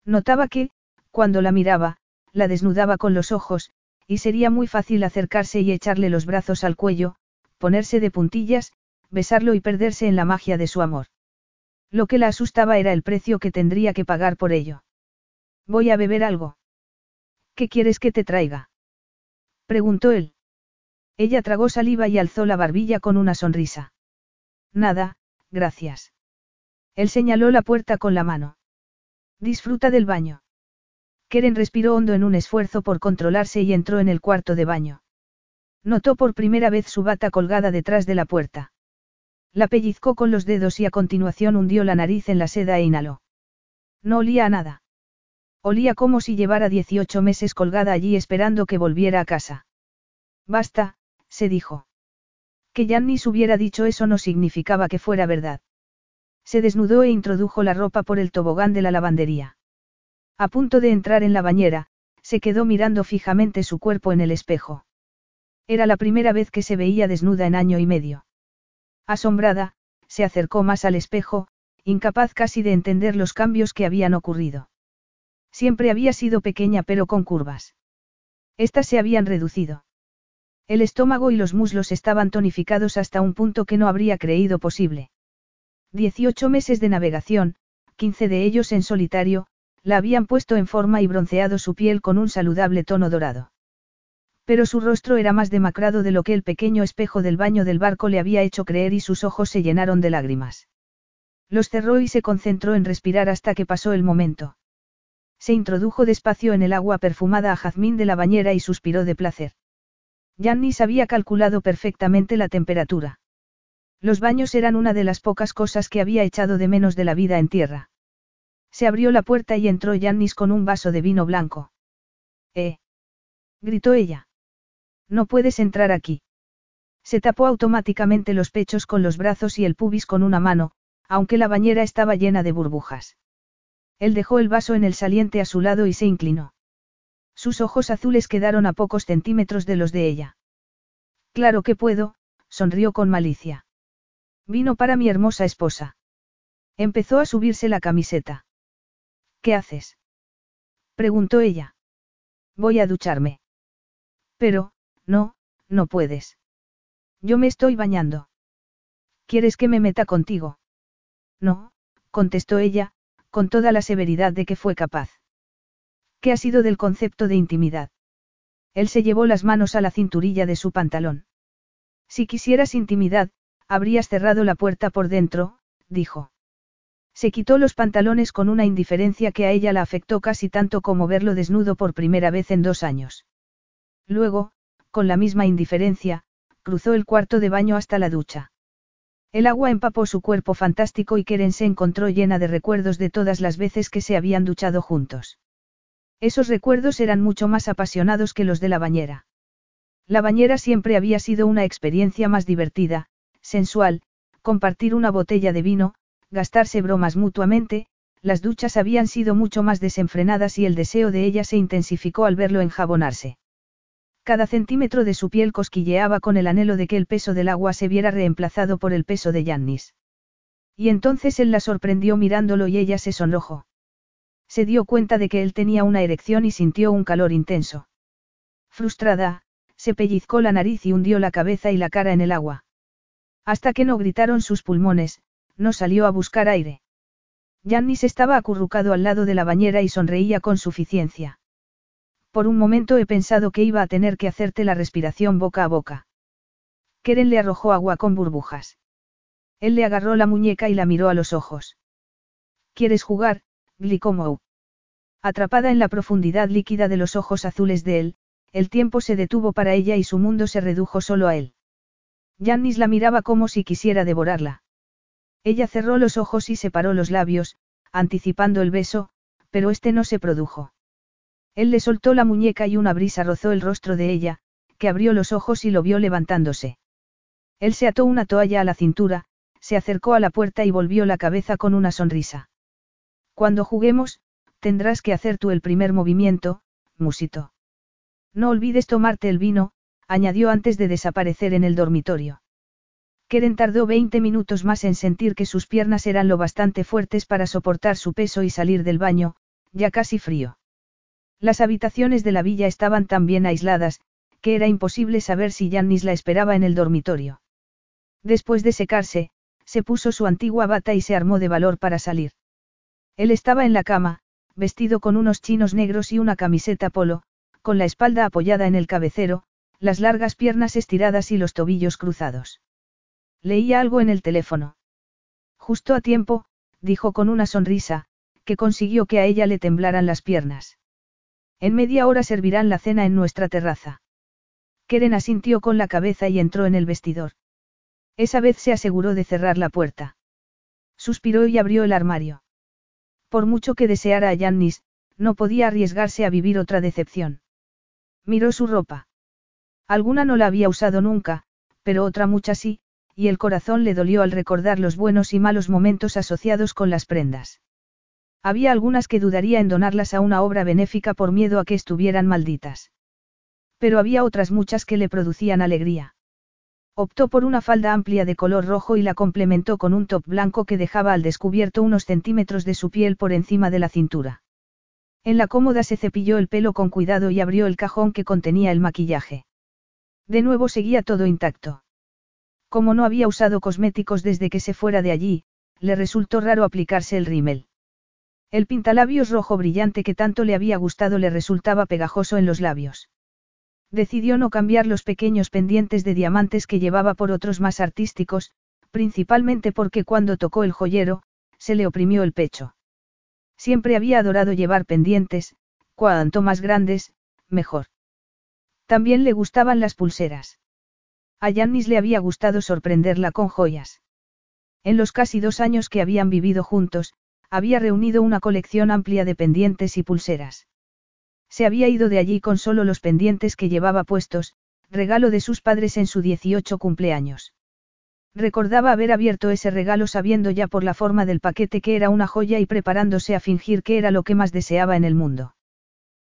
Notaba que, cuando la miraba, la desnudaba con los ojos, y sería muy fácil acercarse y echarle los brazos al cuello, ponerse de puntillas, besarlo y perderse en la magia de su amor. Lo que la asustaba era el precio que tendría que pagar por ello. Voy a beber algo. ¿Qué quieres que te traiga? preguntó él. Ella tragó saliva y alzó la barbilla con una sonrisa. Nada, gracias. Él señaló la puerta con la mano. Disfruta del baño. Keren respiró hondo en un esfuerzo por controlarse y entró en el cuarto de baño. Notó por primera vez su bata colgada detrás de la puerta. La pellizcó con los dedos y a continuación hundió la nariz en la seda e inhaló. No olía a nada. Olía como si llevara 18 meses colgada allí esperando que volviera a casa. Basta, se dijo. Que Jannis hubiera dicho eso no significaba que fuera verdad. Se desnudó e introdujo la ropa por el tobogán de la lavandería. A punto de entrar en la bañera, se quedó mirando fijamente su cuerpo en el espejo. Era la primera vez que se veía desnuda en año y medio. Asombrada, se acercó más al espejo, incapaz casi de entender los cambios que habían ocurrido. Siempre había sido pequeña pero con curvas. Estas se habían reducido. El estómago y los muslos estaban tonificados hasta un punto que no habría creído posible. Dieciocho meses de navegación, quince de ellos en solitario, la habían puesto en forma y bronceado su piel con un saludable tono dorado. Pero su rostro era más demacrado de lo que el pequeño espejo del baño del barco le había hecho creer y sus ojos se llenaron de lágrimas. Los cerró y se concentró en respirar hasta que pasó el momento. Se introdujo despacio en el agua perfumada a jazmín de la bañera y suspiró de placer. Jannis había calculado perfectamente la temperatura. Los baños eran una de las pocas cosas que había echado de menos de la vida en tierra. Se abrió la puerta y entró Jannis con un vaso de vino blanco. ¡Eh! gritó ella. No puedes entrar aquí. Se tapó automáticamente los pechos con los brazos y el pubis con una mano, aunque la bañera estaba llena de burbujas. Él dejó el vaso en el saliente a su lado y se inclinó. Sus ojos azules quedaron a pocos centímetros de los de ella. Claro que puedo, sonrió con malicia. Vino para mi hermosa esposa. Empezó a subirse la camiseta. ¿Qué haces? preguntó ella. Voy a ducharme. Pero, no, no puedes. Yo me estoy bañando. ¿Quieres que me meta contigo? No, contestó ella, con toda la severidad de que fue capaz. ¿Qué ha sido del concepto de intimidad? Él se llevó las manos a la cinturilla de su pantalón. Si quisieras intimidad, habrías cerrado la puerta por dentro, dijo. Se quitó los pantalones con una indiferencia que a ella la afectó casi tanto como verlo desnudo por primera vez en dos años. Luego, con la misma indiferencia, cruzó el cuarto de baño hasta la ducha. El agua empapó su cuerpo fantástico y Keren se encontró llena de recuerdos de todas las veces que se habían duchado juntos. Esos recuerdos eran mucho más apasionados que los de la bañera. La bañera siempre había sido una experiencia más divertida, sensual, compartir una botella de vino, gastarse bromas mutuamente, las duchas habían sido mucho más desenfrenadas y el deseo de ella se intensificó al verlo enjabonarse. Cada centímetro de su piel cosquilleaba con el anhelo de que el peso del agua se viera reemplazado por el peso de Yannis. Y entonces él la sorprendió mirándolo y ella se sonrojó. Se dio cuenta de que él tenía una erección y sintió un calor intenso. Frustrada, se pellizcó la nariz y hundió la cabeza y la cara en el agua. Hasta que no gritaron sus pulmones, no salió a buscar aire. Yannis estaba acurrucado al lado de la bañera y sonreía con suficiencia. Por un momento he pensado que iba a tener que hacerte la respiración boca a boca. Keren le arrojó agua con burbujas. Él le agarró la muñeca y la miró a los ojos. ¿Quieres jugar, Glicomou? Atrapada en la profundidad líquida de los ojos azules de él, el tiempo se detuvo para ella y su mundo se redujo solo a él. Jannis la miraba como si quisiera devorarla. Ella cerró los ojos y separó los labios, anticipando el beso, pero este no se produjo. Él le soltó la muñeca y una brisa rozó el rostro de ella, que abrió los ojos y lo vio levantándose. Él se ató una toalla a la cintura, se acercó a la puerta y volvió la cabeza con una sonrisa. Cuando juguemos, tendrás que hacer tú el primer movimiento, musito. No olvides tomarte el vino, añadió antes de desaparecer en el dormitorio. Keren tardó 20 minutos más en sentir que sus piernas eran lo bastante fuertes para soportar su peso y salir del baño, ya casi frío. Las habitaciones de la villa estaban tan bien aisladas, que era imposible saber si Jannis la esperaba en el dormitorio. Después de secarse, se puso su antigua bata y se armó de valor para salir. Él estaba en la cama, vestido con unos chinos negros y una camiseta polo, con la espalda apoyada en el cabecero, las largas piernas estiradas y los tobillos cruzados. Leía algo en el teléfono. Justo a tiempo, dijo con una sonrisa, que consiguió que a ella le temblaran las piernas. En media hora servirán la cena en nuestra terraza. Keren asintió con la cabeza y entró en el vestidor. Esa vez se aseguró de cerrar la puerta. Suspiró y abrió el armario. Por mucho que deseara a Yannis, no podía arriesgarse a vivir otra decepción. Miró su ropa. Alguna no la había usado nunca, pero otra mucha sí, y el corazón le dolió al recordar los buenos y malos momentos asociados con las prendas. Había algunas que dudaría en donarlas a una obra benéfica por miedo a que estuvieran malditas. Pero había otras muchas que le producían alegría. Optó por una falda amplia de color rojo y la complementó con un top blanco que dejaba al descubierto unos centímetros de su piel por encima de la cintura. En la cómoda se cepilló el pelo con cuidado y abrió el cajón que contenía el maquillaje. De nuevo seguía todo intacto. Como no había usado cosméticos desde que se fuera de allí, le resultó raro aplicarse el rímel. El pintalabios rojo brillante que tanto le había gustado le resultaba pegajoso en los labios. Decidió no cambiar los pequeños pendientes de diamantes que llevaba por otros más artísticos, principalmente porque cuando tocó el joyero, se le oprimió el pecho. Siempre había adorado llevar pendientes, cuanto más grandes, mejor. También le gustaban las pulseras. A Yannis le había gustado sorprenderla con joyas. En los casi dos años que habían vivido juntos, había reunido una colección amplia de pendientes y pulseras. Se había ido de allí con solo los pendientes que llevaba puestos, regalo de sus padres en su 18 cumpleaños. Recordaba haber abierto ese regalo sabiendo ya por la forma del paquete que era una joya y preparándose a fingir que era lo que más deseaba en el mundo.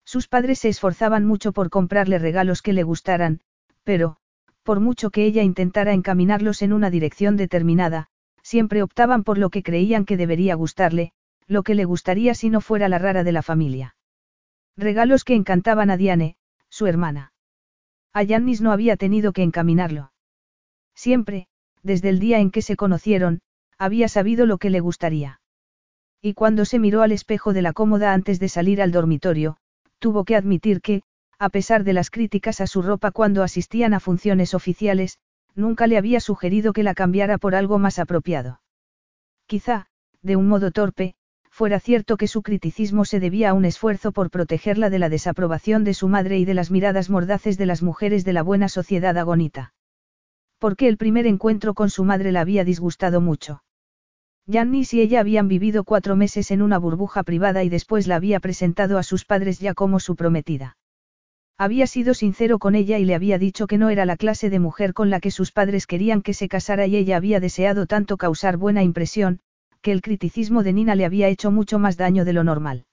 Sus padres se esforzaban mucho por comprarle regalos que le gustaran, pero, por mucho que ella intentara encaminarlos en una dirección determinada, siempre optaban por lo que creían que debería gustarle, lo que le gustaría si no fuera la rara de la familia. Regalos que encantaban a Diane, su hermana. A Yannis no había tenido que encaminarlo. Siempre, desde el día en que se conocieron, había sabido lo que le gustaría. Y cuando se miró al espejo de la cómoda antes de salir al dormitorio, tuvo que admitir que, a pesar de las críticas a su ropa cuando asistían a funciones oficiales, nunca le había sugerido que la cambiara por algo más apropiado. Quizá, de un modo torpe, fuera cierto que su criticismo se debía a un esfuerzo por protegerla de la desaprobación de su madre y de las miradas mordaces de las mujeres de la buena sociedad agonita porque el primer encuentro con su madre la había disgustado mucho. Jannis y ella habían vivido cuatro meses en una burbuja privada y después la había presentado a sus padres ya como su prometida. Había sido sincero con ella y le había dicho que no era la clase de mujer con la que sus padres querían que se casara y ella había deseado tanto causar buena impresión, que el criticismo de Nina le había hecho mucho más daño de lo normal.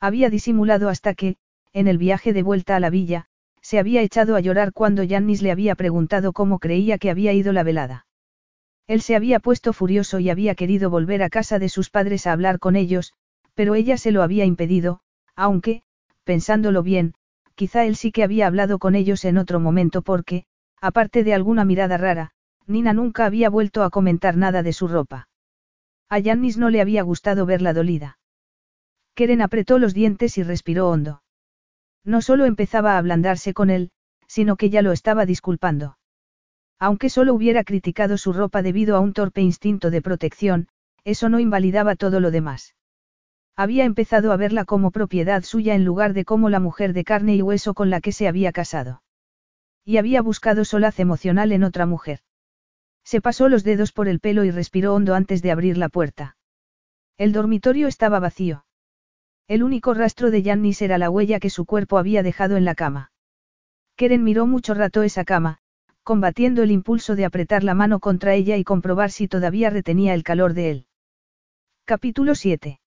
Había disimulado hasta que, en el viaje de vuelta a la villa, se había echado a llorar cuando Yannis le había preguntado cómo creía que había ido la velada. Él se había puesto furioso y había querido volver a casa de sus padres a hablar con ellos, pero ella se lo había impedido, aunque, pensándolo bien, quizá él sí que había hablado con ellos en otro momento porque, aparte de alguna mirada rara, Nina nunca había vuelto a comentar nada de su ropa. A Yannis no le había gustado verla dolida. Keren apretó los dientes y respiró hondo. No solo empezaba a ablandarse con él, sino que ya lo estaba disculpando. Aunque solo hubiera criticado su ropa debido a un torpe instinto de protección, eso no invalidaba todo lo demás. Había empezado a verla como propiedad suya en lugar de como la mujer de carne y hueso con la que se había casado. Y había buscado solaz emocional en otra mujer. Se pasó los dedos por el pelo y respiró hondo antes de abrir la puerta. El dormitorio estaba vacío. El único rastro de Jannis era la huella que su cuerpo había dejado en la cama. Keren miró mucho rato esa cama, combatiendo el impulso de apretar la mano contra ella y comprobar si todavía retenía el calor de él. Capítulo 7.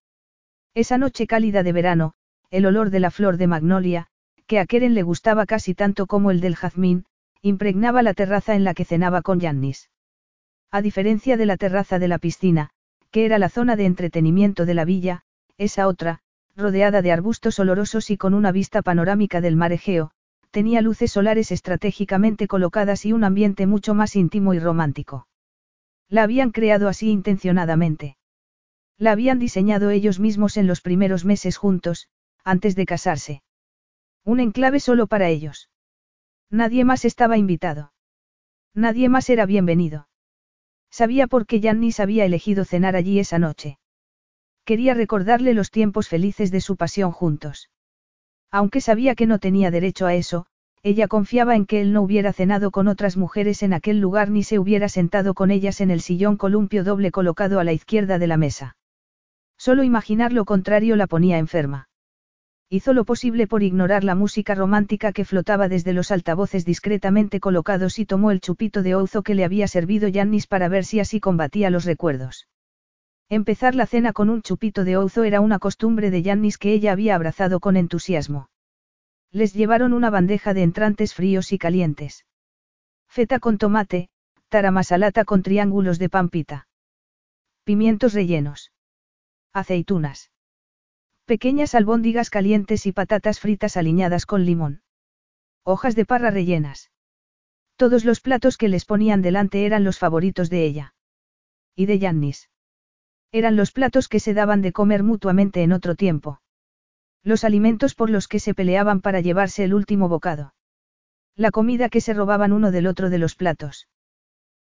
Esa noche cálida de verano, el olor de la flor de magnolia, que a Keren le gustaba casi tanto como el del jazmín, impregnaba la terraza en la que cenaba con Jannis. A diferencia de la terraza de la piscina, que era la zona de entretenimiento de la villa, esa otra, rodeada de arbustos olorosos y con una vista panorámica del mar Egeo, tenía luces solares estratégicamente colocadas y un ambiente mucho más íntimo y romántico. La habían creado así intencionadamente. La habían diseñado ellos mismos en los primeros meses juntos, antes de casarse. Un enclave solo para ellos. Nadie más estaba invitado. Nadie más era bienvenido. Sabía por qué Jannis había elegido cenar allí esa noche. Quería recordarle los tiempos felices de su pasión juntos. Aunque sabía que no tenía derecho a eso, ella confiaba en que él no hubiera cenado con otras mujeres en aquel lugar ni se hubiera sentado con ellas en el sillón columpio doble colocado a la izquierda de la mesa. Solo imaginar lo contrario la ponía enferma. Hizo lo posible por ignorar la música romántica que flotaba desde los altavoces discretamente colocados y tomó el chupito de ouzo que le había servido Yannis para ver si así combatía los recuerdos. Empezar la cena con un chupito de ouzo era una costumbre de Yannis que ella había abrazado con entusiasmo. Les llevaron una bandeja de entrantes fríos y calientes. Feta con tomate, taramasalata con triángulos de pampita. Pimientos rellenos. Aceitunas. Pequeñas albóndigas calientes y patatas fritas aliñadas con limón. Hojas de parra rellenas. Todos los platos que les ponían delante eran los favoritos de ella. Y de Yannis. Eran los platos que se daban de comer mutuamente en otro tiempo. Los alimentos por los que se peleaban para llevarse el último bocado. La comida que se robaban uno del otro de los platos.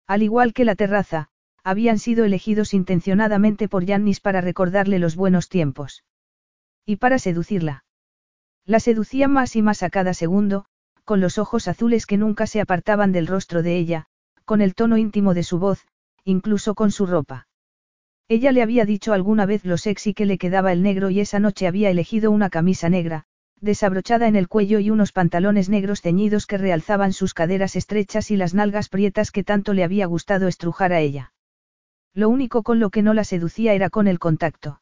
Al igual que la terraza, habían sido elegidos intencionadamente por Yannis para recordarle los buenos tiempos. Y para seducirla. La seducía más y más a cada segundo, con los ojos azules que nunca se apartaban del rostro de ella, con el tono íntimo de su voz, incluso con su ropa. Ella le había dicho alguna vez lo sexy que le quedaba el negro y esa noche había elegido una camisa negra, desabrochada en el cuello y unos pantalones negros ceñidos que realzaban sus caderas estrechas y las nalgas prietas que tanto le había gustado estrujar a ella. Lo único con lo que no la seducía era con el contacto.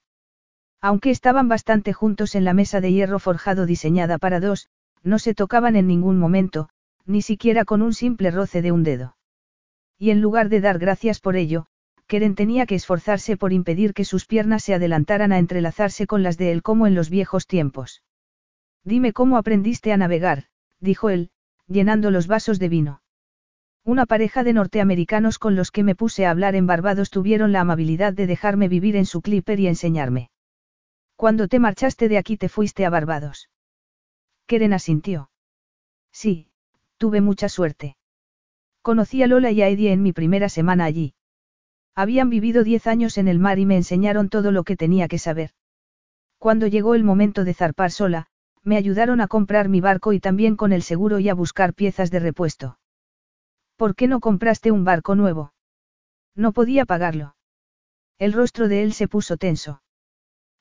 Aunque estaban bastante juntos en la mesa de hierro forjado diseñada para dos, no se tocaban en ningún momento, ni siquiera con un simple roce de un dedo. Y en lugar de dar gracias por ello, Keren tenía que esforzarse por impedir que sus piernas se adelantaran a entrelazarse con las de él como en los viejos tiempos. Dime cómo aprendiste a navegar, dijo él, llenando los vasos de vino. Una pareja de norteamericanos con los que me puse a hablar en Barbados tuvieron la amabilidad de dejarme vivir en su clipper y enseñarme. Cuando te marchaste de aquí te fuiste a Barbados. Keren asintió. Sí, tuve mucha suerte. Conocí a Lola y a Eddie en mi primera semana allí. Habían vivido diez años en el mar y me enseñaron todo lo que tenía que saber. Cuando llegó el momento de zarpar sola, me ayudaron a comprar mi barco y también con el seguro y a buscar piezas de repuesto. ¿Por qué no compraste un barco nuevo? No podía pagarlo. El rostro de él se puso tenso.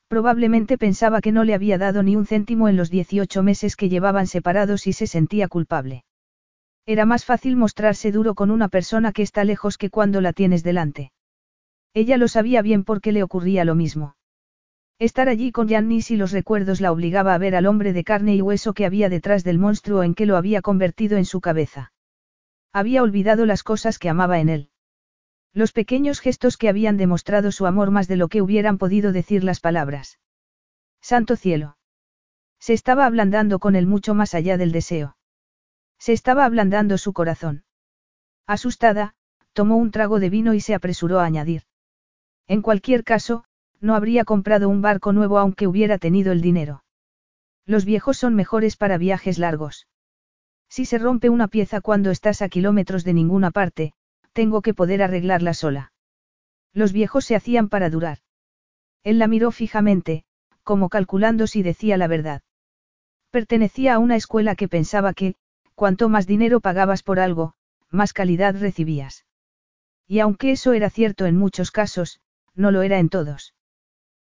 Probablemente pensaba que no le había dado ni un céntimo en los 18 meses que llevaban separados y se sentía culpable. Era más fácil mostrarse duro con una persona que está lejos que cuando la tienes delante. Ella lo sabía bien porque le ocurría lo mismo. Estar allí con Yannis y los recuerdos la obligaba a ver al hombre de carne y hueso que había detrás del monstruo en que lo había convertido en su cabeza. Había olvidado las cosas que amaba en él. Los pequeños gestos que habían demostrado su amor más de lo que hubieran podido decir las palabras. Santo cielo. Se estaba ablandando con él mucho más allá del deseo. Se estaba ablandando su corazón. Asustada, tomó un trago de vino y se apresuró a añadir. En cualquier caso, no habría comprado un barco nuevo aunque hubiera tenido el dinero. Los viejos son mejores para viajes largos. Si se rompe una pieza cuando estás a kilómetros de ninguna parte, tengo que poder arreglarla sola. Los viejos se hacían para durar. Él la miró fijamente, como calculando si decía la verdad. Pertenecía a una escuela que pensaba que, cuanto más dinero pagabas por algo, más calidad recibías. Y aunque eso era cierto en muchos casos, no lo era en todos.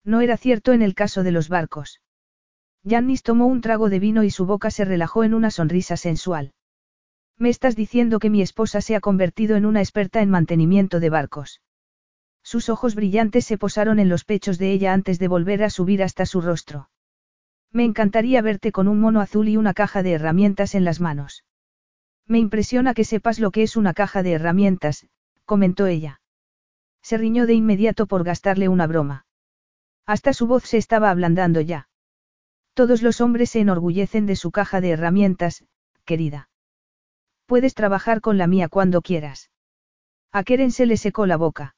No era cierto en el caso de los barcos. Yannis tomó un trago de vino y su boca se relajó en una sonrisa sensual. Me estás diciendo que mi esposa se ha convertido en una experta en mantenimiento de barcos. Sus ojos brillantes se posaron en los pechos de ella antes de volver a subir hasta su rostro. Me encantaría verte con un mono azul y una caja de herramientas en las manos. Me impresiona que sepas lo que es una caja de herramientas, comentó ella. Se riñó de inmediato por gastarle una broma. Hasta su voz se estaba ablandando ya. Todos los hombres se enorgullecen de su caja de herramientas, querida. Puedes trabajar con la mía cuando quieras. A Keren se le secó la boca.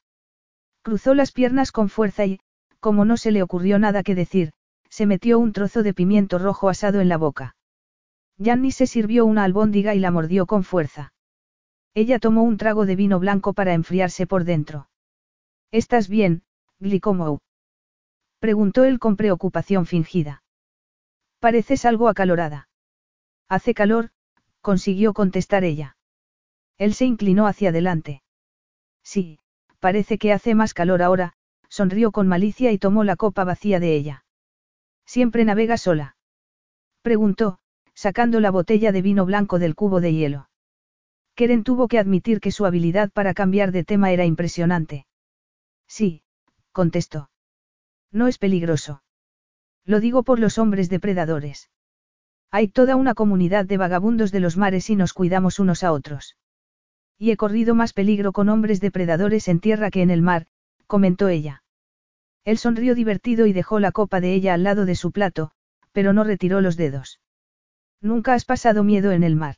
Cruzó las piernas con fuerza y, como no se le ocurrió nada que decir, se metió un trozo de pimiento rojo asado en la boca. Yanni se sirvió una albóndiga y la mordió con fuerza. Ella tomó un trago de vino blanco para enfriarse por dentro. ¿Estás bien, Glicomou? Preguntó él con preocupación fingida. Pareces algo acalorada. Hace calor, consiguió contestar ella. Él se inclinó hacia adelante. Sí, parece que hace más calor ahora, sonrió con malicia y tomó la copa vacía de ella. ¿Siempre navega sola? Preguntó, sacando la botella de vino blanco del cubo de hielo. Keren tuvo que admitir que su habilidad para cambiar de tema era impresionante. Sí, contestó. No es peligroso. Lo digo por los hombres depredadores. Hay toda una comunidad de vagabundos de los mares y nos cuidamos unos a otros. Y he corrido más peligro con hombres depredadores en tierra que en el mar, comentó ella. Él sonrió divertido y dejó la copa de ella al lado de su plato, pero no retiró los dedos. Nunca has pasado miedo en el mar.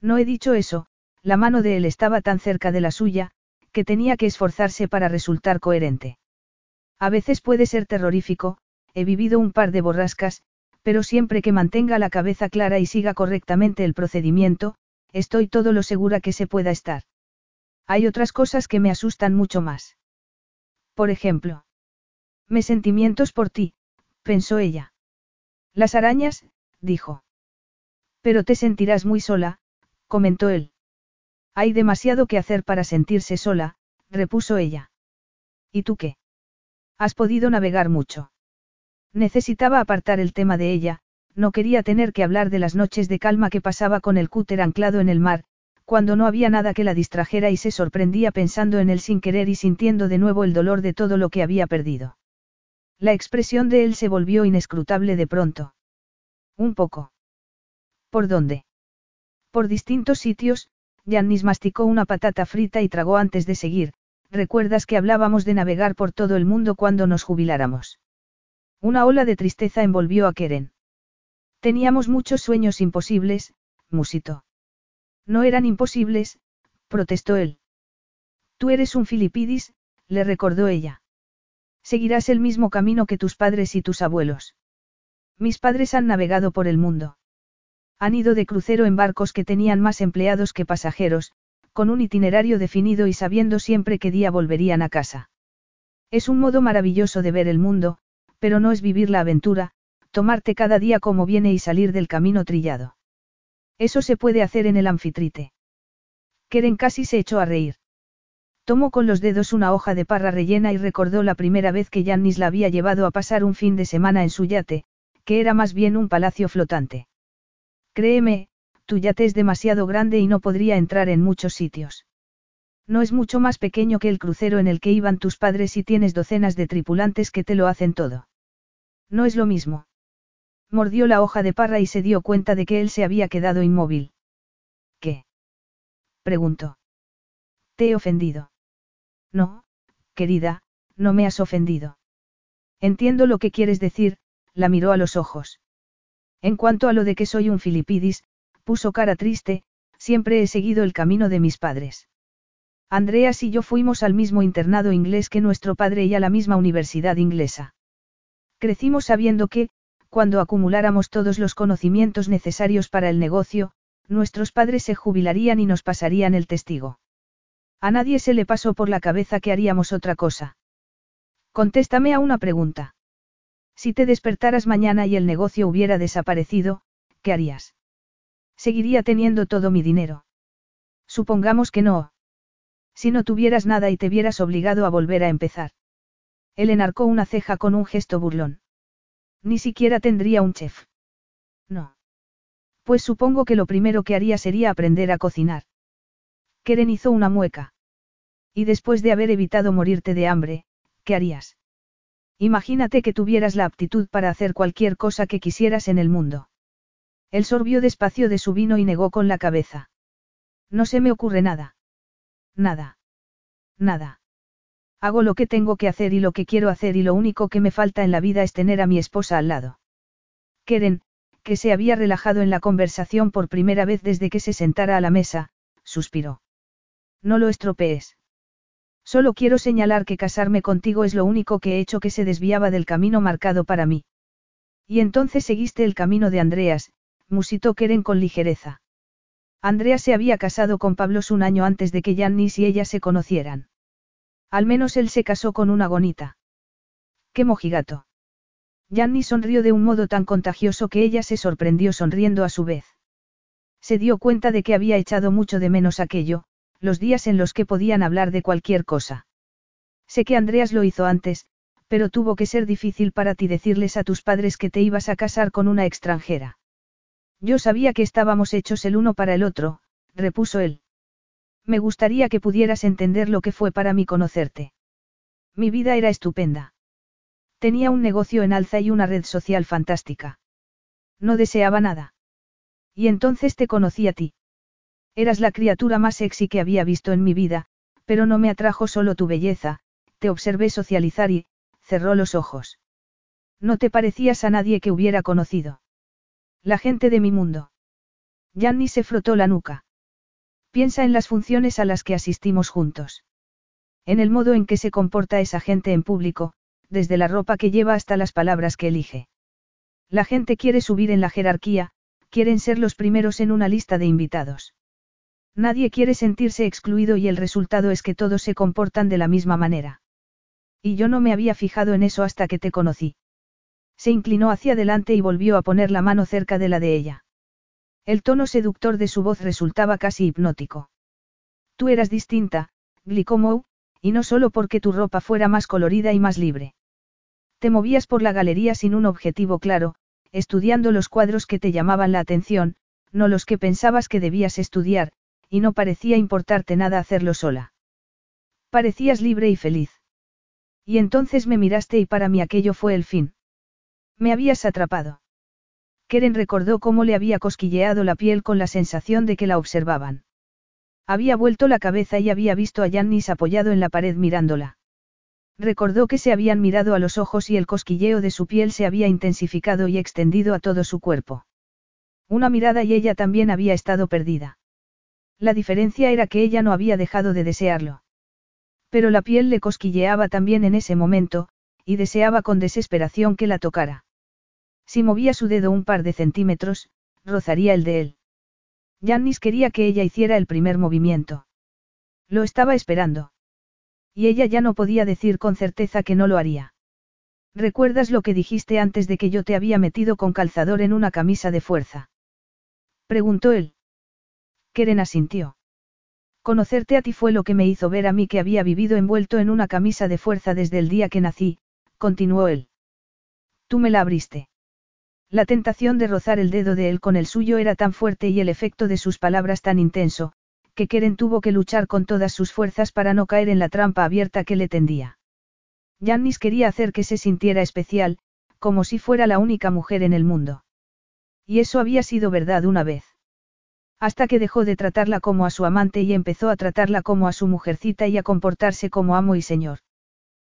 No he dicho eso, la mano de él estaba tan cerca de la suya, que tenía que esforzarse para resultar coherente. A veces puede ser terrorífico, he vivido un par de borrascas, pero siempre que mantenga la cabeza clara y siga correctamente el procedimiento, estoy todo lo segura que se pueda estar. Hay otras cosas que me asustan mucho más. Por ejemplo. Me sentimientos por ti, pensó ella. Las arañas, dijo. Pero te sentirás muy sola, comentó él. Hay demasiado que hacer para sentirse sola, repuso ella. ¿Y tú qué? Has podido navegar mucho. Necesitaba apartar el tema de ella, no quería tener que hablar de las noches de calma que pasaba con el cúter anclado en el mar, cuando no había nada que la distrajera y se sorprendía pensando en él sin querer y sintiendo de nuevo el dolor de todo lo que había perdido. La expresión de él se volvió inescrutable de pronto. Un poco. ¿Por dónde? Por distintos sitios, Yannis masticó una patata frita y tragó antes de seguir, recuerdas que hablábamos de navegar por todo el mundo cuando nos jubiláramos. Una ola de tristeza envolvió a Keren. Teníamos muchos sueños imposibles, musitó. No eran imposibles, protestó él. Tú eres un filipidis, le recordó ella. Seguirás el mismo camino que tus padres y tus abuelos. Mis padres han navegado por el mundo. Han ido de crucero en barcos que tenían más empleados que pasajeros, con un itinerario definido y sabiendo siempre qué día volverían a casa. Es un modo maravilloso de ver el mundo, pero no es vivir la aventura, tomarte cada día como viene y salir del camino trillado. Eso se puede hacer en el anfitrite. Keren casi se echó a reír. Tomó con los dedos una hoja de parra rellena y recordó la primera vez que Yannis la había llevado a pasar un fin de semana en su yate, que era más bien un palacio flotante. Créeme, tu yate es demasiado grande y no podría entrar en muchos sitios. No es mucho más pequeño que el crucero en el que iban tus padres y tienes docenas de tripulantes que te lo hacen todo. No es lo mismo. Mordió la hoja de parra y se dio cuenta de que él se había quedado inmóvil. ¿Qué? preguntó. Te he ofendido. No, querida, no me has ofendido. Entiendo lo que quieres decir, la miró a los ojos. En cuanto a lo de que soy un filipidis, puso cara triste, siempre he seguido el camino de mis padres. Andreas y yo fuimos al mismo internado inglés que nuestro padre y a la misma universidad inglesa. Crecimos sabiendo que, cuando acumuláramos todos los conocimientos necesarios para el negocio, nuestros padres se jubilarían y nos pasarían el testigo. A nadie se le pasó por la cabeza que haríamos otra cosa. Contéstame a una pregunta. Si te despertaras mañana y el negocio hubiera desaparecido, ¿qué harías? Seguiría teniendo todo mi dinero. Supongamos que no. Si no tuvieras nada y te vieras obligado a volver a empezar. Él enarcó una ceja con un gesto burlón. Ni siquiera tendría un chef. No. Pues supongo que lo primero que haría sería aprender a cocinar. Keren hizo una mueca. Y después de haber evitado morirte de hambre, ¿qué harías? Imagínate que tuvieras la aptitud para hacer cualquier cosa que quisieras en el mundo. Él sorbió despacio de su vino y negó con la cabeza. No se me ocurre nada. Nada. Nada. Hago lo que tengo que hacer y lo que quiero hacer y lo único que me falta en la vida es tener a mi esposa al lado. Keren, que se había relajado en la conversación por primera vez desde que se sentara a la mesa, suspiró. No lo estropees. Solo quiero señalar que casarme contigo es lo único que he hecho que se desviaba del camino marcado para mí. Y entonces seguiste el camino de Andreas, musitó Keren con ligereza. Andreas se había casado con Pablos un año antes de que Yannis y ella se conocieran. Al menos él se casó con una gonita. ¡Qué mojigato! Yannis sonrió de un modo tan contagioso que ella se sorprendió sonriendo a su vez. Se dio cuenta de que había echado mucho de menos aquello, los días en los que podían hablar de cualquier cosa. Sé que Andreas lo hizo antes, pero tuvo que ser difícil para ti decirles a tus padres que te ibas a casar con una extranjera. Yo sabía que estábamos hechos el uno para el otro, repuso él. Me gustaría que pudieras entender lo que fue para mí conocerte. Mi vida era estupenda. Tenía un negocio en alza y una red social fantástica. No deseaba nada. Y entonces te conocí a ti. Eras la criatura más sexy que había visto en mi vida, pero no me atrajo solo tu belleza, te observé socializar y, cerró los ojos. No te parecías a nadie que hubiera conocido. La gente de mi mundo. Gianni se frotó la nuca. Piensa en las funciones a las que asistimos juntos. En el modo en que se comporta esa gente en público, desde la ropa que lleva hasta las palabras que elige. La gente quiere subir en la jerarquía, quieren ser los primeros en una lista de invitados. Nadie quiere sentirse excluido y el resultado es que todos se comportan de la misma manera. Y yo no me había fijado en eso hasta que te conocí. Se inclinó hacia adelante y volvió a poner la mano cerca de la de ella. El tono seductor de su voz resultaba casi hipnótico. Tú eras distinta, Glicomou, y no solo porque tu ropa fuera más colorida y más libre. Te movías por la galería sin un objetivo claro, estudiando los cuadros que te llamaban la atención, no los que pensabas que debías estudiar, y no parecía importarte nada hacerlo sola. Parecías libre y feliz. Y entonces me miraste y para mí aquello fue el fin. Me habías atrapado. Keren recordó cómo le había cosquilleado la piel con la sensación de que la observaban. Había vuelto la cabeza y había visto a Yannis apoyado en la pared mirándola. Recordó que se habían mirado a los ojos y el cosquilleo de su piel se había intensificado y extendido a todo su cuerpo. Una mirada y ella también había estado perdida. La diferencia era que ella no había dejado de desearlo. Pero la piel le cosquilleaba también en ese momento, y deseaba con desesperación que la tocara. Si movía su dedo un par de centímetros, rozaría el de él. Jannis quería que ella hiciera el primer movimiento. Lo estaba esperando. Y ella ya no podía decir con certeza que no lo haría. ¿Recuerdas lo que dijiste antes de que yo te había metido con calzador en una camisa de fuerza? Preguntó él. Keren asintió. Conocerte a ti fue lo que me hizo ver a mí que había vivido envuelto en una camisa de fuerza desde el día que nací, continuó él. Tú me la abriste. La tentación de rozar el dedo de él con el suyo era tan fuerte y el efecto de sus palabras tan intenso, que Keren tuvo que luchar con todas sus fuerzas para no caer en la trampa abierta que le tendía. Jannis quería hacer que se sintiera especial, como si fuera la única mujer en el mundo. Y eso había sido verdad una vez. Hasta que dejó de tratarla como a su amante y empezó a tratarla como a su mujercita y a comportarse como amo y señor.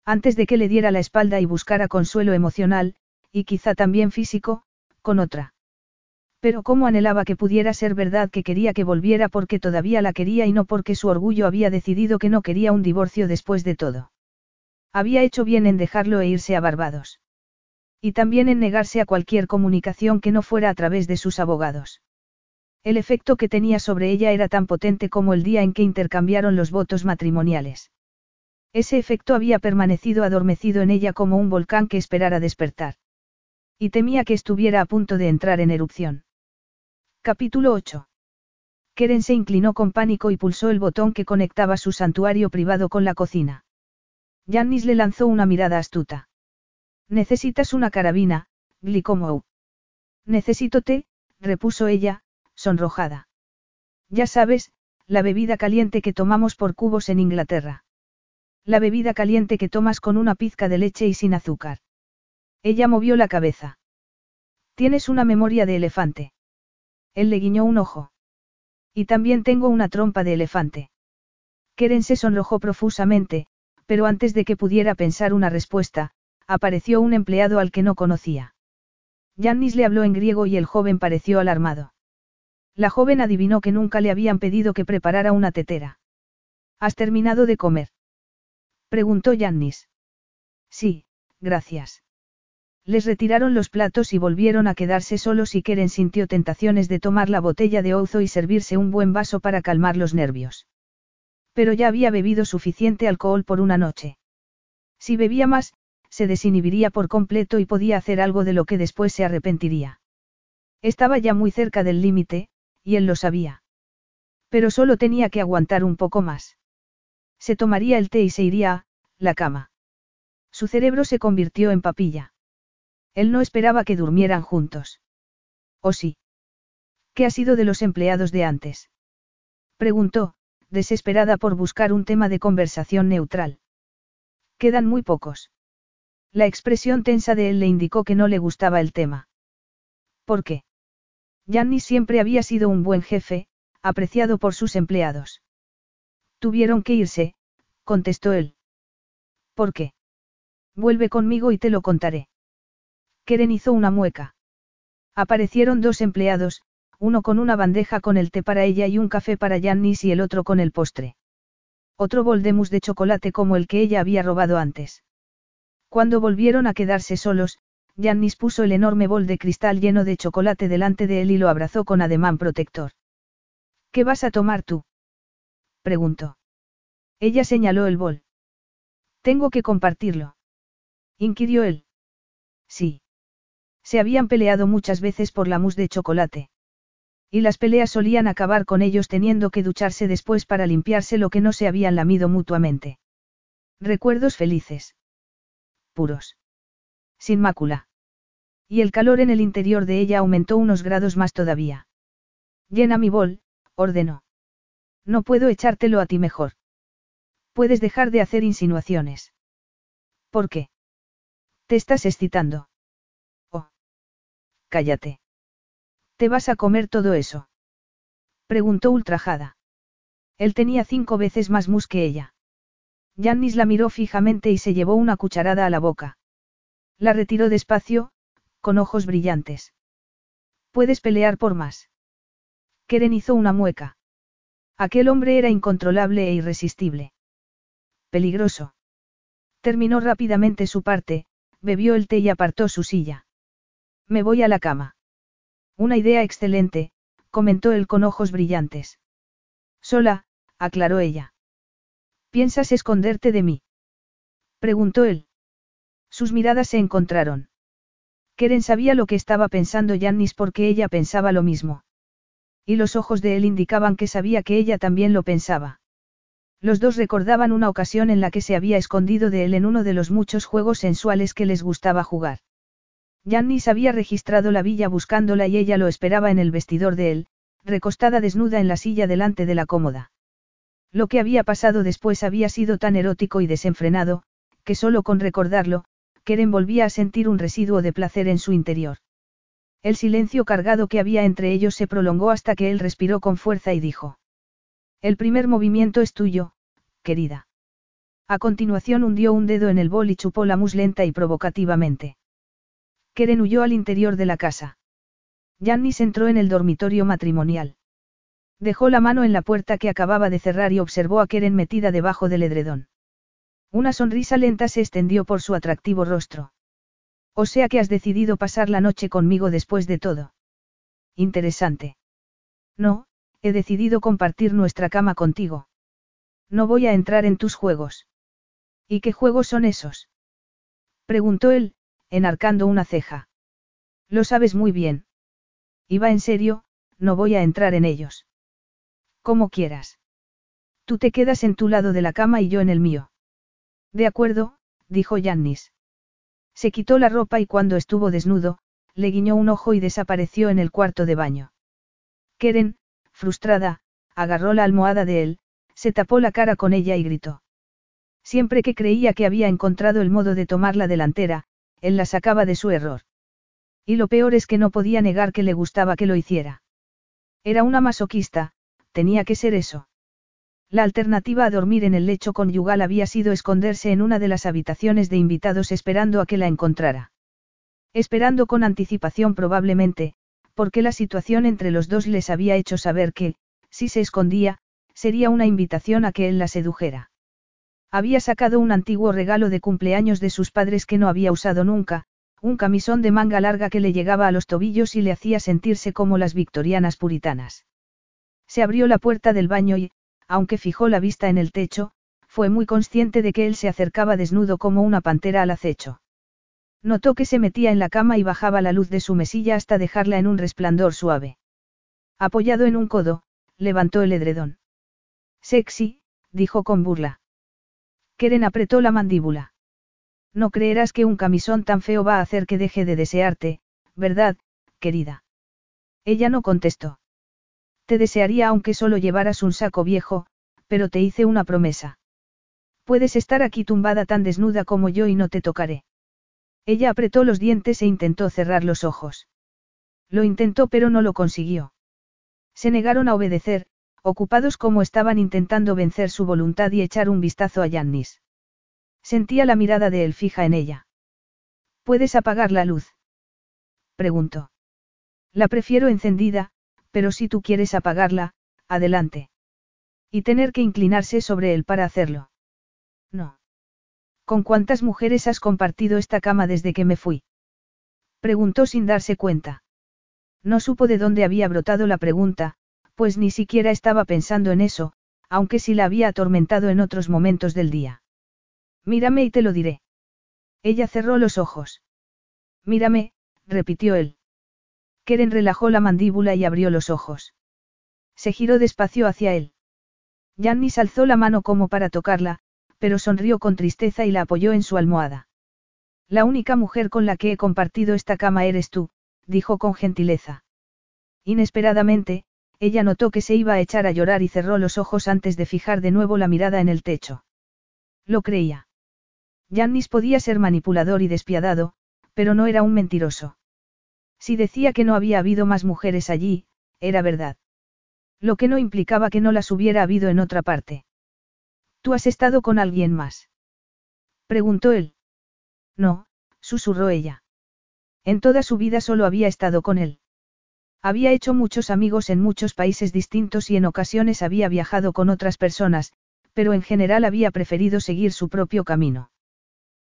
Antes de que le diera la espalda y buscara consuelo emocional, y quizá también físico, con otra. Pero cómo anhelaba que pudiera ser verdad que quería que volviera porque todavía la quería y no porque su orgullo había decidido que no quería un divorcio después de todo. Había hecho bien en dejarlo e irse a Barbados. Y también en negarse a cualquier comunicación que no fuera a través de sus abogados. El efecto que tenía sobre ella era tan potente como el día en que intercambiaron los votos matrimoniales. Ese efecto había permanecido adormecido en ella como un volcán que esperara despertar. Y temía que estuviera a punto de entrar en erupción. Capítulo 8. Keren se inclinó con pánico y pulsó el botón que conectaba su santuario privado con la cocina. Jannis le lanzó una mirada astuta. Necesitas una carabina, Glicomou. Necesito té, repuso ella, sonrojada. Ya sabes, la bebida caliente que tomamos por cubos en Inglaterra. La bebida caliente que tomas con una pizca de leche y sin azúcar. Ella movió la cabeza. Tienes una memoria de elefante. Él le guiñó un ojo. Y también tengo una trompa de elefante. Keren se sonrojó profusamente, pero antes de que pudiera pensar una respuesta, apareció un empleado al que no conocía. Yannis le habló en griego y el joven pareció alarmado. La joven adivinó que nunca le habían pedido que preparara una tetera. ¿Has terminado de comer? Preguntó Yannis. Sí, gracias. Les retiraron los platos y volvieron a quedarse solos y Keren sintió tentaciones de tomar la botella de ouzo y servirse un buen vaso para calmar los nervios. Pero ya había bebido suficiente alcohol por una noche. Si bebía más, se desinhibiría por completo y podía hacer algo de lo que después se arrepentiría. Estaba ya muy cerca del límite, y él lo sabía. Pero solo tenía que aguantar un poco más. Se tomaría el té y se iría a la cama. Su cerebro se convirtió en papilla. Él no esperaba que durmieran juntos. ¿O sí? ¿Qué ha sido de los empleados de antes? Preguntó, desesperada por buscar un tema de conversación neutral. Quedan muy pocos. La expresión tensa de él le indicó que no le gustaba el tema. ¿Por qué? Gianni siempre había sido un buen jefe, apreciado por sus empleados. Tuvieron que irse, contestó él. ¿Por qué? Vuelve conmigo y te lo contaré. Keren hizo una mueca. Aparecieron dos empleados, uno con una bandeja con el té para ella y un café para Jannis y el otro con el postre. Otro bol de mousse de chocolate como el que ella había robado antes. Cuando volvieron a quedarse solos, Jannis puso el enorme bol de cristal lleno de chocolate delante de él y lo abrazó con ademán protector. ¿Qué vas a tomar tú? preguntó. Ella señaló el bol. Tengo que compartirlo. inquirió él. Sí. Se habían peleado muchas veces por la mousse de chocolate. Y las peleas solían acabar con ellos teniendo que ducharse después para limpiarse lo que no se habían lamido mutuamente. Recuerdos felices. Puros. Sin mácula. Y el calor en el interior de ella aumentó unos grados más todavía. Llena mi bol, ordenó. No puedo echártelo a ti mejor. Puedes dejar de hacer insinuaciones. ¿Por qué? Te estás excitando. Cállate. ¿Te vas a comer todo eso? Preguntó ultrajada. Él tenía cinco veces más mus que ella. Jannis la miró fijamente y se llevó una cucharada a la boca. La retiró despacio, con ojos brillantes. Puedes pelear por más. Keren hizo una mueca. Aquel hombre era incontrolable e irresistible. Peligroso. Terminó rápidamente su parte, bebió el té y apartó su silla. Me voy a la cama. Una idea excelente, comentó él con ojos brillantes. Sola, aclaró ella. ¿Piensas esconderte de mí? preguntó él. Sus miradas se encontraron. Keren sabía lo que estaba pensando Yannis porque ella pensaba lo mismo. Y los ojos de él indicaban que sabía que ella también lo pensaba. Los dos recordaban una ocasión en la que se había escondido de él en uno de los muchos juegos sensuales que les gustaba jugar. Yannis había registrado la villa buscándola y ella lo esperaba en el vestidor de él, recostada desnuda en la silla delante de la cómoda. Lo que había pasado después había sido tan erótico y desenfrenado, que solo con recordarlo, Keren volvía a sentir un residuo de placer en su interior. El silencio cargado que había entre ellos se prolongó hasta que él respiró con fuerza y dijo. El primer movimiento es tuyo, querida. A continuación hundió un dedo en el bol y chupó la mus lenta y provocativamente. Keren huyó al interior de la casa. Jannis entró en el dormitorio matrimonial. Dejó la mano en la puerta que acababa de cerrar y observó a Keren metida debajo del edredón. Una sonrisa lenta se extendió por su atractivo rostro. O sea que has decidido pasar la noche conmigo después de todo. Interesante. No, he decidido compartir nuestra cama contigo. No voy a entrar en tus juegos. ¿Y qué juegos son esos? Preguntó él, enarcando una ceja. Lo sabes muy bien. Y va en serio, no voy a entrar en ellos. Como quieras. Tú te quedas en tu lado de la cama y yo en el mío. De acuerdo, dijo Yannis. Se quitó la ropa y cuando estuvo desnudo, le guiñó un ojo y desapareció en el cuarto de baño. Keren, frustrada, agarró la almohada de él, se tapó la cara con ella y gritó. Siempre que creía que había encontrado el modo de tomar la delantera, él la sacaba de su error. Y lo peor es que no podía negar que le gustaba que lo hiciera. Era una masoquista, tenía que ser eso. La alternativa a dormir en el lecho conyugal había sido esconderse en una de las habitaciones de invitados esperando a que la encontrara. Esperando con anticipación probablemente, porque la situación entre los dos les había hecho saber que, si se escondía, sería una invitación a que él la sedujera. Había sacado un antiguo regalo de cumpleaños de sus padres que no había usado nunca, un camisón de manga larga que le llegaba a los tobillos y le hacía sentirse como las victorianas puritanas. Se abrió la puerta del baño y, aunque fijó la vista en el techo, fue muy consciente de que él se acercaba desnudo como una pantera al acecho. Notó que se metía en la cama y bajaba la luz de su mesilla hasta dejarla en un resplandor suave. Apoyado en un codo, levantó el edredón. Sexy, dijo con burla. Keren apretó la mandíbula. No creerás que un camisón tan feo va a hacer que deje de desearte, ¿verdad, querida? Ella no contestó. Te desearía aunque solo llevaras un saco viejo, pero te hice una promesa. Puedes estar aquí tumbada tan desnuda como yo y no te tocaré. Ella apretó los dientes e intentó cerrar los ojos. Lo intentó pero no lo consiguió. Se negaron a obedecer, ocupados como estaban intentando vencer su voluntad y echar un vistazo a Yannis. Sentía la mirada de él fija en ella. ¿Puedes apagar la luz? preguntó. La prefiero encendida, pero si tú quieres apagarla, adelante. Y tener que inclinarse sobre él para hacerlo. No. ¿Con cuántas mujeres has compartido esta cama desde que me fui? Preguntó sin darse cuenta. No supo de dónde había brotado la pregunta, pues ni siquiera estaba pensando en eso, aunque sí la había atormentado en otros momentos del día. Mírame y te lo diré. Ella cerró los ojos. Mírame, repitió él. Keren relajó la mandíbula y abrió los ojos. Se giró despacio hacia él. Jannis alzó la mano como para tocarla, pero sonrió con tristeza y la apoyó en su almohada. La única mujer con la que he compartido esta cama eres tú, dijo con gentileza. Inesperadamente, ella notó que se iba a echar a llorar y cerró los ojos antes de fijar de nuevo la mirada en el techo. Lo creía. Jannis podía ser manipulador y despiadado, pero no era un mentiroso. Si decía que no había habido más mujeres allí, era verdad. Lo que no implicaba que no las hubiera habido en otra parte. ¿Tú has estado con alguien más? Preguntó él. No, susurró ella. En toda su vida solo había estado con él. Había hecho muchos amigos en muchos países distintos y en ocasiones había viajado con otras personas, pero en general había preferido seguir su propio camino.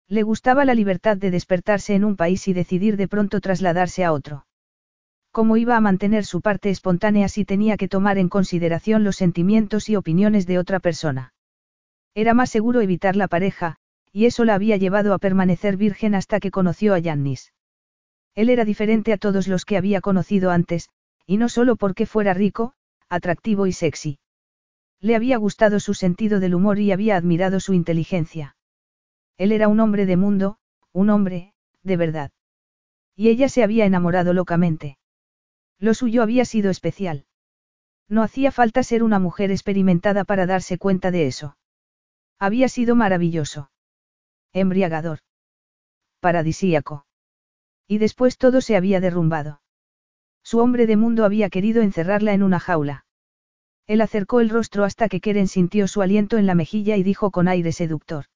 Le gustaba la libertad de despertarse en un país y decidir de pronto trasladarse a otro. ¿Cómo iba a mantener su parte espontánea si tenía que tomar en consideración los sentimientos y opiniones de otra persona? Era más seguro evitar la pareja, y eso la había llevado a permanecer virgen hasta que conoció a Yannis. Él era diferente a todos los que había conocido antes, y no solo porque fuera rico, atractivo y sexy. Le había gustado su sentido del humor y había admirado su inteligencia. Él era un hombre de mundo, un hombre, de verdad. Y ella se había enamorado locamente. Lo suyo había sido especial. No hacía falta ser una mujer experimentada para darse cuenta de eso. Había sido maravilloso. Embriagador. Paradisíaco. Y después todo se había derrumbado. Su hombre de mundo había querido encerrarla en una jaula. Él acercó el rostro hasta que Keren sintió su aliento en la mejilla y dijo con aire seductor.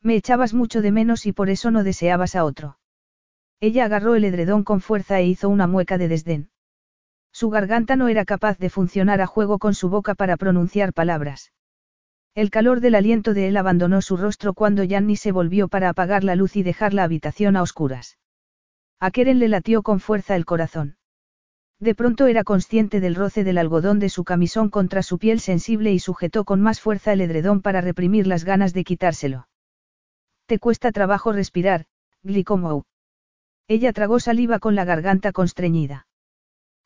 Me echabas mucho de menos y por eso no deseabas a otro. Ella agarró el edredón con fuerza e hizo una mueca de desdén. Su garganta no era capaz de funcionar a juego con su boca para pronunciar palabras. El calor del aliento de él abandonó su rostro cuando Yanni se volvió para apagar la luz y dejar la habitación a oscuras. A Keren le latió con fuerza el corazón. De pronto era consciente del roce del algodón de su camisón contra su piel sensible y sujetó con más fuerza el edredón para reprimir las ganas de quitárselo. Te cuesta trabajo respirar, Glicomou. Ella tragó saliva con la garganta constreñida.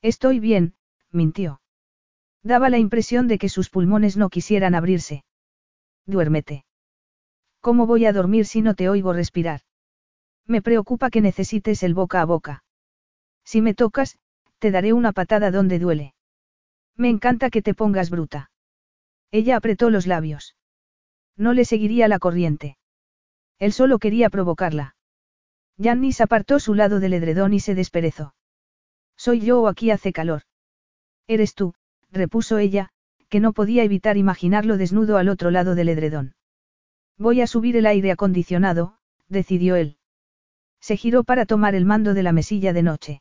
Estoy bien, mintió. Daba la impresión de que sus pulmones no quisieran abrirse. Duérmete. ¿Cómo voy a dormir si no te oigo respirar? Me preocupa que necesites el boca a boca. Si me tocas, te daré una patada donde duele. Me encanta que te pongas bruta. Ella apretó los labios. No le seguiría la corriente. Él solo quería provocarla. Jannis apartó su lado del edredón y se desperezó. Soy yo o aquí hace calor. Eres tú, repuso ella, que no podía evitar imaginarlo desnudo al otro lado del edredón. Voy a subir el aire acondicionado, decidió él. Se giró para tomar el mando de la mesilla de noche.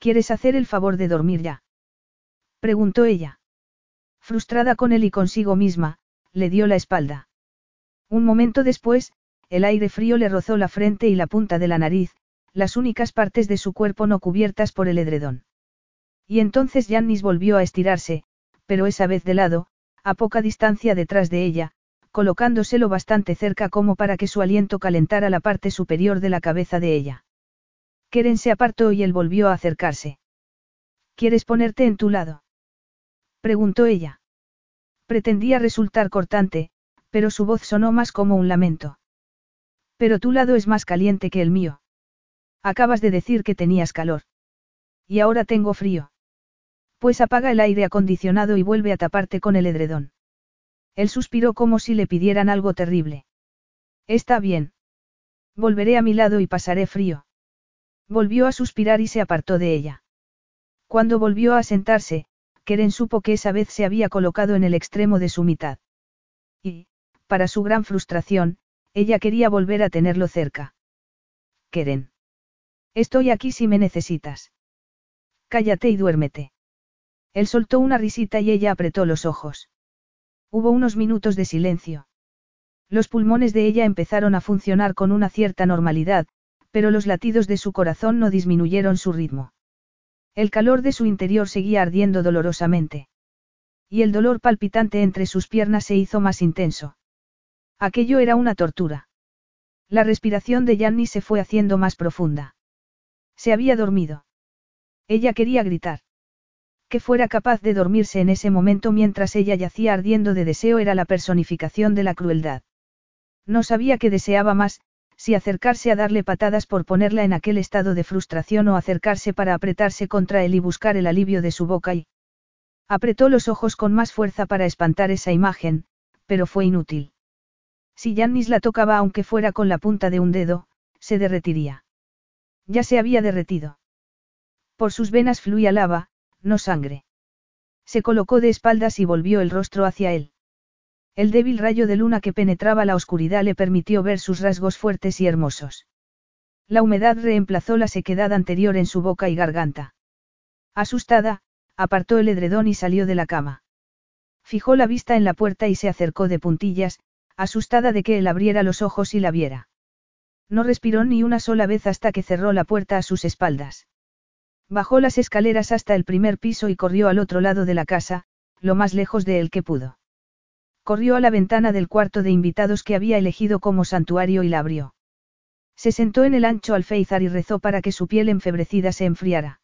¿Quieres hacer el favor de dormir ya? preguntó ella. Frustrada con él y consigo misma, le dio la espalda. Un momento después, el aire frío le rozó la frente y la punta de la nariz, las únicas partes de su cuerpo no cubiertas por el edredón. Y entonces Jannis volvió a estirarse, pero esa vez de lado, a poca distancia detrás de ella, colocándoselo bastante cerca como para que su aliento calentara la parte superior de la cabeza de ella. Keren se apartó y él volvió a acercarse. ¿Quieres ponerte en tu lado? preguntó ella. Pretendía resultar cortante, pero su voz sonó más como un lamento. Pero tu lado es más caliente que el mío. Acabas de decir que tenías calor. Y ahora tengo frío. Pues apaga el aire acondicionado y vuelve a taparte con el edredón. Él suspiró como si le pidieran algo terrible. Está bien. Volveré a mi lado y pasaré frío. Volvió a suspirar y se apartó de ella. Cuando volvió a sentarse, Keren supo que esa vez se había colocado en el extremo de su mitad. Y, para su gran frustración, ella quería volver a tenerlo cerca. Keren. Estoy aquí si me necesitas. Cállate y duérmete. Él soltó una risita y ella apretó los ojos. Hubo unos minutos de silencio. Los pulmones de ella empezaron a funcionar con una cierta normalidad, pero los latidos de su corazón no disminuyeron su ritmo. El calor de su interior seguía ardiendo dolorosamente. Y el dolor palpitante entre sus piernas se hizo más intenso. Aquello era una tortura. La respiración de Yanni se fue haciendo más profunda. Se había dormido. Ella quería gritar. Que fuera capaz de dormirse en ese momento mientras ella yacía ardiendo de deseo era la personificación de la crueldad. No sabía que deseaba más, si acercarse a darle patadas por ponerla en aquel estado de frustración o acercarse para apretarse contra él y buscar el alivio de su boca y... Apretó los ojos con más fuerza para espantar esa imagen, pero fue inútil. Si Yannis la tocaba aunque fuera con la punta de un dedo, se derretiría. Ya se había derretido. Por sus venas fluía lava, no sangre. Se colocó de espaldas y volvió el rostro hacia él. El débil rayo de luna que penetraba la oscuridad le permitió ver sus rasgos fuertes y hermosos. La humedad reemplazó la sequedad anterior en su boca y garganta. Asustada, apartó el edredón y salió de la cama. Fijó la vista en la puerta y se acercó de puntillas, asustada de que él abriera los ojos y la viera. No respiró ni una sola vez hasta que cerró la puerta a sus espaldas. Bajó las escaleras hasta el primer piso y corrió al otro lado de la casa, lo más lejos de él que pudo. Corrió a la ventana del cuarto de invitados que había elegido como santuario y la abrió. Se sentó en el ancho alféizar y rezó para que su piel enfebrecida se enfriara.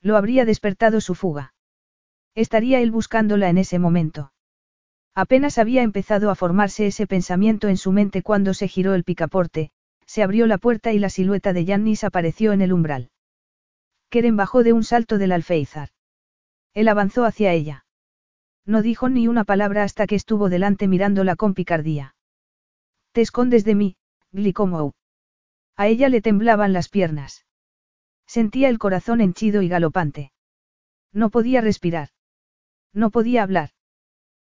Lo habría despertado su fuga. Estaría él buscándola en ese momento. Apenas había empezado a formarse ese pensamiento en su mente cuando se giró el picaporte, se abrió la puerta y la silueta de Yannis apareció en el umbral. Keren bajó de un salto del alféizar. Él avanzó hacia ella. No dijo ni una palabra hasta que estuvo delante mirándola con picardía. Te escondes de mí, Glicomou. A ella le temblaban las piernas. Sentía el corazón henchido y galopante. No podía respirar. No podía hablar.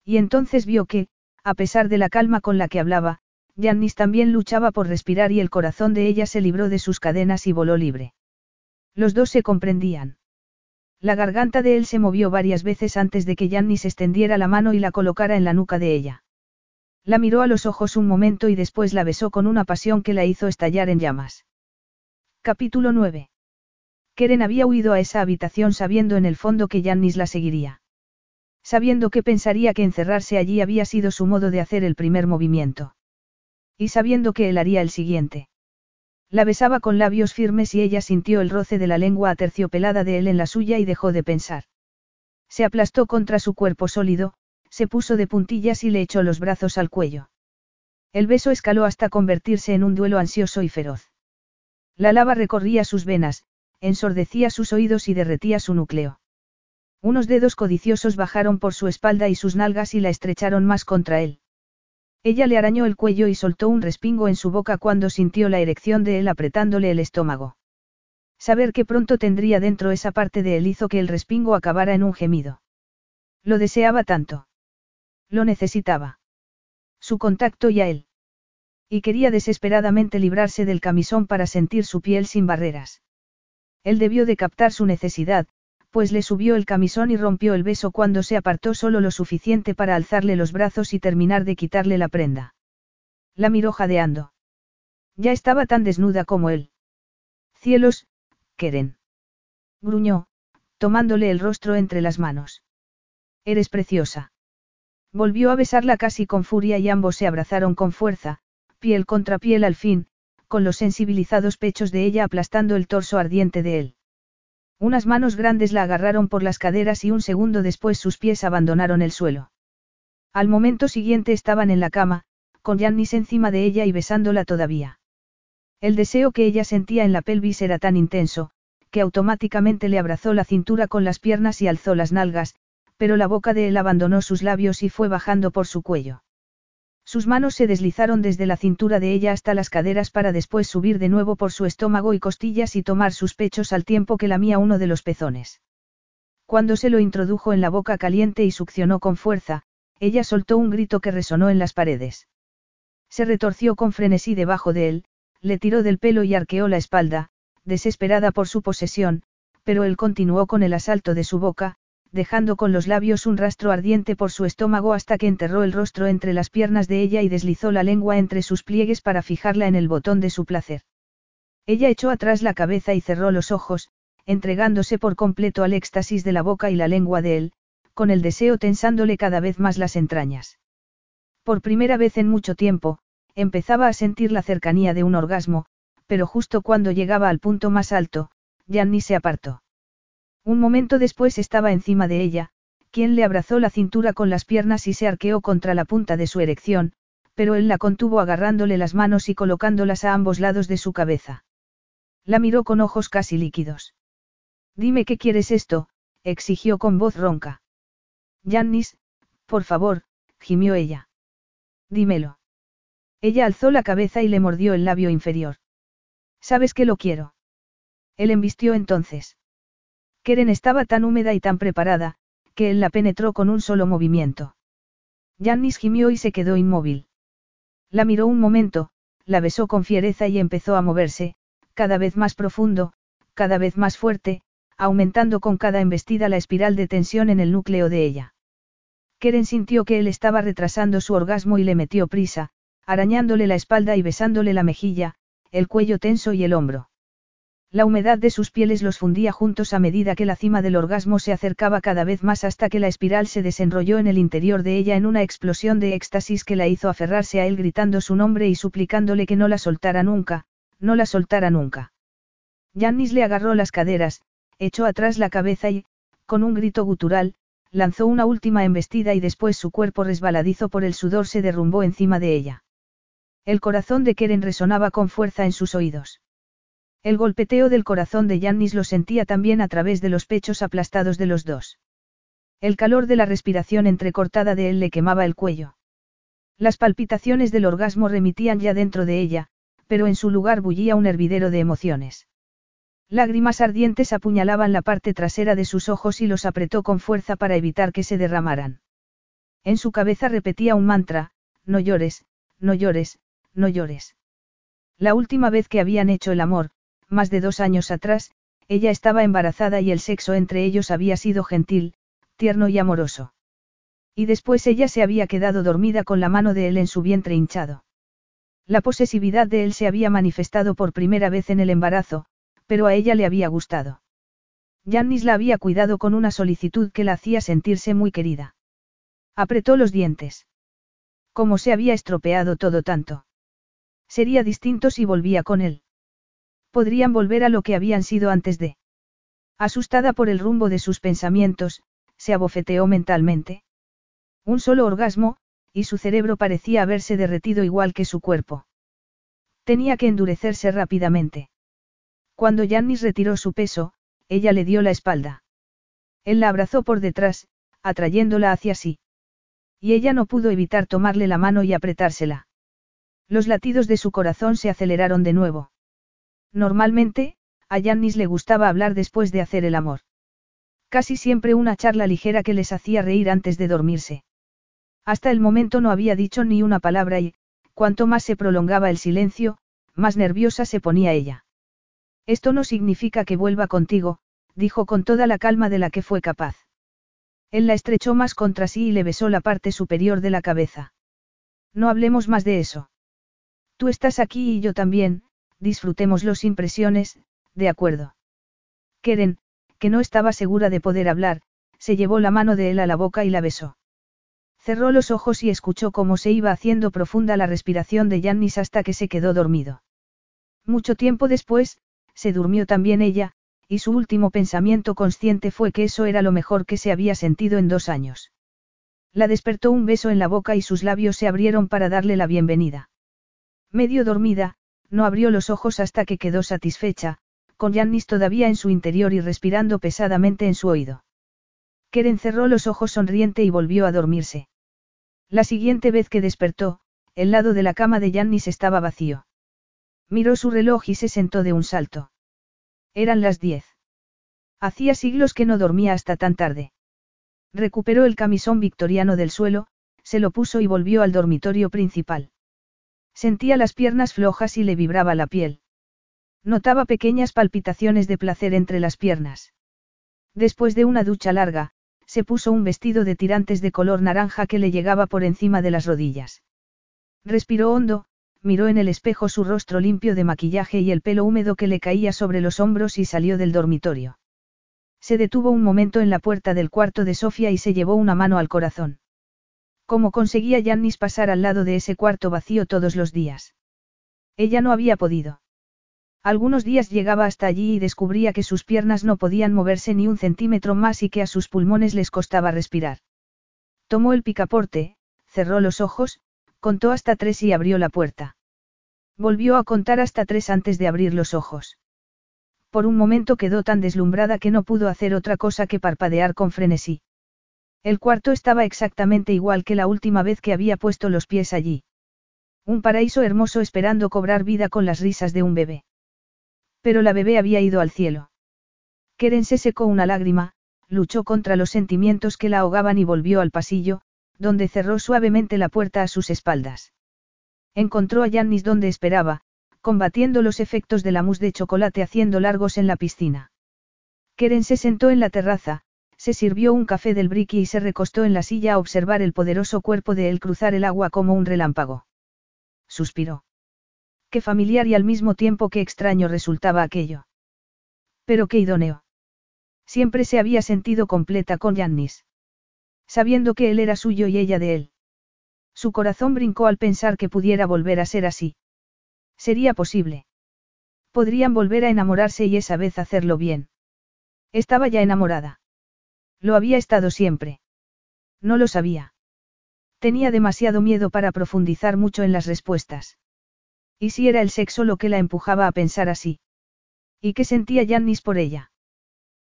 Y entonces vio que, a pesar de la calma con la que hablaba, Yannis también luchaba por respirar y el corazón de ella se libró de sus cadenas y voló libre. Los dos se comprendían. La garganta de él se movió varias veces antes de que Yannis extendiera la mano y la colocara en la nuca de ella. La miró a los ojos un momento y después la besó con una pasión que la hizo estallar en llamas. Capítulo 9. Keren había huido a esa habitación sabiendo en el fondo que Yannis la seguiría. Sabiendo que pensaría que encerrarse allí había sido su modo de hacer el primer movimiento. Y sabiendo que él haría el siguiente. La besaba con labios firmes y ella sintió el roce de la lengua aterciopelada de él en la suya y dejó de pensar. Se aplastó contra su cuerpo sólido, se puso de puntillas y le echó los brazos al cuello. El beso escaló hasta convertirse en un duelo ansioso y feroz. La lava recorría sus venas, ensordecía sus oídos y derretía su núcleo. Unos dedos codiciosos bajaron por su espalda y sus nalgas y la estrecharon más contra él. Ella le arañó el cuello y soltó un respingo en su boca cuando sintió la erección de él apretándole el estómago. Saber que pronto tendría dentro esa parte de él hizo que el respingo acabara en un gemido. Lo deseaba tanto. Lo necesitaba. Su contacto y a él. Y quería desesperadamente librarse del camisón para sentir su piel sin barreras. Él debió de captar su necesidad, pues le subió el camisón y rompió el beso cuando se apartó solo lo suficiente para alzarle los brazos y terminar de quitarle la prenda. La miró jadeando. Ya estaba tan desnuda como él. Cielos, Keren. Gruñó, tomándole el rostro entre las manos. Eres preciosa. Volvió a besarla casi con furia y ambos se abrazaron con fuerza, piel contra piel al fin, con los sensibilizados pechos de ella aplastando el torso ardiente de él. Unas manos grandes la agarraron por las caderas y un segundo después sus pies abandonaron el suelo. Al momento siguiente estaban en la cama, con Yannis encima de ella y besándola todavía. El deseo que ella sentía en la pelvis era tan intenso, que automáticamente le abrazó la cintura con las piernas y alzó las nalgas, pero la boca de él abandonó sus labios y fue bajando por su cuello. Sus manos se deslizaron desde la cintura de ella hasta las caderas para después subir de nuevo por su estómago y costillas y tomar sus pechos al tiempo que lamía uno de los pezones. Cuando se lo introdujo en la boca caliente y succionó con fuerza, ella soltó un grito que resonó en las paredes. Se retorció con frenesí debajo de él, le tiró del pelo y arqueó la espalda, desesperada por su posesión, pero él continuó con el asalto de su boca, dejando con los labios un rastro ardiente por su estómago hasta que enterró el rostro entre las piernas de ella y deslizó la lengua entre sus pliegues para fijarla en el botón de su placer. Ella echó atrás la cabeza y cerró los ojos, entregándose por completo al éxtasis de la boca y la lengua de él, con el deseo tensándole cada vez más las entrañas. Por primera vez en mucho tiempo, empezaba a sentir la cercanía de un orgasmo, pero justo cuando llegaba al punto más alto, Gianni se apartó. Un momento después estaba encima de ella, quien le abrazó la cintura con las piernas y se arqueó contra la punta de su erección, pero él la contuvo agarrándole las manos y colocándolas a ambos lados de su cabeza. La miró con ojos casi líquidos. Dime qué quieres esto, exigió con voz ronca. Yannis, por favor, gimió ella. Dímelo. Ella alzó la cabeza y le mordió el labio inferior. ¿Sabes que lo quiero? Él embistió entonces. Keren estaba tan húmeda y tan preparada, que él la penetró con un solo movimiento. Yannis gimió y se quedó inmóvil. La miró un momento, la besó con fiereza y empezó a moverse, cada vez más profundo, cada vez más fuerte, aumentando con cada embestida la espiral de tensión en el núcleo de ella. Keren sintió que él estaba retrasando su orgasmo y le metió prisa, arañándole la espalda y besándole la mejilla, el cuello tenso y el hombro. La humedad de sus pieles los fundía juntos a medida que la cima del orgasmo se acercaba cada vez más hasta que la espiral se desenrolló en el interior de ella en una explosión de éxtasis que la hizo aferrarse a él gritando su nombre y suplicándole que no la soltara nunca, no la soltara nunca. Yannis le agarró las caderas, echó atrás la cabeza y, con un grito gutural, lanzó una última embestida y después su cuerpo resbaladizo por el sudor se derrumbó encima de ella. El corazón de Keren resonaba con fuerza en sus oídos. El golpeteo del corazón de Yannis lo sentía también a través de los pechos aplastados de los dos. El calor de la respiración entrecortada de él le quemaba el cuello. Las palpitaciones del orgasmo remitían ya dentro de ella, pero en su lugar bullía un hervidero de emociones. Lágrimas ardientes apuñalaban la parte trasera de sus ojos y los apretó con fuerza para evitar que se derramaran. En su cabeza repetía un mantra, no llores, no llores, no llores. La última vez que habían hecho el amor, más de dos años atrás, ella estaba embarazada y el sexo entre ellos había sido gentil, tierno y amoroso. Y después ella se había quedado dormida con la mano de él en su vientre hinchado. La posesividad de él se había manifestado por primera vez en el embarazo, pero a ella le había gustado. Jannis la había cuidado con una solicitud que la hacía sentirse muy querida. Apretó los dientes. ¿Cómo se había estropeado todo tanto? Sería distinto si volvía con él. Podrían volver a lo que habían sido antes de. Asustada por el rumbo de sus pensamientos, se abofeteó mentalmente. Un solo orgasmo, y su cerebro parecía haberse derretido igual que su cuerpo. Tenía que endurecerse rápidamente. Cuando Yannis retiró su peso, ella le dio la espalda. Él la abrazó por detrás, atrayéndola hacia sí. Y ella no pudo evitar tomarle la mano y apretársela. Los latidos de su corazón se aceleraron de nuevo. Normalmente, a Yannis le gustaba hablar después de hacer el amor. Casi siempre una charla ligera que les hacía reír antes de dormirse. Hasta el momento no había dicho ni una palabra y, cuanto más se prolongaba el silencio, más nerviosa se ponía ella. Esto no significa que vuelva contigo, dijo con toda la calma de la que fue capaz. Él la estrechó más contra sí y le besó la parte superior de la cabeza. No hablemos más de eso. Tú estás aquí y yo también, disfrutemos los impresiones, de acuerdo. Keren, que no estaba segura de poder hablar, se llevó la mano de él a la boca y la besó. Cerró los ojos y escuchó cómo se iba haciendo profunda la respiración de Yannis hasta que se quedó dormido. Mucho tiempo después, se durmió también ella, y su último pensamiento consciente fue que eso era lo mejor que se había sentido en dos años. La despertó un beso en la boca y sus labios se abrieron para darle la bienvenida. Medio dormida, no abrió los ojos hasta que quedó satisfecha, con Yannis todavía en su interior y respirando pesadamente en su oído. Keren cerró los ojos sonriente y volvió a dormirse. La siguiente vez que despertó, el lado de la cama de Yannis estaba vacío. Miró su reloj y se sentó de un salto. Eran las diez. Hacía siglos que no dormía hasta tan tarde. Recuperó el camisón victoriano del suelo, se lo puso y volvió al dormitorio principal. Sentía las piernas flojas y le vibraba la piel. Notaba pequeñas palpitaciones de placer entre las piernas. Después de una ducha larga, se puso un vestido de tirantes de color naranja que le llegaba por encima de las rodillas. Respiró hondo, miró en el espejo su rostro limpio de maquillaje y el pelo húmedo que le caía sobre los hombros y salió del dormitorio. Se detuvo un momento en la puerta del cuarto de Sofía y se llevó una mano al corazón. ¿Cómo conseguía Yannis pasar al lado de ese cuarto vacío todos los días? Ella no había podido. Algunos días llegaba hasta allí y descubría que sus piernas no podían moverse ni un centímetro más y que a sus pulmones les costaba respirar. Tomó el picaporte, cerró los ojos, contó hasta tres y abrió la puerta. Volvió a contar hasta tres antes de abrir los ojos. Por un momento quedó tan deslumbrada que no pudo hacer otra cosa que parpadear con frenesí. El cuarto estaba exactamente igual que la última vez que había puesto los pies allí. Un paraíso hermoso esperando cobrar vida con las risas de un bebé. Pero la bebé había ido al cielo. Keren se secó una lágrima, luchó contra los sentimientos que la ahogaban y volvió al pasillo, donde cerró suavemente la puerta a sus espaldas. Encontró a Yannis donde esperaba, combatiendo los efectos de la mousse de chocolate haciendo largos en la piscina. Keren se sentó en la terraza, se sirvió un café del briqui y se recostó en la silla a observar el poderoso cuerpo de él cruzar el agua como un relámpago. Suspiró. Qué familiar y al mismo tiempo qué extraño resultaba aquello. Pero qué idóneo. Siempre se había sentido completa con Yannis. Sabiendo que él era suyo y ella de él. Su corazón brincó al pensar que pudiera volver a ser así. Sería posible. Podrían volver a enamorarse y esa vez hacerlo bien. Estaba ya enamorada. Lo había estado siempre. No lo sabía. Tenía demasiado miedo para profundizar mucho en las respuestas. ¿Y si era el sexo lo que la empujaba a pensar así? ¿Y qué sentía Yannis por ella?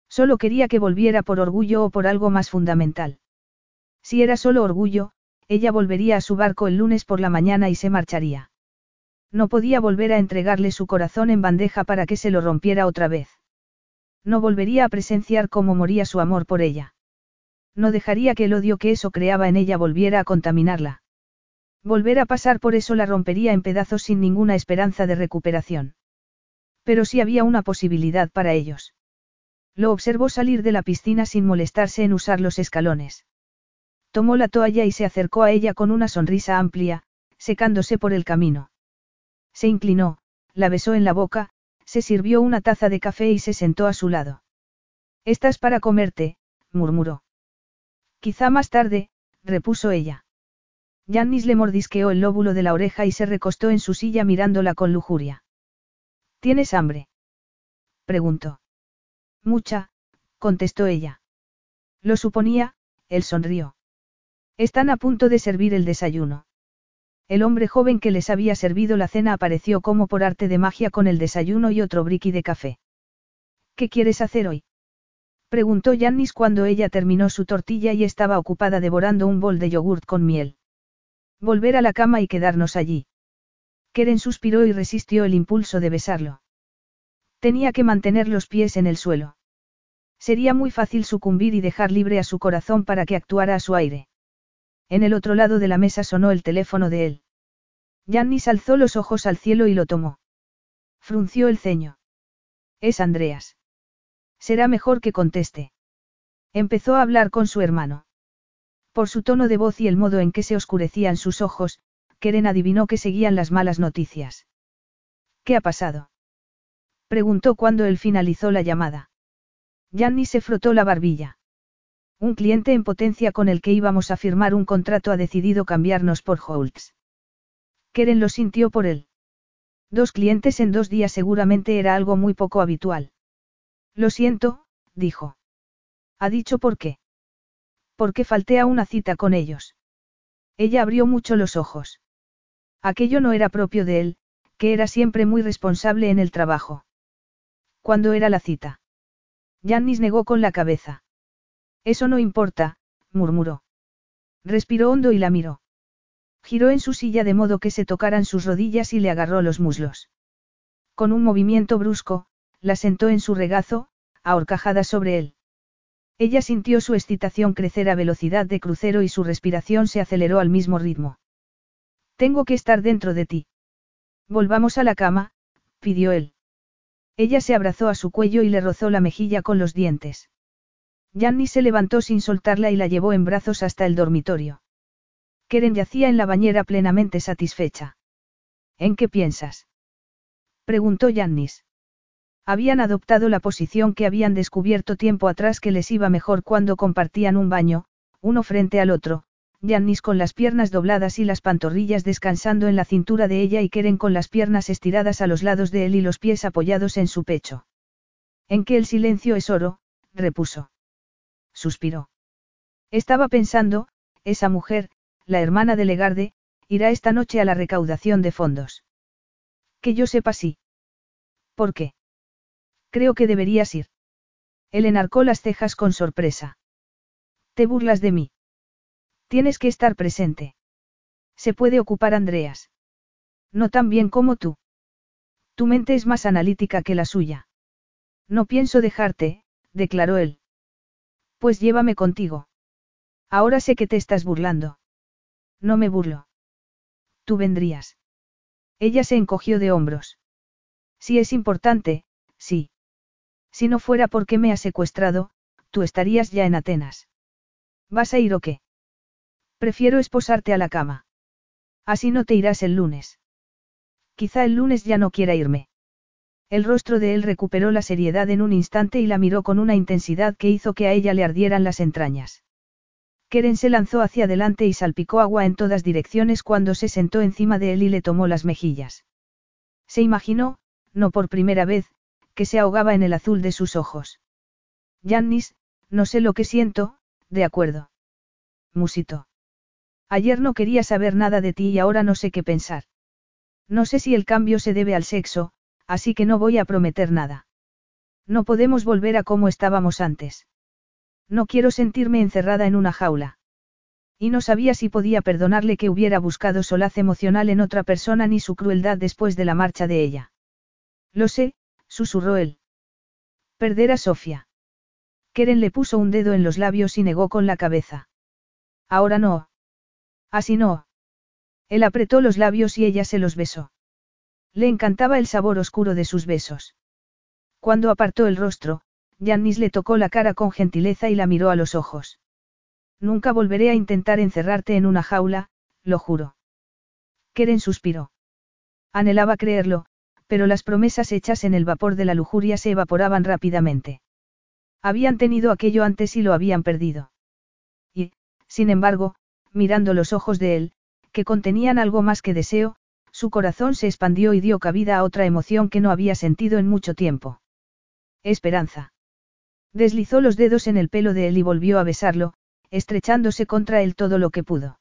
Solo quería que volviera por orgullo o por algo más fundamental. Si era solo orgullo, ella volvería a su barco el lunes por la mañana y se marcharía. No podía volver a entregarle su corazón en bandeja para que se lo rompiera otra vez. No volvería a presenciar cómo moría su amor por ella. No dejaría que el odio que eso creaba en ella volviera a contaminarla. Volver a pasar por eso la rompería en pedazos sin ninguna esperanza de recuperación. Pero sí había una posibilidad para ellos. Lo observó salir de la piscina sin molestarse en usar los escalones. Tomó la toalla y se acercó a ella con una sonrisa amplia, secándose por el camino. Se inclinó, la besó en la boca, se sirvió una taza de café y se sentó a su lado. Estás para comerte, murmuró. Quizá más tarde, repuso ella. Yannis le mordisqueó el lóbulo de la oreja y se recostó en su silla mirándola con lujuria. ¿Tienes hambre? preguntó. Mucha, contestó ella. Lo suponía, él sonrió. Están a punto de servir el desayuno. El hombre joven que les había servido la cena apareció como por arte de magia con el desayuno y otro briqui de café. ¿Qué quieres hacer hoy? Preguntó Yannis cuando ella terminó su tortilla y estaba ocupada devorando un bol de yogurt con miel. Volver a la cama y quedarnos allí. Keren suspiró y resistió el impulso de besarlo. Tenía que mantener los pies en el suelo. Sería muy fácil sucumbir y dejar libre a su corazón para que actuara a su aire. En el otro lado de la mesa sonó el teléfono de él. Yannis alzó los ojos al cielo y lo tomó. Frunció el ceño. Es Andreas. Será mejor que conteste. Empezó a hablar con su hermano. Por su tono de voz y el modo en que se oscurecían sus ojos, Keren adivinó que seguían las malas noticias. ¿Qué ha pasado? Preguntó cuando él finalizó la llamada. Yanni se frotó la barbilla. Un cliente en potencia con el que íbamos a firmar un contrato ha decidido cambiarnos por Holtz. Keren lo sintió por él. Dos clientes en dos días seguramente era algo muy poco habitual. Lo siento, dijo. ¿Ha dicho por qué? Porque falté a una cita con ellos. Ella abrió mucho los ojos. Aquello no era propio de él, que era siempre muy responsable en el trabajo. ¿Cuándo era la cita? Jannis negó con la cabeza. Eso no importa, murmuró. Respiró hondo y la miró. Giró en su silla de modo que se tocaran sus rodillas y le agarró los muslos. Con un movimiento brusco, la sentó en su regazo, ahorcajada sobre él. Ella sintió su excitación crecer a velocidad de crucero y su respiración se aceleró al mismo ritmo. Tengo que estar dentro de ti. Volvamos a la cama, pidió él. Ella se abrazó a su cuello y le rozó la mejilla con los dientes. Yanni se levantó sin soltarla y la llevó en brazos hasta el dormitorio. Keren yacía en la bañera plenamente satisfecha. ¿En qué piensas? Preguntó Yannis. Habían adoptado la posición que habían descubierto tiempo atrás que les iba mejor cuando compartían un baño, uno frente al otro, Yannis con las piernas dobladas y las pantorrillas descansando en la cintura de ella y Keren con las piernas estiradas a los lados de él y los pies apoyados en su pecho. En que el silencio es oro, repuso. Suspiró. Estaba pensando, esa mujer, la hermana de Legarde, irá esta noche a la recaudación de fondos. Que yo sepa sí. ¿Por qué? Creo que deberías ir. Él enarcó las cejas con sorpresa. ¿Te burlas de mí? Tienes que estar presente. Se puede ocupar Andreas. No tan bien como tú. Tu mente es más analítica que la suya. No pienso dejarte, declaró él. Pues llévame contigo. Ahora sé que te estás burlando. No me burlo. Tú vendrías. Ella se encogió de hombros. Si es importante, sí. Si no fuera porque me ha secuestrado, tú estarías ya en Atenas. ¿Vas a ir o qué? Prefiero esposarte a la cama. Así no te irás el lunes. Quizá el lunes ya no quiera irme. El rostro de él recuperó la seriedad en un instante y la miró con una intensidad que hizo que a ella le ardieran las entrañas. Keren se lanzó hacia adelante y salpicó agua en todas direcciones cuando se sentó encima de él y le tomó las mejillas. Se imaginó, no por primera vez, que se ahogaba en el azul de sus ojos. Yannis, no sé lo que siento, de acuerdo. Musito. Ayer no quería saber nada de ti y ahora no sé qué pensar. No sé si el cambio se debe al sexo, así que no voy a prometer nada. No podemos volver a como estábamos antes. No quiero sentirme encerrada en una jaula. Y no sabía si podía perdonarle que hubiera buscado solaz emocional en otra persona ni su crueldad después de la marcha de ella. Lo sé, susurró él. Perder a Sofía. Keren le puso un dedo en los labios y negó con la cabeza. Ahora no. Así no. Él apretó los labios y ella se los besó. Le encantaba el sabor oscuro de sus besos. Cuando apartó el rostro, Yannis le tocó la cara con gentileza y la miró a los ojos. Nunca volveré a intentar encerrarte en una jaula, lo juro. Keren suspiró. Anhelaba creerlo, pero las promesas hechas en el vapor de la lujuria se evaporaban rápidamente. Habían tenido aquello antes y lo habían perdido. Y, sin embargo, mirando los ojos de él, que contenían algo más que deseo, su corazón se expandió y dio cabida a otra emoción que no había sentido en mucho tiempo. Esperanza. Deslizó los dedos en el pelo de él y volvió a besarlo, estrechándose contra él todo lo que pudo.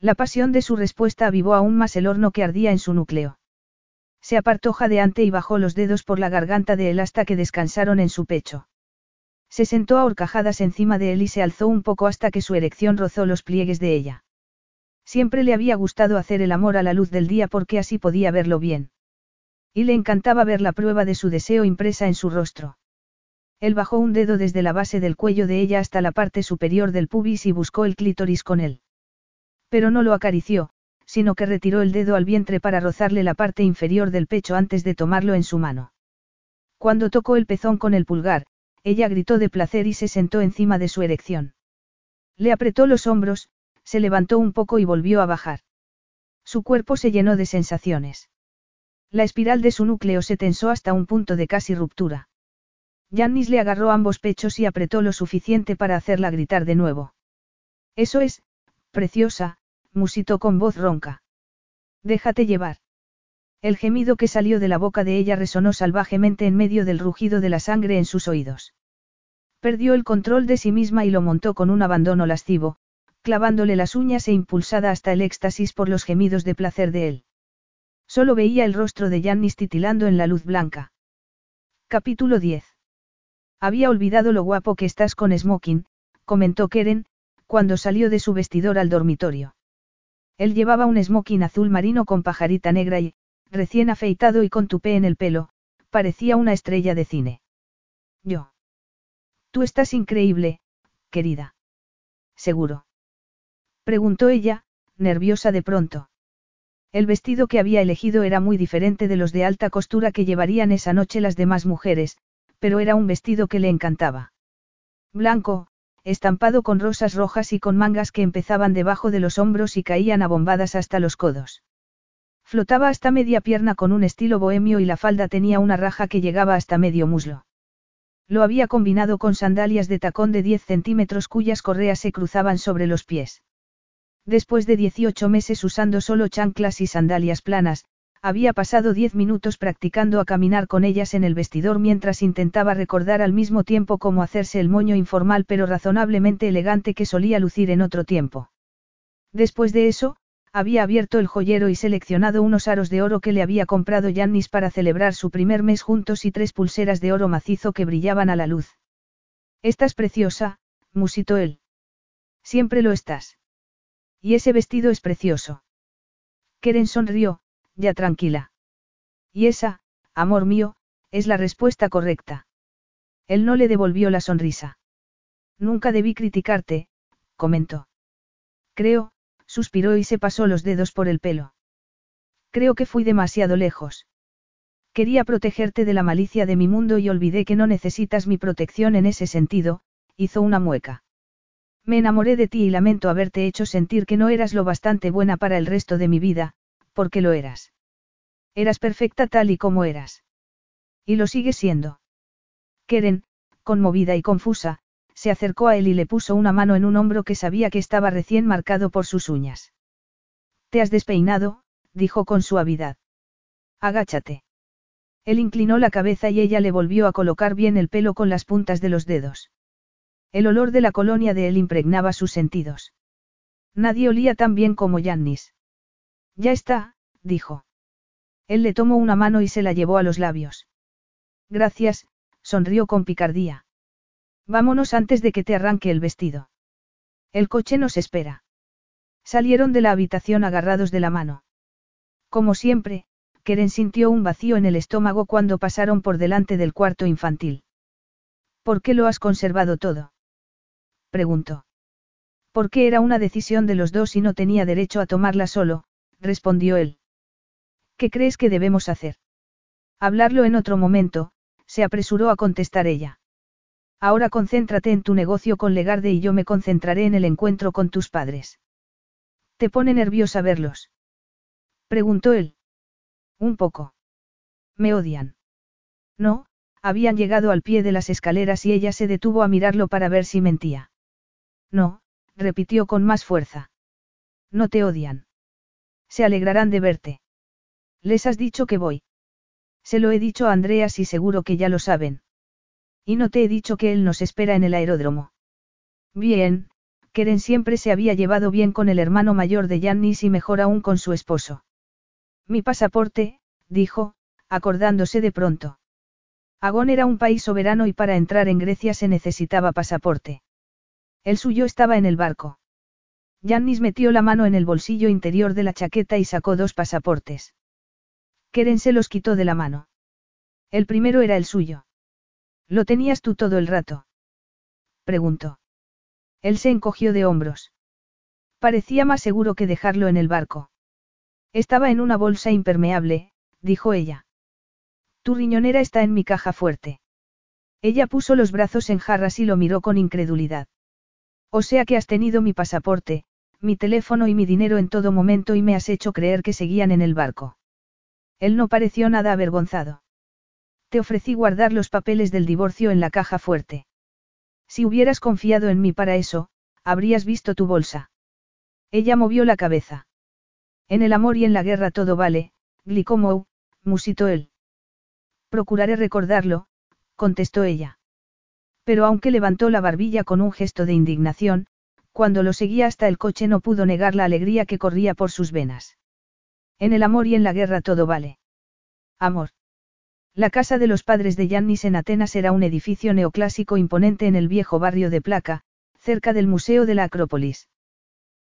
La pasión de su respuesta avivó aún más el horno que ardía en su núcleo. Se apartó jadeante y bajó los dedos por la garganta de él hasta que descansaron en su pecho. Se sentó a horcajadas encima de él y se alzó un poco hasta que su erección rozó los pliegues de ella. Siempre le había gustado hacer el amor a la luz del día porque así podía verlo bien. Y le encantaba ver la prueba de su deseo impresa en su rostro. Él bajó un dedo desde la base del cuello de ella hasta la parte superior del pubis y buscó el clítoris con él. Pero no lo acarició, sino que retiró el dedo al vientre para rozarle la parte inferior del pecho antes de tomarlo en su mano. Cuando tocó el pezón con el pulgar, ella gritó de placer y se sentó encima de su erección. Le apretó los hombros, se levantó un poco y volvió a bajar. Su cuerpo se llenó de sensaciones. La espiral de su núcleo se tensó hasta un punto de casi ruptura. Yannis le agarró ambos pechos y apretó lo suficiente para hacerla gritar de nuevo. Eso es, preciosa, musitó con voz ronca. Déjate llevar. El gemido que salió de la boca de ella resonó salvajemente en medio del rugido de la sangre en sus oídos. Perdió el control de sí misma y lo montó con un abandono lascivo, clavándole las uñas e impulsada hasta el éxtasis por los gemidos de placer de él. Solo veía el rostro de Yannis titilando en la luz blanca. Capítulo 10. Había olvidado lo guapo que estás con Smoking, comentó Keren, cuando salió de su vestidor al dormitorio. Él llevaba un smoking azul marino con pajarita negra y, recién afeitado y con tupé en el pelo, parecía una estrella de cine. Yo. Tú estás increíble, querida. ¿Seguro? Preguntó ella, nerviosa de pronto. El vestido que había elegido era muy diferente de los de alta costura que llevarían esa noche las demás mujeres, pero era un vestido que le encantaba. Blanco, estampado con rosas rojas y con mangas que empezaban debajo de los hombros y caían abombadas hasta los codos. Flotaba hasta media pierna con un estilo bohemio y la falda tenía una raja que llegaba hasta medio muslo. Lo había combinado con sandalias de tacón de 10 centímetros cuyas correas se cruzaban sobre los pies. Después de 18 meses usando solo chanclas y sandalias planas, había pasado 10 minutos practicando a caminar con ellas en el vestidor mientras intentaba recordar al mismo tiempo cómo hacerse el moño informal pero razonablemente elegante que solía lucir en otro tiempo. Después de eso, había abierto el joyero y seleccionado unos aros de oro que le había comprado Yannis para celebrar su primer mes juntos y tres pulseras de oro macizo que brillaban a la luz. Estás preciosa, musitó él. Siempre lo estás. Y ese vestido es precioso. Keren sonrió, ya tranquila. Y esa, amor mío, es la respuesta correcta. Él no le devolvió la sonrisa. Nunca debí criticarte, comentó. Creo, suspiró y se pasó los dedos por el pelo. Creo que fui demasiado lejos. Quería protegerte de la malicia de mi mundo y olvidé que no necesitas mi protección en ese sentido, hizo una mueca. Me enamoré de ti y lamento haberte hecho sentir que no eras lo bastante buena para el resto de mi vida, porque lo eras. Eras perfecta tal y como eras. Y lo sigues siendo. Keren, conmovida y confusa, se acercó a él y le puso una mano en un hombro que sabía que estaba recién marcado por sus uñas. Te has despeinado, dijo con suavidad. Agáchate. Él inclinó la cabeza y ella le volvió a colocar bien el pelo con las puntas de los dedos. El olor de la colonia de él impregnaba sus sentidos. Nadie olía tan bien como Yannis. Ya está, dijo. Él le tomó una mano y se la llevó a los labios. Gracias, sonrió con picardía. Vámonos antes de que te arranque el vestido. El coche nos espera. Salieron de la habitación agarrados de la mano. Como siempre, Keren sintió un vacío en el estómago cuando pasaron por delante del cuarto infantil. ¿Por qué lo has conservado todo? preguntó. Porque era una decisión de los dos y no tenía derecho a tomarla solo, respondió él. ¿Qué crees que debemos hacer? Hablarlo en otro momento, se apresuró a contestar ella. Ahora concéntrate en tu negocio con Legarde y yo me concentraré en el encuentro con tus padres. ¿Te pone nerviosa verlos? Preguntó él. Un poco. Me odian. No, habían llegado al pie de las escaleras y ella se detuvo a mirarlo para ver si mentía. No, repitió con más fuerza. No te odian. Se alegrarán de verte. Les has dicho que voy. Se lo he dicho a Andreas y seguro que ya lo saben. Y no te he dicho que él nos espera en el aeródromo. Bien, Keren siempre se había llevado bien con el hermano mayor de Yannis y mejor aún con su esposo. Mi pasaporte, dijo, acordándose de pronto. Agón era un país soberano y para entrar en Grecia se necesitaba pasaporte. El suyo estaba en el barco. Yannis metió la mano en el bolsillo interior de la chaqueta y sacó dos pasaportes. Keren se los quitó de la mano. El primero era el suyo. ¿Lo tenías tú todo el rato? Preguntó. Él se encogió de hombros. Parecía más seguro que dejarlo en el barco. Estaba en una bolsa impermeable, dijo ella. Tu riñonera está en mi caja fuerte. Ella puso los brazos en jarras y lo miró con incredulidad. O sea que has tenido mi pasaporte, mi teléfono y mi dinero en todo momento y me has hecho creer que seguían en el barco. Él no pareció nada avergonzado. Te ofrecí guardar los papeles del divorcio en la caja fuerte. Si hubieras confiado en mí para eso, habrías visto tu bolsa. Ella movió la cabeza. En el amor y en la guerra todo vale, Glicomou, musitó él. Procuraré recordarlo, contestó ella. Pero aunque levantó la barbilla con un gesto de indignación, cuando lo seguía hasta el coche no pudo negar la alegría que corría por sus venas. En el amor y en la guerra todo vale. Amor. La casa de los padres de Yannis en Atenas era un edificio neoclásico imponente en el viejo barrio de Placa, cerca del Museo de la Acrópolis.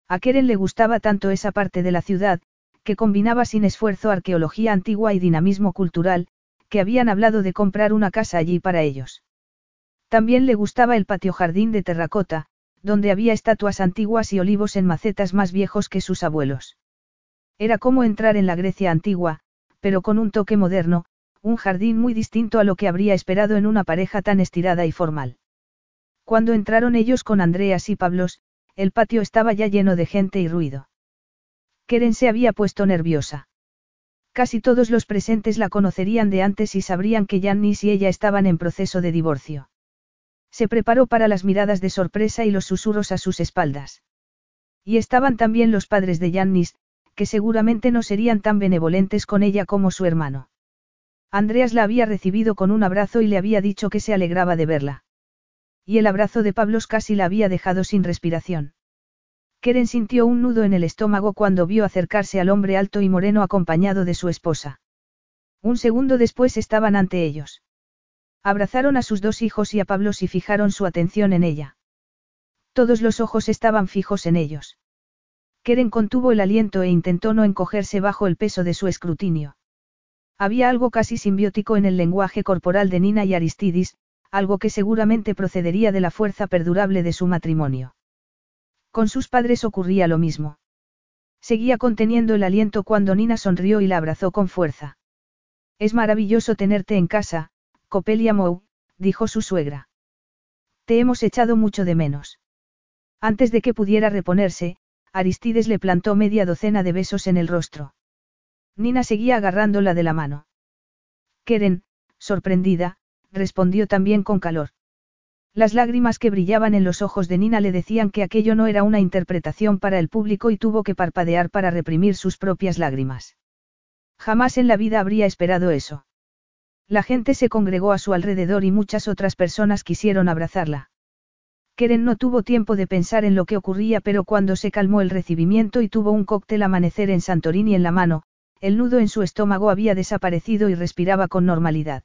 A Keren le gustaba tanto esa parte de la ciudad, que combinaba sin esfuerzo arqueología antigua y dinamismo cultural, que habían hablado de comprar una casa allí para ellos. También le gustaba el patio jardín de terracota, donde había estatuas antiguas y olivos en macetas más viejos que sus abuelos. Era como entrar en la Grecia antigua, pero con un toque moderno, un jardín muy distinto a lo que habría esperado en una pareja tan estirada y formal. Cuando entraron ellos con Andreas y Pablos, el patio estaba ya lleno de gente y ruido. Keren se había puesto nerviosa. Casi todos los presentes la conocerían de antes y sabrían que Jannis y ella estaban en proceso de divorcio. Se preparó para las miradas de sorpresa y los susurros a sus espaldas. Y estaban también los padres de Jannis, que seguramente no serían tan benevolentes con ella como su hermano. Andreas la había recibido con un abrazo y le había dicho que se alegraba de verla. Y el abrazo de Pablos casi la había dejado sin respiración. Keren sintió un nudo en el estómago cuando vio acercarse al hombre alto y moreno acompañado de su esposa. Un segundo después estaban ante ellos. Abrazaron a sus dos hijos y a Pablos y fijaron su atención en ella. Todos los ojos estaban fijos en ellos. Keren contuvo el aliento e intentó no encogerse bajo el peso de su escrutinio. Había algo casi simbiótico en el lenguaje corporal de Nina y Aristidis, algo que seguramente procedería de la fuerza perdurable de su matrimonio. Con sus padres ocurría lo mismo. Seguía conteniendo el aliento cuando Nina sonrió y la abrazó con fuerza. Es maravilloso tenerte en casa, Copelia Mou, dijo su suegra. Te hemos echado mucho de menos. Antes de que pudiera reponerse, Aristides le plantó media docena de besos en el rostro. Nina seguía agarrándola de la mano. Keren, sorprendida, respondió también con calor. Las lágrimas que brillaban en los ojos de Nina le decían que aquello no era una interpretación para el público y tuvo que parpadear para reprimir sus propias lágrimas. Jamás en la vida habría esperado eso. La gente se congregó a su alrededor y muchas otras personas quisieron abrazarla. Keren no tuvo tiempo de pensar en lo que ocurría, pero cuando se calmó el recibimiento y tuvo un cóctel amanecer en Santorini en la mano, el nudo en su estómago había desaparecido y respiraba con normalidad.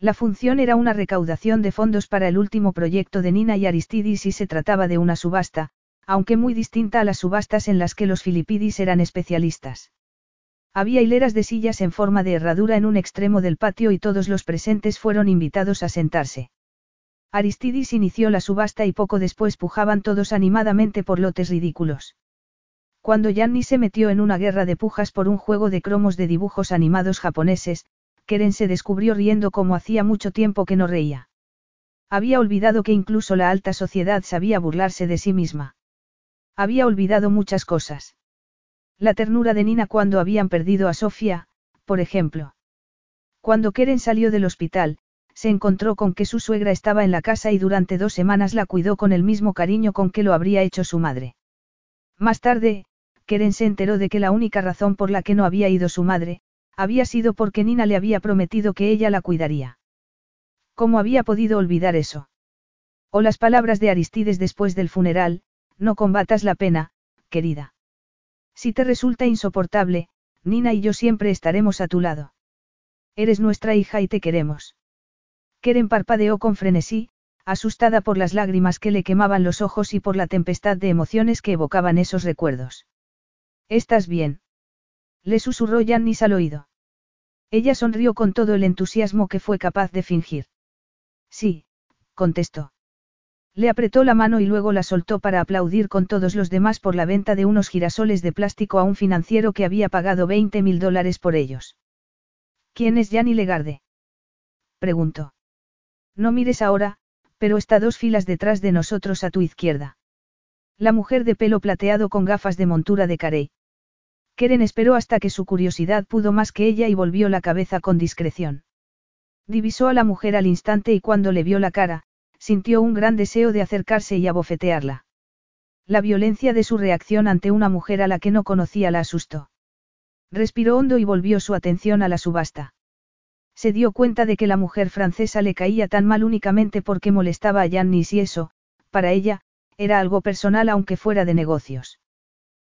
La función era una recaudación de fondos para el último proyecto de Nina y Aristidis y se trataba de una subasta, aunque muy distinta a las subastas en las que los filipidis eran especialistas. Había hileras de sillas en forma de herradura en un extremo del patio y todos los presentes fueron invitados a sentarse. Aristidis inició la subasta y poco después pujaban todos animadamente por lotes ridículos. Cuando Yanni se metió en una guerra de pujas por un juego de cromos de dibujos animados japoneses, Keren se descubrió riendo como hacía mucho tiempo que no reía. Había olvidado que incluso la alta sociedad sabía burlarse de sí misma. Había olvidado muchas cosas. La ternura de Nina cuando habían perdido a Sofía, por ejemplo. Cuando Keren salió del hospital, se encontró con que su suegra estaba en la casa y durante dos semanas la cuidó con el mismo cariño con que lo habría hecho su madre. Más tarde, Keren se enteró de que la única razón por la que no había ido su madre, había sido porque Nina le había prometido que ella la cuidaría. ¿Cómo había podido olvidar eso? O las palabras de Aristides después del funeral, no combatas la pena, querida. Si te resulta insoportable, Nina y yo siempre estaremos a tu lado. Eres nuestra hija y te queremos. Keren parpadeó con frenesí, asustada por las lágrimas que le quemaban los ojos y por la tempestad de emociones que evocaban esos recuerdos. ¿Estás bien? Le susurró Jannis al oído. Ella sonrió con todo el entusiasmo que fue capaz de fingir. Sí, contestó. Le apretó la mano y luego la soltó para aplaudir con todos los demás por la venta de unos girasoles de plástico a un financiero que había pagado 20 mil dólares por ellos. ¿Quién es Janny Legarde? preguntó. No mires ahora, pero está dos filas detrás de nosotros a tu izquierda. La mujer de pelo plateado con gafas de montura de carey. Keren esperó hasta que su curiosidad pudo más que ella y volvió la cabeza con discreción. Divisó a la mujer al instante y cuando le vio la cara, sintió un gran deseo de acercarse y abofetearla. La violencia de su reacción ante una mujer a la que no conocía la asustó. Respiró hondo y volvió su atención a la subasta. Se dio cuenta de que la mujer francesa le caía tan mal únicamente porque molestaba a Jannis y eso, para ella, era algo personal aunque fuera de negocios.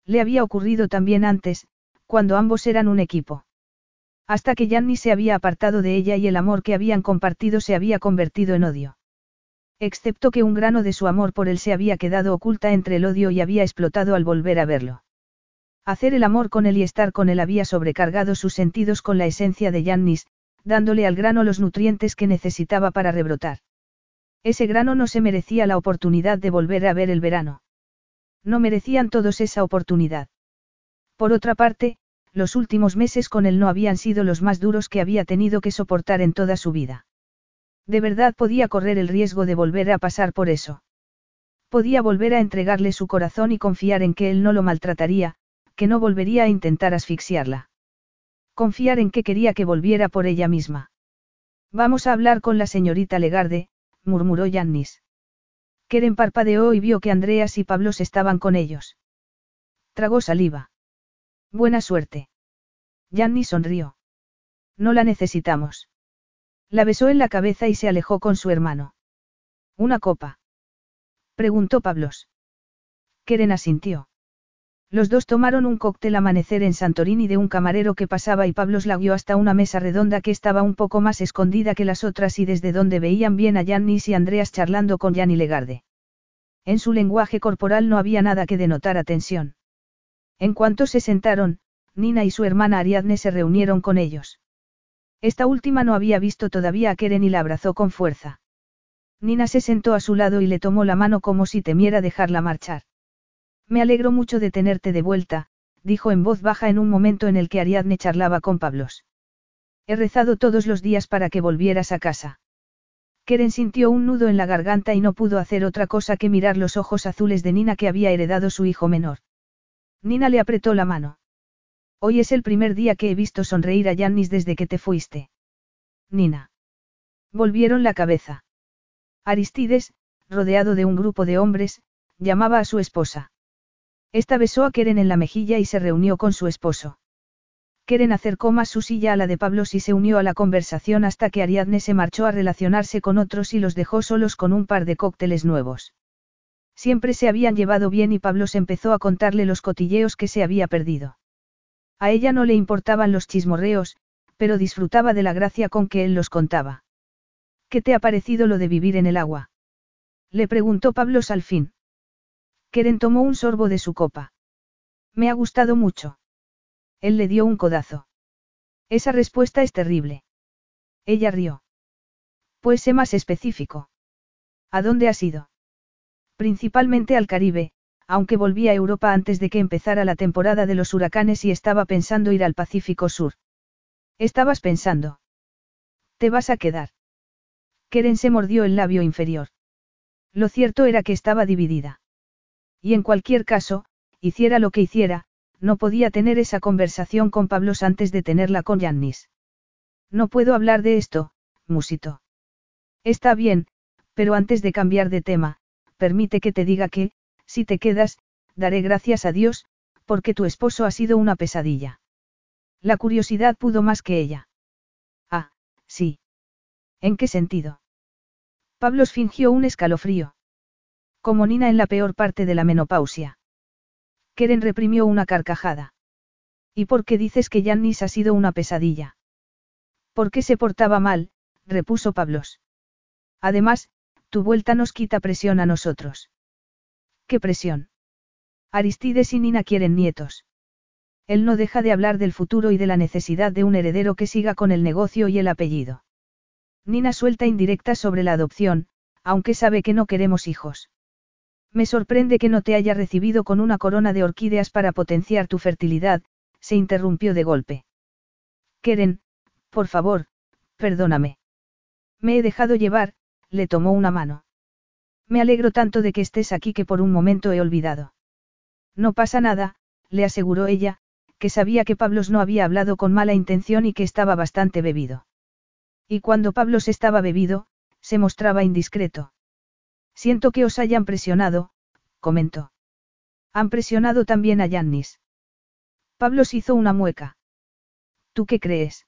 Le había ocurrido también antes, cuando ambos eran un equipo. Hasta que Janni se había apartado de ella y el amor que habían compartido se había convertido en odio. Excepto que un grano de su amor por él se había quedado oculta entre el odio y había explotado al volver a verlo. Hacer el amor con él y estar con él había sobrecargado sus sentidos con la esencia de Jannis, dándole al grano los nutrientes que necesitaba para rebrotar. Ese grano no se merecía la oportunidad de volver a ver el verano. No merecían todos esa oportunidad. Por otra parte, los últimos meses con él no habían sido los más duros que había tenido que soportar en toda su vida. De verdad podía correr el riesgo de volver a pasar por eso. Podía volver a entregarle su corazón y confiar en que él no lo maltrataría, que no volvería a intentar asfixiarla. Confiar en que quería que volviera por ella misma. Vamos a hablar con la señorita Legarde, murmuró Yannis. Keren parpadeó y vio que Andreas y Pablos estaban con ellos. Tragó saliva. Buena suerte. Yannis sonrió. No la necesitamos. La besó en la cabeza y se alejó con su hermano. ¿Una copa? Preguntó Pablos. Keren asintió. Los dos tomaron un cóctel amanecer en Santorini de un camarero que pasaba y Pablos la guió hasta una mesa redonda que estaba un poco más escondida que las otras y desde donde veían bien a Yannis y Andreas charlando con Yanni Legarde. En su lenguaje corporal no había nada que denotar tensión. En cuanto se sentaron, Nina y su hermana Ariadne se reunieron con ellos. Esta última no había visto todavía a Keren y la abrazó con fuerza. Nina se sentó a su lado y le tomó la mano como si temiera dejarla marchar. Me alegro mucho de tenerte de vuelta, dijo en voz baja en un momento en el que Ariadne charlaba con Pablos. He rezado todos los días para que volvieras a casa. Keren sintió un nudo en la garganta y no pudo hacer otra cosa que mirar los ojos azules de Nina que había heredado su hijo menor. Nina le apretó la mano. Hoy es el primer día que he visto sonreír a Yannis desde que te fuiste. Nina. Volvieron la cabeza. Aristides, rodeado de un grupo de hombres, llamaba a su esposa. Esta besó a Keren en la mejilla y se reunió con su esposo. Keren acercó más su silla a la de Pablos y se unió a la conversación hasta que Ariadne se marchó a relacionarse con otros y los dejó solos con un par de cócteles nuevos. Siempre se habían llevado bien y Pablos empezó a contarle los cotilleos que se había perdido. A ella no le importaban los chismorreos, pero disfrutaba de la gracia con que él los contaba. ¿Qué te ha parecido lo de vivir en el agua? Le preguntó Pablos al fin. Keren tomó un sorbo de su copa. Me ha gustado mucho. Él le dio un codazo. Esa respuesta es terrible. Ella rió. Pues sé más específico. ¿A dónde has ido? Principalmente al Caribe, aunque volví a Europa antes de que empezara la temporada de los huracanes y estaba pensando ir al Pacífico Sur. Estabas pensando. Te vas a quedar. Keren se mordió el labio inferior. Lo cierto era que estaba dividida. Y en cualquier caso, hiciera lo que hiciera, no podía tener esa conversación con Pablos antes de tenerla con Yannis. No puedo hablar de esto, musito. Está bien, pero antes de cambiar de tema, permite que te diga que, si te quedas, daré gracias a Dios, porque tu esposo ha sido una pesadilla. La curiosidad pudo más que ella. Ah, sí. ¿En qué sentido? Pablos fingió un escalofrío. Como Nina en la peor parte de la menopausia. Keren reprimió una carcajada. ¿Y por qué dices que Yannis ha sido una pesadilla? ¿Por qué se portaba mal? repuso Pablos. Además, tu vuelta nos quita presión a nosotros. ¿Qué presión? Aristides y Nina quieren nietos. Él no deja de hablar del futuro y de la necesidad de un heredero que siga con el negocio y el apellido. Nina suelta indirectas sobre la adopción, aunque sabe que no queremos hijos. Me sorprende que no te haya recibido con una corona de orquídeas para potenciar tu fertilidad, se interrumpió de golpe. Keren, por favor, perdóname. Me he dejado llevar, le tomó una mano. Me alegro tanto de que estés aquí que por un momento he olvidado. No pasa nada, le aseguró ella, que sabía que Pablos no había hablado con mala intención y que estaba bastante bebido. Y cuando Pablos estaba bebido, se mostraba indiscreto. Siento que os hayan presionado, comentó. Han presionado también a Yannis. Pablos hizo una mueca. ¿Tú qué crees?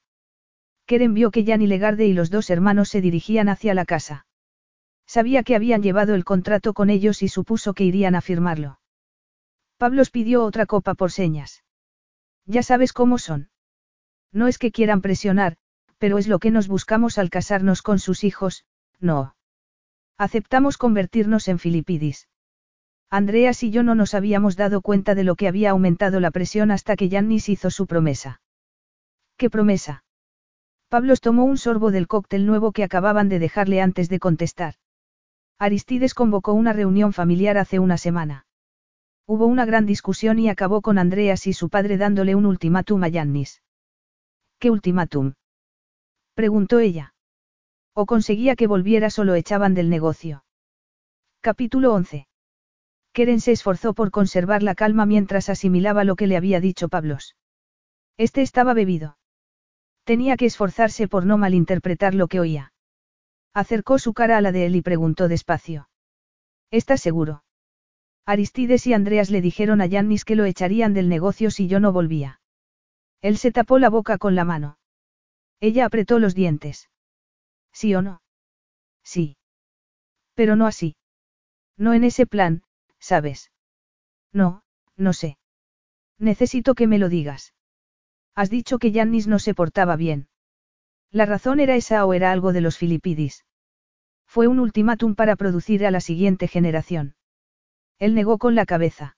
Keren vio que Yanni Legarde y los dos hermanos se dirigían hacia la casa. Sabía que habían llevado el contrato con ellos y supuso que irían a firmarlo. Pablos pidió otra copa por señas. Ya sabes cómo son. No es que quieran presionar, pero es lo que nos buscamos al casarnos con sus hijos, no. Aceptamos convertirnos en Filipidis. Andreas y yo no nos habíamos dado cuenta de lo que había aumentado la presión hasta que Yannis hizo su promesa. ¿Qué promesa? Pablos tomó un sorbo del cóctel nuevo que acababan de dejarle antes de contestar. Aristides convocó una reunión familiar hace una semana. Hubo una gran discusión y acabó con Andreas y su padre dándole un ultimátum a Yannis. ¿Qué ultimátum? preguntó ella. O conseguía que volviera o lo echaban del negocio. Capítulo 11. Keren se esforzó por conservar la calma mientras asimilaba lo que le había dicho Pablos. Este estaba bebido. Tenía que esforzarse por no malinterpretar lo que oía. Acercó su cara a la de él y preguntó despacio. ¿Estás seguro? Aristides y Andreas le dijeron a Yannis que lo echarían del negocio si yo no volvía. Él se tapó la boca con la mano. Ella apretó los dientes. ¿Sí o no? Sí. Pero no así. No en ese plan, ¿sabes? No, no sé. Necesito que me lo digas. Has dicho que Yannis no se portaba bien. ¿La razón era esa o era algo de los Filipidis? Fue un ultimátum para producir a la siguiente generación. Él negó con la cabeza.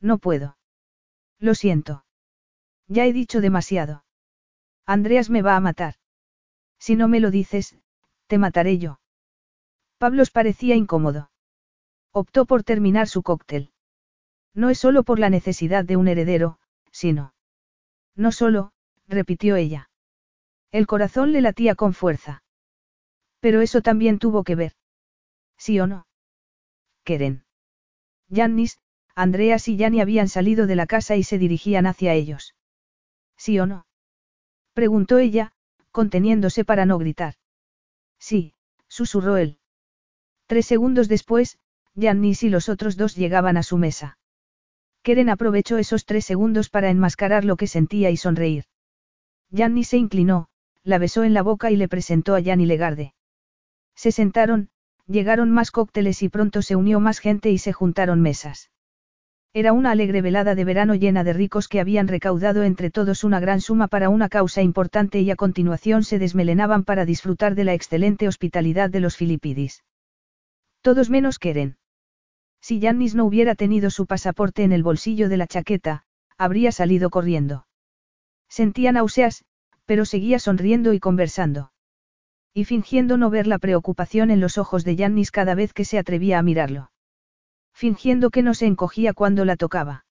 No puedo. Lo siento. Ya he dicho demasiado. Andreas me va a matar. Si no me lo dices, te mataré yo. Pablos parecía incómodo. Optó por terminar su cóctel. No es solo por la necesidad de un heredero, sino. No solo, repitió ella. El corazón le latía con fuerza. Pero eso también tuvo que ver. ¿Sí o no? Keren. Yannis, Andreas y Yanni habían salido de la casa y se dirigían hacia ellos. ¿Sí o no? Preguntó ella, conteniéndose para no gritar. Sí, susurró él. Tres segundos después, Yannis y los otros dos llegaban a su mesa. Keren aprovechó esos tres segundos para enmascarar lo que sentía y sonreír. Yanni se inclinó, la besó en la boca y le presentó a Yanni Legarde. Se sentaron, llegaron más cócteles y pronto se unió más gente y se juntaron mesas. Era una alegre velada de verano llena de ricos que habían recaudado entre todos una gran suma para una causa importante y a continuación se desmelenaban para disfrutar de la excelente hospitalidad de los filipidis. Todos menos Keren. Si Yannis no hubiera tenido su pasaporte en el bolsillo de la chaqueta, habría salido corriendo. Sentía náuseas, pero seguía sonriendo y conversando. Y fingiendo no ver la preocupación en los ojos de Yannis cada vez que se atrevía a mirarlo fingiendo que no se encogía cuando la tocaba.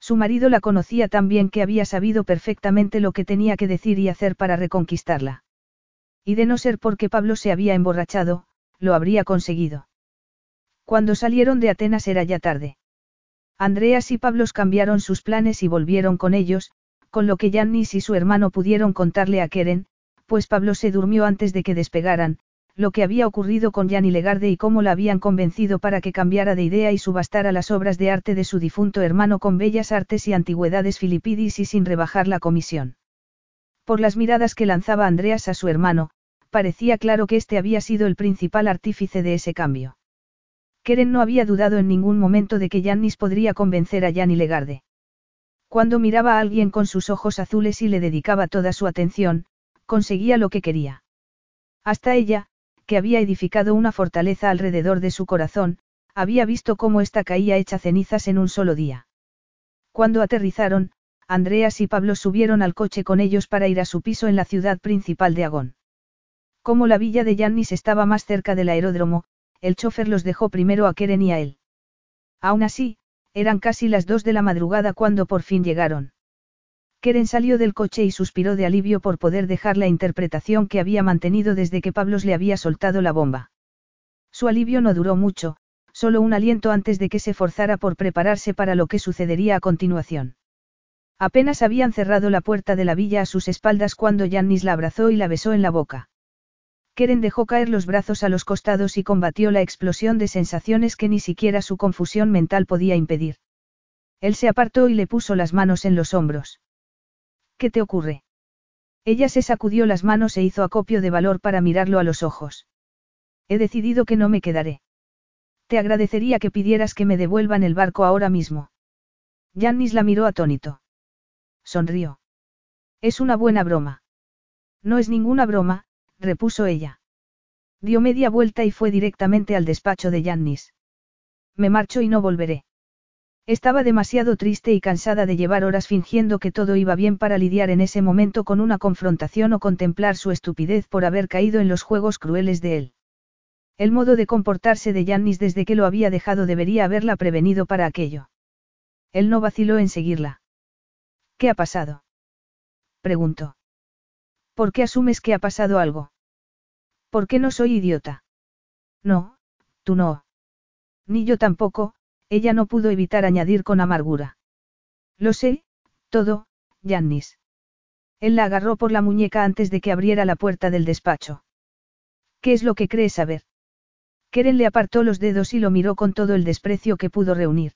Su marido la conocía tan bien que había sabido perfectamente lo que tenía que decir y hacer para reconquistarla. Y de no ser porque Pablo se había emborrachado, lo habría conseguido. Cuando salieron de Atenas era ya tarde. Andreas y Pablos cambiaron sus planes y volvieron con ellos, con lo que Yannis y su hermano pudieron contarle a Keren, pues Pablo se durmió antes de que despegaran, lo que había ocurrido con Gianni Legarde y cómo la habían convencido para que cambiara de idea y subastara las obras de arte de su difunto hermano con bellas artes y antigüedades filipidis y sin rebajar la comisión. Por las miradas que lanzaba Andreas a su hermano, parecía claro que este había sido el principal artífice de ese cambio. Keren no había dudado en ningún momento de que Yannis podría convencer a Gianni Legarde. Cuando miraba a alguien con sus ojos azules y le dedicaba toda su atención, conseguía lo que quería. Hasta ella, que había edificado una fortaleza alrededor de su corazón, había visto cómo ésta caía hecha cenizas en un solo día. Cuando aterrizaron, Andreas y Pablo subieron al coche con ellos para ir a su piso en la ciudad principal de Agón. Como la villa de Yannis estaba más cerca del aeródromo, el chofer los dejó primero a Keren y a él. Aún así, eran casi las dos de la madrugada cuando por fin llegaron. Keren salió del coche y suspiró de alivio por poder dejar la interpretación que había mantenido desde que Pablos le había soltado la bomba. Su alivio no duró mucho, solo un aliento antes de que se forzara por prepararse para lo que sucedería a continuación. Apenas habían cerrado la puerta de la villa a sus espaldas cuando Yannis la abrazó y la besó en la boca. Keren dejó caer los brazos a los costados y combatió la explosión de sensaciones que ni siquiera su confusión mental podía impedir. Él se apartó y le puso las manos en los hombros. ¿Qué te ocurre? Ella se sacudió las manos e hizo acopio de valor para mirarlo a los ojos. He decidido que no me quedaré. Te agradecería que pidieras que me devuelvan el barco ahora mismo. Yannis la miró atónito. Sonrió. Es una buena broma. No es ninguna broma, repuso ella. Dio media vuelta y fue directamente al despacho de Yannis. Me marcho y no volveré. Estaba demasiado triste y cansada de llevar horas fingiendo que todo iba bien para lidiar en ese momento con una confrontación o contemplar su estupidez por haber caído en los juegos crueles de él. El modo de comportarse de Yannis desde que lo había dejado debería haberla prevenido para aquello. Él no vaciló en seguirla. ¿Qué ha pasado? preguntó. ¿Por qué asumes que ha pasado algo? ¿Por qué no soy idiota? No, tú no. Ni yo tampoco, ella no pudo evitar añadir con amargura. Lo sé, todo, Yannis. Él la agarró por la muñeca antes de que abriera la puerta del despacho. ¿Qué es lo que crees saber? Keren le apartó los dedos y lo miró con todo el desprecio que pudo reunir.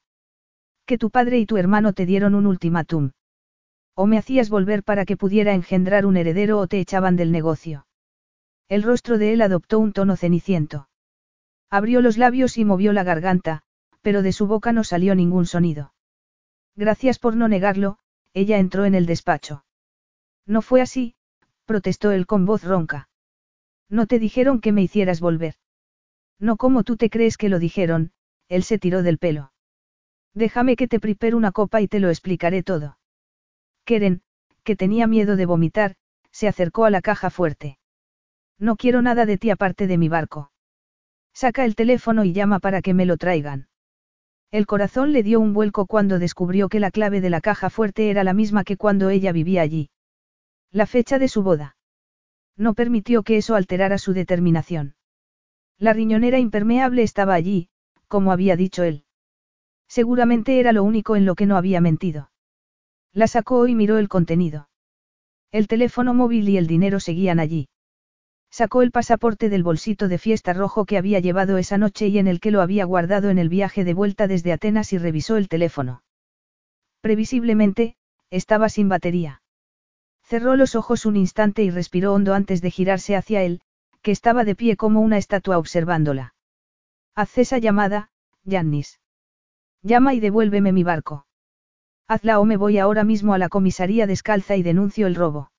Que tu padre y tu hermano te dieron un ultimátum. O me hacías volver para que pudiera engendrar un heredero o te echaban del negocio. El rostro de él adoptó un tono ceniciento. Abrió los labios y movió la garganta, pero de su boca no salió ningún sonido. Gracias por no negarlo, ella entró en el despacho. No fue así, protestó él con voz ronca. No te dijeron que me hicieras volver. No como tú te crees que lo dijeron, él se tiró del pelo. Déjame que te prepare una copa y te lo explicaré todo. Keren, que tenía miedo de vomitar, se acercó a la caja fuerte. No quiero nada de ti aparte de mi barco. Saca el teléfono y llama para que me lo traigan. El corazón le dio un vuelco cuando descubrió que la clave de la caja fuerte era la misma que cuando ella vivía allí. La fecha de su boda. No permitió que eso alterara su determinación. La riñonera impermeable estaba allí, como había dicho él. Seguramente era lo único en lo que no había mentido. La sacó y miró el contenido. El teléfono móvil y el dinero seguían allí. Sacó el pasaporte del bolsito de fiesta rojo que había llevado esa noche y en el que lo había guardado en el viaje de vuelta desde Atenas y revisó el teléfono. Previsiblemente, estaba sin batería. Cerró los ojos un instante y respiró hondo antes de girarse hacia él, que estaba de pie como una estatua observándola. Haz esa llamada, Yannis. Llama y devuélveme mi barco. Hazla o me voy ahora mismo a la comisaría descalza y denuncio el robo.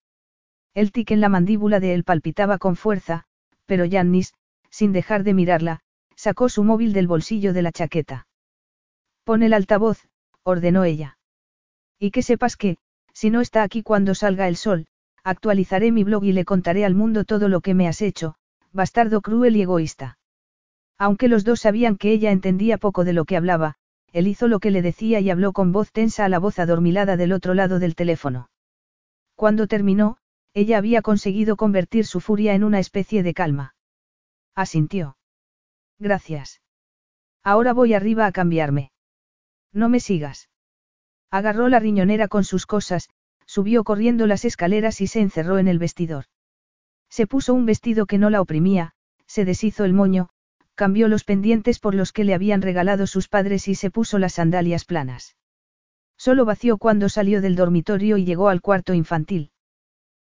El tic en la mandíbula de él palpitaba con fuerza, pero Yannis, sin dejar de mirarla, sacó su móvil del bolsillo de la chaqueta. Pon el altavoz, ordenó ella. Y que sepas que, si no está aquí cuando salga el sol, actualizaré mi blog y le contaré al mundo todo lo que me has hecho, bastardo cruel y egoísta. Aunque los dos sabían que ella entendía poco de lo que hablaba, él hizo lo que le decía y habló con voz tensa a la voz adormilada del otro lado del teléfono. Cuando terminó, ella había conseguido convertir su furia en una especie de calma. Asintió. Gracias. Ahora voy arriba a cambiarme. No me sigas. Agarró la riñonera con sus cosas, subió corriendo las escaleras y se encerró en el vestidor. Se puso un vestido que no la oprimía, se deshizo el moño, cambió los pendientes por los que le habían regalado sus padres y se puso las sandalias planas. Solo vació cuando salió del dormitorio y llegó al cuarto infantil.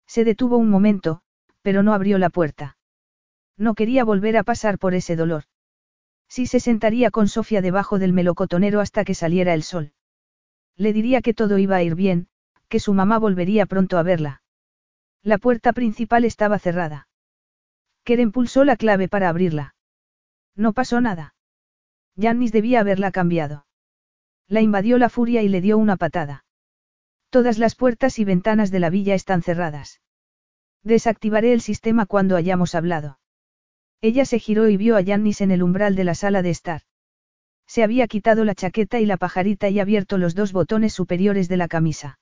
Se detuvo un momento, pero no abrió la puerta. No quería volver a pasar por ese dolor. Sí se sentaría con Sofía debajo del melocotonero hasta que saliera el sol. Le diría que todo iba a ir bien, que su mamá volvería pronto a verla. La puerta principal estaba cerrada. Keren pulsó la clave para abrirla. No pasó nada. Jannis debía haberla cambiado. La invadió la furia y le dio una patada. Todas las puertas y ventanas de la villa están cerradas. Desactivaré el sistema cuando hayamos hablado. Ella se giró y vio a Jannis en el umbral de la sala de estar. Se había quitado la chaqueta y la pajarita y abierto los dos botones superiores de la camisa.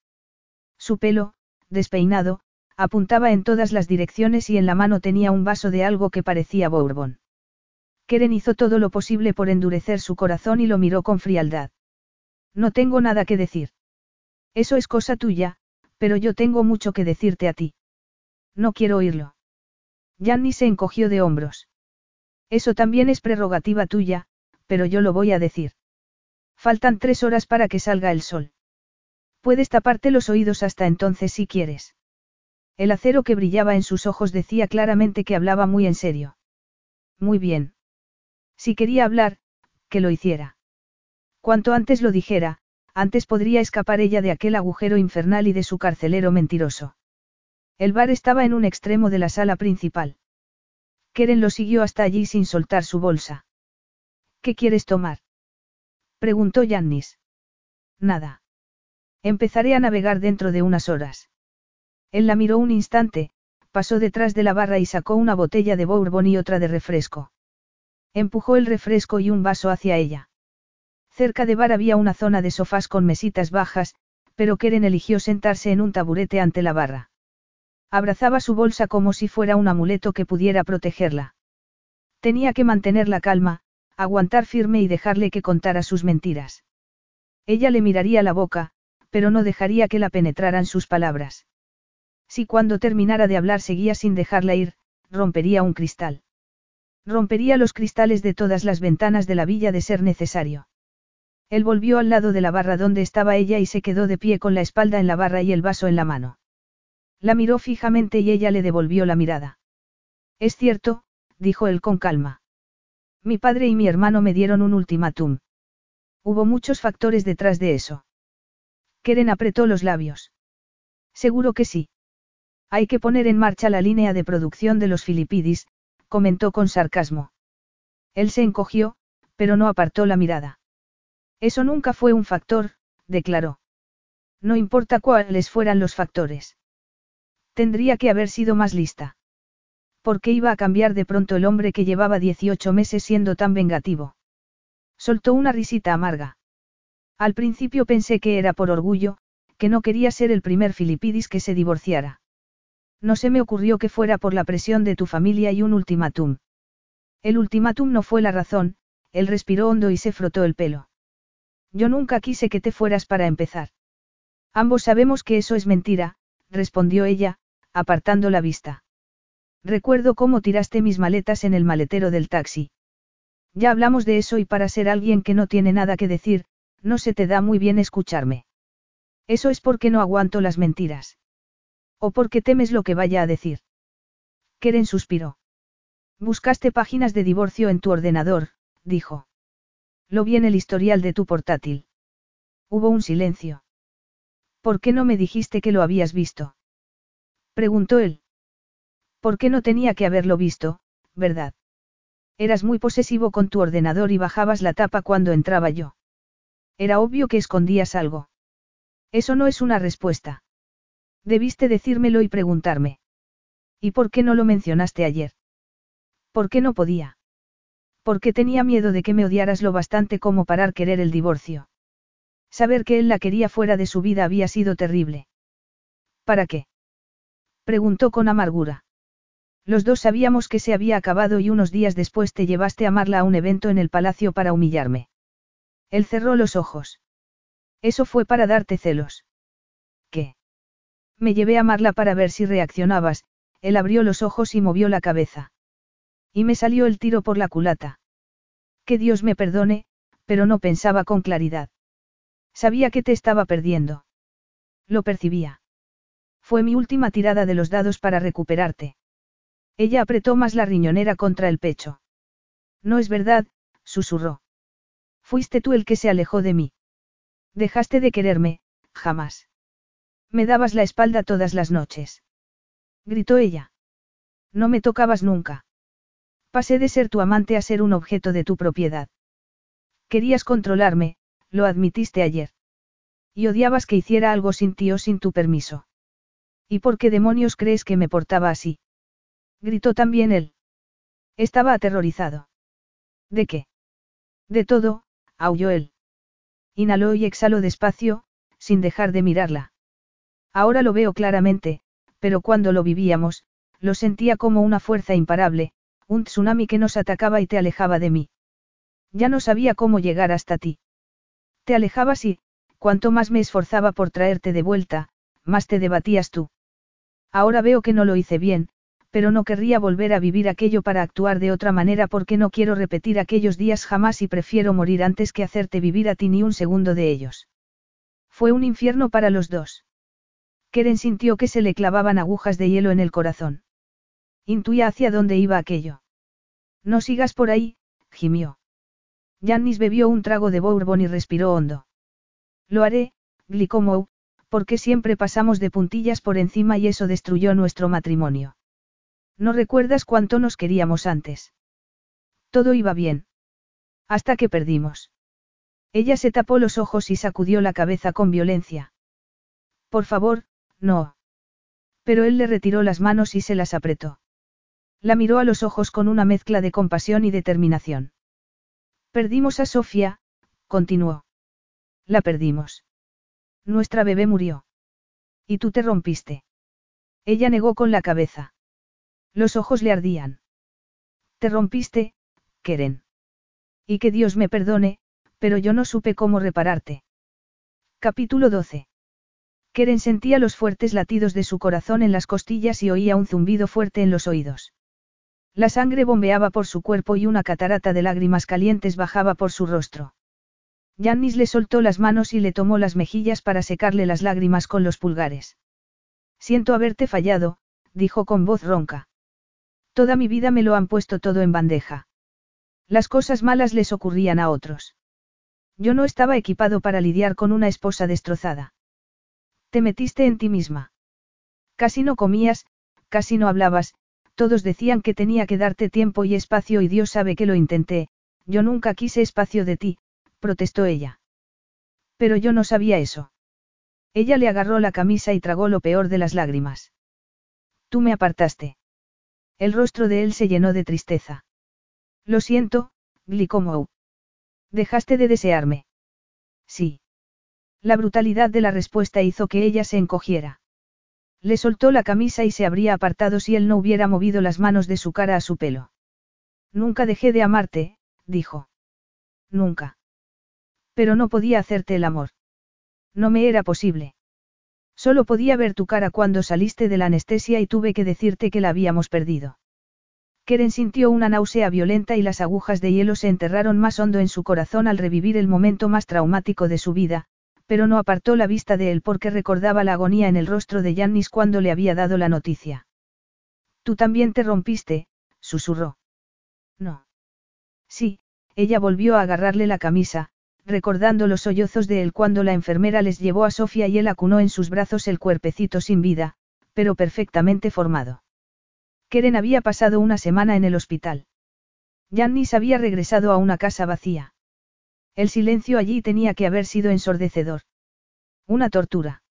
Su pelo, despeinado, apuntaba en todas las direcciones y en la mano tenía un vaso de algo que parecía bourbon. Keren hizo todo lo posible por endurecer su corazón y lo miró con frialdad. No tengo nada que decir. Eso es cosa tuya, pero yo tengo mucho que decirte a ti. No quiero oírlo. Yanni se encogió de hombros. Eso también es prerrogativa tuya, pero yo lo voy a decir. Faltan tres horas para que salga el sol. Puedes taparte los oídos hasta entonces si quieres. El acero que brillaba en sus ojos decía claramente que hablaba muy en serio. Muy bien. Si quería hablar, que lo hiciera. Cuanto antes lo dijera, antes podría escapar ella de aquel agujero infernal y de su carcelero mentiroso. El bar estaba en un extremo de la sala principal. Keren lo siguió hasta allí sin soltar su bolsa. ¿Qué quieres tomar? preguntó Yannis. Nada. Empezaré a navegar dentro de unas horas. Él la miró un instante, pasó detrás de la barra y sacó una botella de bourbon y otra de refresco. Empujó el refresco y un vaso hacia ella. Cerca de bar había una zona de sofás con mesitas bajas, pero Keren eligió sentarse en un taburete ante la barra. Abrazaba su bolsa como si fuera un amuleto que pudiera protegerla. Tenía que mantener la calma, aguantar firme y dejarle que contara sus mentiras. Ella le miraría la boca, pero no dejaría que la penetraran sus palabras. Si cuando terminara de hablar seguía sin dejarla ir, rompería un cristal. Rompería los cristales de todas las ventanas de la villa de ser necesario. Él volvió al lado de la barra donde estaba ella y se quedó de pie con la espalda en la barra y el vaso en la mano. La miró fijamente y ella le devolvió la mirada. Es cierto, dijo él con calma. Mi padre y mi hermano me dieron un ultimátum. Hubo muchos factores detrás de eso. Keren apretó los labios. Seguro que sí. Hay que poner en marcha la línea de producción de los Filipidis, comentó con sarcasmo. Él se encogió, pero no apartó la mirada. Eso nunca fue un factor, declaró. No importa cuáles fueran los factores. Tendría que haber sido más lista. ¿Por qué iba a cambiar de pronto el hombre que llevaba 18 meses siendo tan vengativo? Soltó una risita amarga. Al principio pensé que era por orgullo, que no quería ser el primer Filipidis que se divorciara. No se me ocurrió que fuera por la presión de tu familia y un ultimátum. El ultimátum no fue la razón, él respiró hondo y se frotó el pelo. Yo nunca quise que te fueras para empezar. Ambos sabemos que eso es mentira, respondió ella, apartando la vista. Recuerdo cómo tiraste mis maletas en el maletero del taxi. Ya hablamos de eso y para ser alguien que no tiene nada que decir, no se te da muy bien escucharme. Eso es porque no aguanto las mentiras. ¿O porque temes lo que vaya a decir? Keren suspiró. Buscaste páginas de divorcio en tu ordenador, dijo. Lo vi en el historial de tu portátil. Hubo un silencio. ¿Por qué no me dijiste que lo habías visto? Preguntó él. ¿Por qué no tenía que haberlo visto, verdad? Eras muy posesivo con tu ordenador y bajabas la tapa cuando entraba yo. Era obvio que escondías algo. Eso no es una respuesta. Debiste decírmelo y preguntarme. ¿Y por qué no lo mencionaste ayer? ¿Por qué no podía? Porque tenía miedo de que me odiaras lo bastante como parar querer el divorcio. Saber que él la quería fuera de su vida había sido terrible. ¿Para qué? Preguntó con amargura. Los dos sabíamos que se había acabado y unos días después te llevaste a Marla a un evento en el palacio para humillarme. Él cerró los ojos. Eso fue para darte celos. Me llevé a Marla para ver si reaccionabas, él abrió los ojos y movió la cabeza. Y me salió el tiro por la culata. Que Dios me perdone, pero no pensaba con claridad. Sabía que te estaba perdiendo. Lo percibía. Fue mi última tirada de los dados para recuperarte. Ella apretó más la riñonera contra el pecho. No es verdad, susurró. Fuiste tú el que se alejó de mí. Dejaste de quererme, jamás. Me dabas la espalda todas las noches. Gritó ella. No me tocabas nunca. Pasé de ser tu amante a ser un objeto de tu propiedad. Querías controlarme, lo admitiste ayer. Y odiabas que hiciera algo sin ti o sin tu permiso. ¿Y por qué demonios crees que me portaba así? Gritó también él. Estaba aterrorizado. ¿De qué? De todo, aulló él. Inhaló y exhaló despacio, sin dejar de mirarla. Ahora lo veo claramente, pero cuando lo vivíamos, lo sentía como una fuerza imparable, un tsunami que nos atacaba y te alejaba de mí. Ya no sabía cómo llegar hasta ti. Te alejabas y, cuanto más me esforzaba por traerte de vuelta, más te debatías tú. Ahora veo que no lo hice bien, pero no querría volver a vivir aquello para actuar de otra manera porque no quiero repetir aquellos días jamás y prefiero morir antes que hacerte vivir a ti ni un segundo de ellos. Fue un infierno para los dos. Keren sintió que se le clavaban agujas de hielo en el corazón. Intuía hacia dónde iba aquello. No sigas por ahí, gimió. Jannis bebió un trago de bourbon y respiró hondo. Lo haré, Glicomou, porque siempre pasamos de puntillas por encima y eso destruyó nuestro matrimonio. ¿No recuerdas cuánto nos queríamos antes? Todo iba bien. Hasta que perdimos. Ella se tapó los ojos y sacudió la cabeza con violencia. Por favor, no. Pero él le retiró las manos y se las apretó. La miró a los ojos con una mezcla de compasión y determinación. Perdimos a Sofía, continuó. La perdimos. Nuestra bebé murió. Y tú te rompiste. Ella negó con la cabeza. Los ojos le ardían. Te rompiste, Keren. Y que Dios me perdone, pero yo no supe cómo repararte. Capítulo 12. Keren sentía los fuertes latidos de su corazón en las costillas y oía un zumbido fuerte en los oídos. La sangre bombeaba por su cuerpo y una catarata de lágrimas calientes bajaba por su rostro. Yannis le soltó las manos y le tomó las mejillas para secarle las lágrimas con los pulgares. Siento haberte fallado, dijo con voz ronca. Toda mi vida me lo han puesto todo en bandeja. Las cosas malas les ocurrían a otros. Yo no estaba equipado para lidiar con una esposa destrozada. Te metiste en ti misma. Casi no comías, casi no hablabas, todos decían que tenía que darte tiempo y espacio y Dios sabe que lo intenté, yo nunca quise espacio de ti, protestó ella. Pero yo no sabía eso. Ella le agarró la camisa y tragó lo peor de las lágrimas. Tú me apartaste. El rostro de él se llenó de tristeza. Lo siento, Glicomou. Dejaste de desearme. Sí. La brutalidad de la respuesta hizo que ella se encogiera. Le soltó la camisa y se habría apartado si él no hubiera movido las manos de su cara a su pelo. Nunca dejé de amarte, dijo. Nunca. Pero no podía hacerte el amor. No me era posible. Solo podía ver tu cara cuando saliste de la anestesia y tuve que decirte que la habíamos perdido. Keren sintió una náusea violenta y las agujas de hielo se enterraron más hondo en su corazón al revivir el momento más traumático de su vida, pero no apartó la vista de él porque recordaba la agonía en el rostro de Yannis cuando le había dado la noticia. Tú también te rompiste, susurró. No. Sí, ella volvió a agarrarle la camisa, recordando los sollozos de él cuando la enfermera les llevó a Sofía y él acunó en sus brazos el cuerpecito sin vida, pero perfectamente formado. Keren había pasado una semana en el hospital. Yannis había regresado a una casa vacía. El silencio allí tenía que haber sido ensordecedor. Una tortura.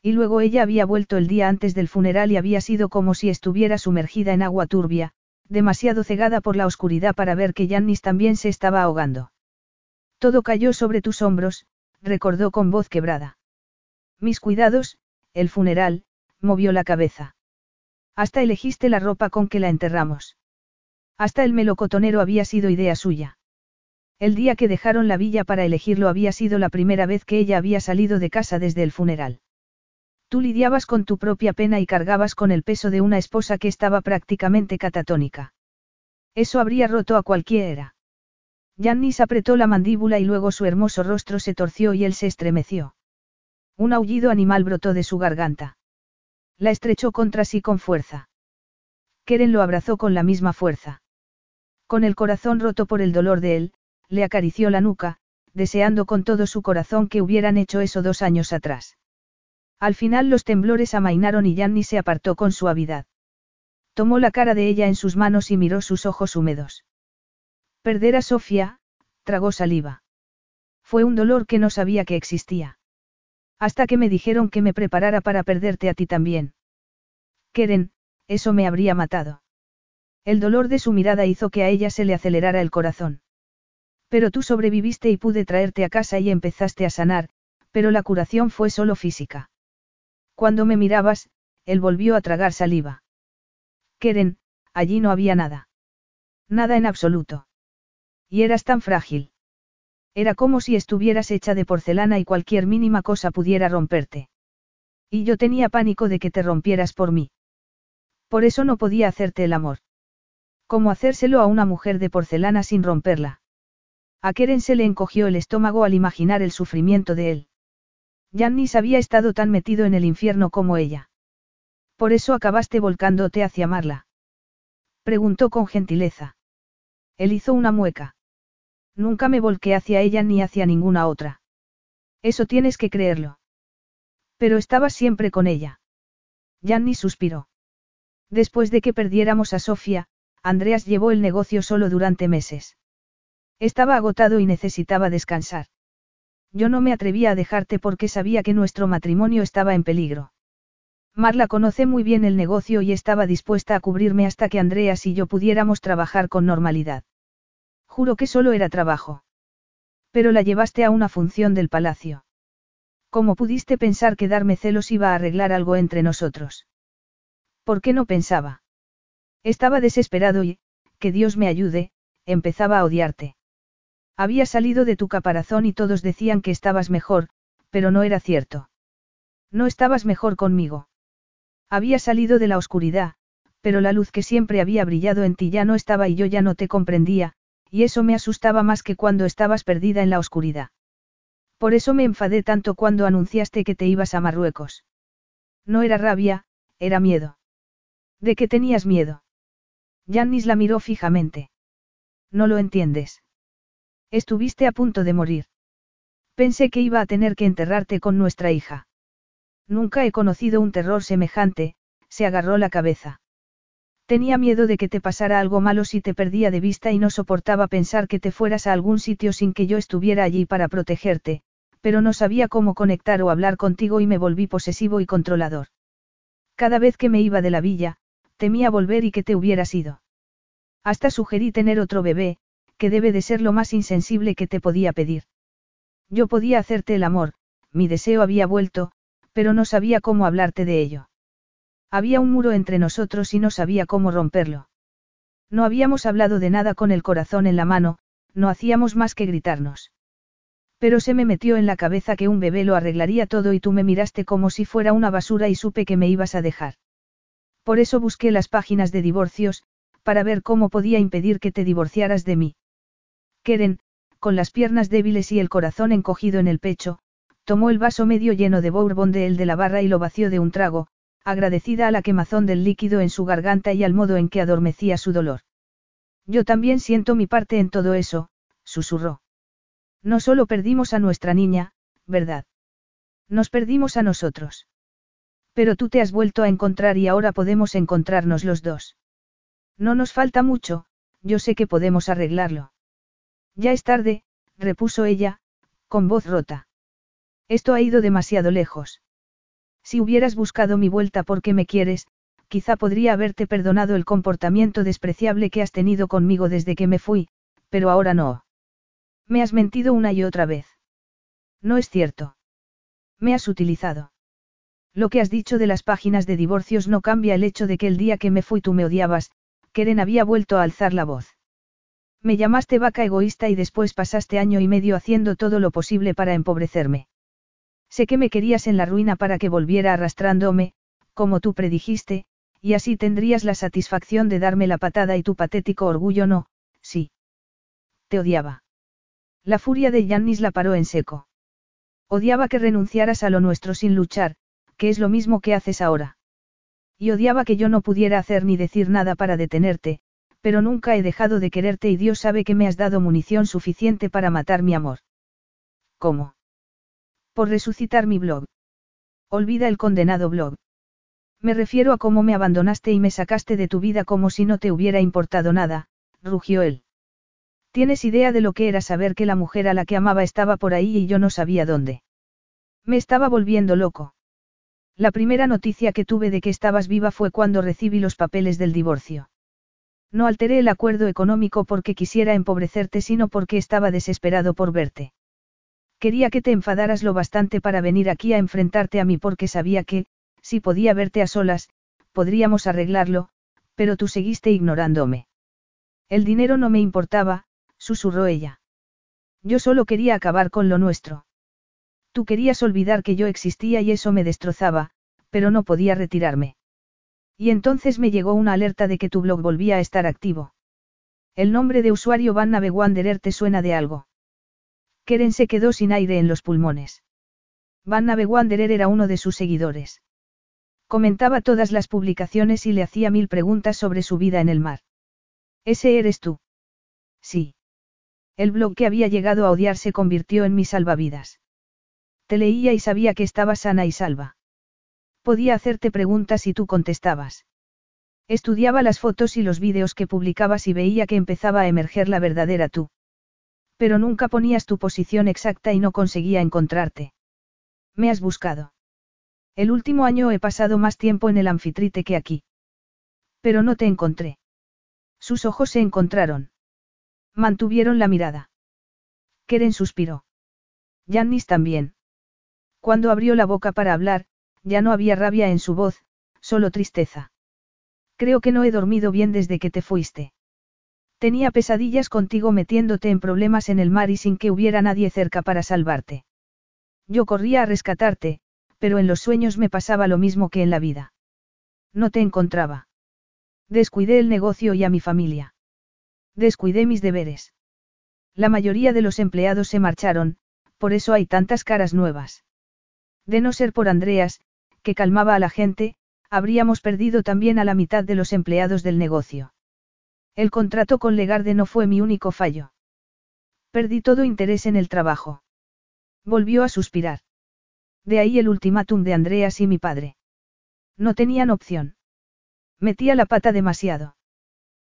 Y luego ella había vuelto el día antes del funeral y había sido como si estuviera sumergida en agua turbia, demasiado cegada por la oscuridad para ver que Yannis también se estaba ahogando. Todo cayó sobre tus hombros, recordó con voz quebrada. Mis cuidados, el funeral, movió la cabeza. Hasta elegiste la ropa con que la enterramos. Hasta el melocotonero había sido idea suya. El día que dejaron la villa para elegirlo había sido la primera vez que ella había salido de casa desde el funeral. Tú lidiabas con tu propia pena y cargabas con el peso de una esposa que estaba prácticamente catatónica. Eso habría roto a cualquiera. Yannis apretó la mandíbula y luego su hermoso rostro se torció y él se estremeció. Un aullido animal brotó de su garganta. La estrechó contra sí con fuerza. Keren lo abrazó con la misma fuerza. Con el corazón roto por el dolor de él, le acarició la nuca, deseando con todo su corazón que hubieran hecho eso dos años atrás. Al final los temblores amainaron y Yanni se apartó con suavidad. Tomó la cara de ella en sus manos y miró sus ojos húmedos. Perder a Sofía, tragó saliva. Fue un dolor que no sabía que existía. Hasta que me dijeron que me preparara para perderte a ti también. Keren, eso me habría matado. El dolor de su mirada hizo que a ella se le acelerara el corazón. Pero tú sobreviviste y pude traerte a casa y empezaste a sanar, pero la curación fue solo física. Cuando me mirabas, él volvió a tragar saliva. Keren, allí no había nada. Nada en absoluto. Y eras tan frágil. Era como si estuvieras hecha de porcelana y cualquier mínima cosa pudiera romperte. Y yo tenía pánico de que te rompieras por mí. Por eso no podía hacerte el amor. ¿Cómo hacérselo a una mujer de porcelana sin romperla? A Keren se le encogió el estómago al imaginar el sufrimiento de él. Yannis había estado tan metido en el infierno como ella. Por eso acabaste volcándote hacia Marla. Preguntó con gentileza. Él hizo una mueca. Nunca me volqué hacia ella ni hacia ninguna otra. Eso tienes que creerlo. Pero estabas siempre con ella. Yanni suspiró. Después de que perdiéramos a Sofía, Andreas llevó el negocio solo durante meses. Estaba agotado y necesitaba descansar. Yo no me atrevía a dejarte porque sabía que nuestro matrimonio estaba en peligro. Marla conoce muy bien el negocio y estaba dispuesta a cubrirme hasta que Andreas y yo pudiéramos trabajar con normalidad. Juro que solo era trabajo. Pero la llevaste a una función del palacio. ¿Cómo pudiste pensar que darme celos iba a arreglar algo entre nosotros? ¿Por qué no pensaba? Estaba desesperado y, que Dios me ayude, empezaba a odiarte. Había salido de tu caparazón y todos decían que estabas mejor, pero no era cierto. No estabas mejor conmigo. Había salido de la oscuridad, pero la luz que siempre había brillado en ti ya no estaba y yo ya no te comprendía, y eso me asustaba más que cuando estabas perdida en la oscuridad. Por eso me enfadé tanto cuando anunciaste que te ibas a Marruecos. No era rabia, era miedo. ¿De qué tenías miedo? Jannis la miró fijamente. No lo entiendes. Estuviste a punto de morir. Pensé que iba a tener que enterrarte con nuestra hija. Nunca he conocido un terror semejante, se agarró la cabeza. Tenía miedo de que te pasara algo malo si te perdía de vista y no soportaba pensar que te fueras a algún sitio sin que yo estuviera allí para protegerte, pero no sabía cómo conectar o hablar contigo y me volví posesivo y controlador. Cada vez que me iba de la villa, temía volver y que te hubieras ido. Hasta sugerí tener otro bebé, que debe de ser lo más insensible que te podía pedir. Yo podía hacerte el amor, mi deseo había vuelto, pero no sabía cómo hablarte de ello. Había un muro entre nosotros y no sabía cómo romperlo. No habíamos hablado de nada con el corazón en la mano, no hacíamos más que gritarnos. Pero se me metió en la cabeza que un bebé lo arreglaría todo y tú me miraste como si fuera una basura y supe que me ibas a dejar. Por eso busqué las páginas de divorcios, para ver cómo podía impedir que te divorciaras de mí. Keren, con las piernas débiles y el corazón encogido en el pecho, tomó el vaso medio lleno de bourbon de él de la barra y lo vació de un trago, agradecida a la quemazón del líquido en su garganta y al modo en que adormecía su dolor. Yo también siento mi parte en todo eso, susurró. No solo perdimos a nuestra niña, ¿verdad? Nos perdimos a nosotros. Pero tú te has vuelto a encontrar y ahora podemos encontrarnos los dos. No nos falta mucho, yo sé que podemos arreglarlo. Ya es tarde, repuso ella, con voz rota. Esto ha ido demasiado lejos. Si hubieras buscado mi vuelta porque me quieres, quizá podría haberte perdonado el comportamiento despreciable que has tenido conmigo desde que me fui, pero ahora no. Me has mentido una y otra vez. No es cierto. Me has utilizado. Lo que has dicho de las páginas de divorcios no cambia el hecho de que el día que me fui tú me odiabas, Keren había vuelto a alzar la voz. Me llamaste vaca egoísta y después pasaste año y medio haciendo todo lo posible para empobrecerme. Sé que me querías en la ruina para que volviera arrastrándome, como tú predijiste, y así tendrías la satisfacción de darme la patada y tu patético orgullo no, sí. Te odiaba. La furia de Yannis la paró en seco. Odiaba que renunciaras a lo nuestro sin luchar, que es lo mismo que haces ahora. Y odiaba que yo no pudiera hacer ni decir nada para detenerte, pero nunca he dejado de quererte y Dios sabe que me has dado munición suficiente para matar mi amor. ¿Cómo? Por resucitar mi blog. Olvida el condenado blog. Me refiero a cómo me abandonaste y me sacaste de tu vida como si no te hubiera importado nada, rugió él. ¿Tienes idea de lo que era saber que la mujer a la que amaba estaba por ahí y yo no sabía dónde? Me estaba volviendo loco. La primera noticia que tuve de que estabas viva fue cuando recibí los papeles del divorcio. No alteré el acuerdo económico porque quisiera empobrecerte, sino porque estaba desesperado por verte. Quería que te enfadaras lo bastante para venir aquí a enfrentarte a mí porque sabía que, si podía verte a solas, podríamos arreglarlo, pero tú seguiste ignorándome. El dinero no me importaba, susurró ella. Yo solo quería acabar con lo nuestro. Tú querías olvidar que yo existía y eso me destrozaba, pero no podía retirarme. Y entonces me llegó una alerta de que tu blog volvía a estar activo. El nombre de usuario Van Wanderer te suena de algo. Keren se quedó sin aire en los pulmones. Van Wanderer era uno de sus seguidores. Comentaba todas las publicaciones y le hacía mil preguntas sobre su vida en el mar. ¿Ese eres tú? Sí. El blog que había llegado a odiar se convirtió en mi salvavidas. Te leía y sabía que estabas sana y salva. Podía hacerte preguntas y tú contestabas. Estudiaba las fotos y los vídeos que publicabas y veía que empezaba a emerger la verdadera tú. Pero nunca ponías tu posición exacta y no conseguía encontrarte. Me has buscado. El último año he pasado más tiempo en el anfitrite que aquí. Pero no te encontré. Sus ojos se encontraron. Mantuvieron la mirada. Keren suspiró. Jannis también. Cuando abrió la boca para hablar, ya no había rabia en su voz, solo tristeza. Creo que no he dormido bien desde que te fuiste. Tenía pesadillas contigo metiéndote en problemas en el mar y sin que hubiera nadie cerca para salvarte. Yo corría a rescatarte, pero en los sueños me pasaba lo mismo que en la vida. No te encontraba. Descuidé el negocio y a mi familia. Descuidé mis deberes. La mayoría de los empleados se marcharon, por eso hay tantas caras nuevas. De no ser por Andreas, que calmaba a la gente, habríamos perdido también a la mitad de los empleados del negocio. El contrato con Legarde no fue mi único fallo. Perdí todo interés en el trabajo. Volvió a suspirar. De ahí el ultimátum de Andreas y mi padre. No tenían opción. Metía la pata demasiado.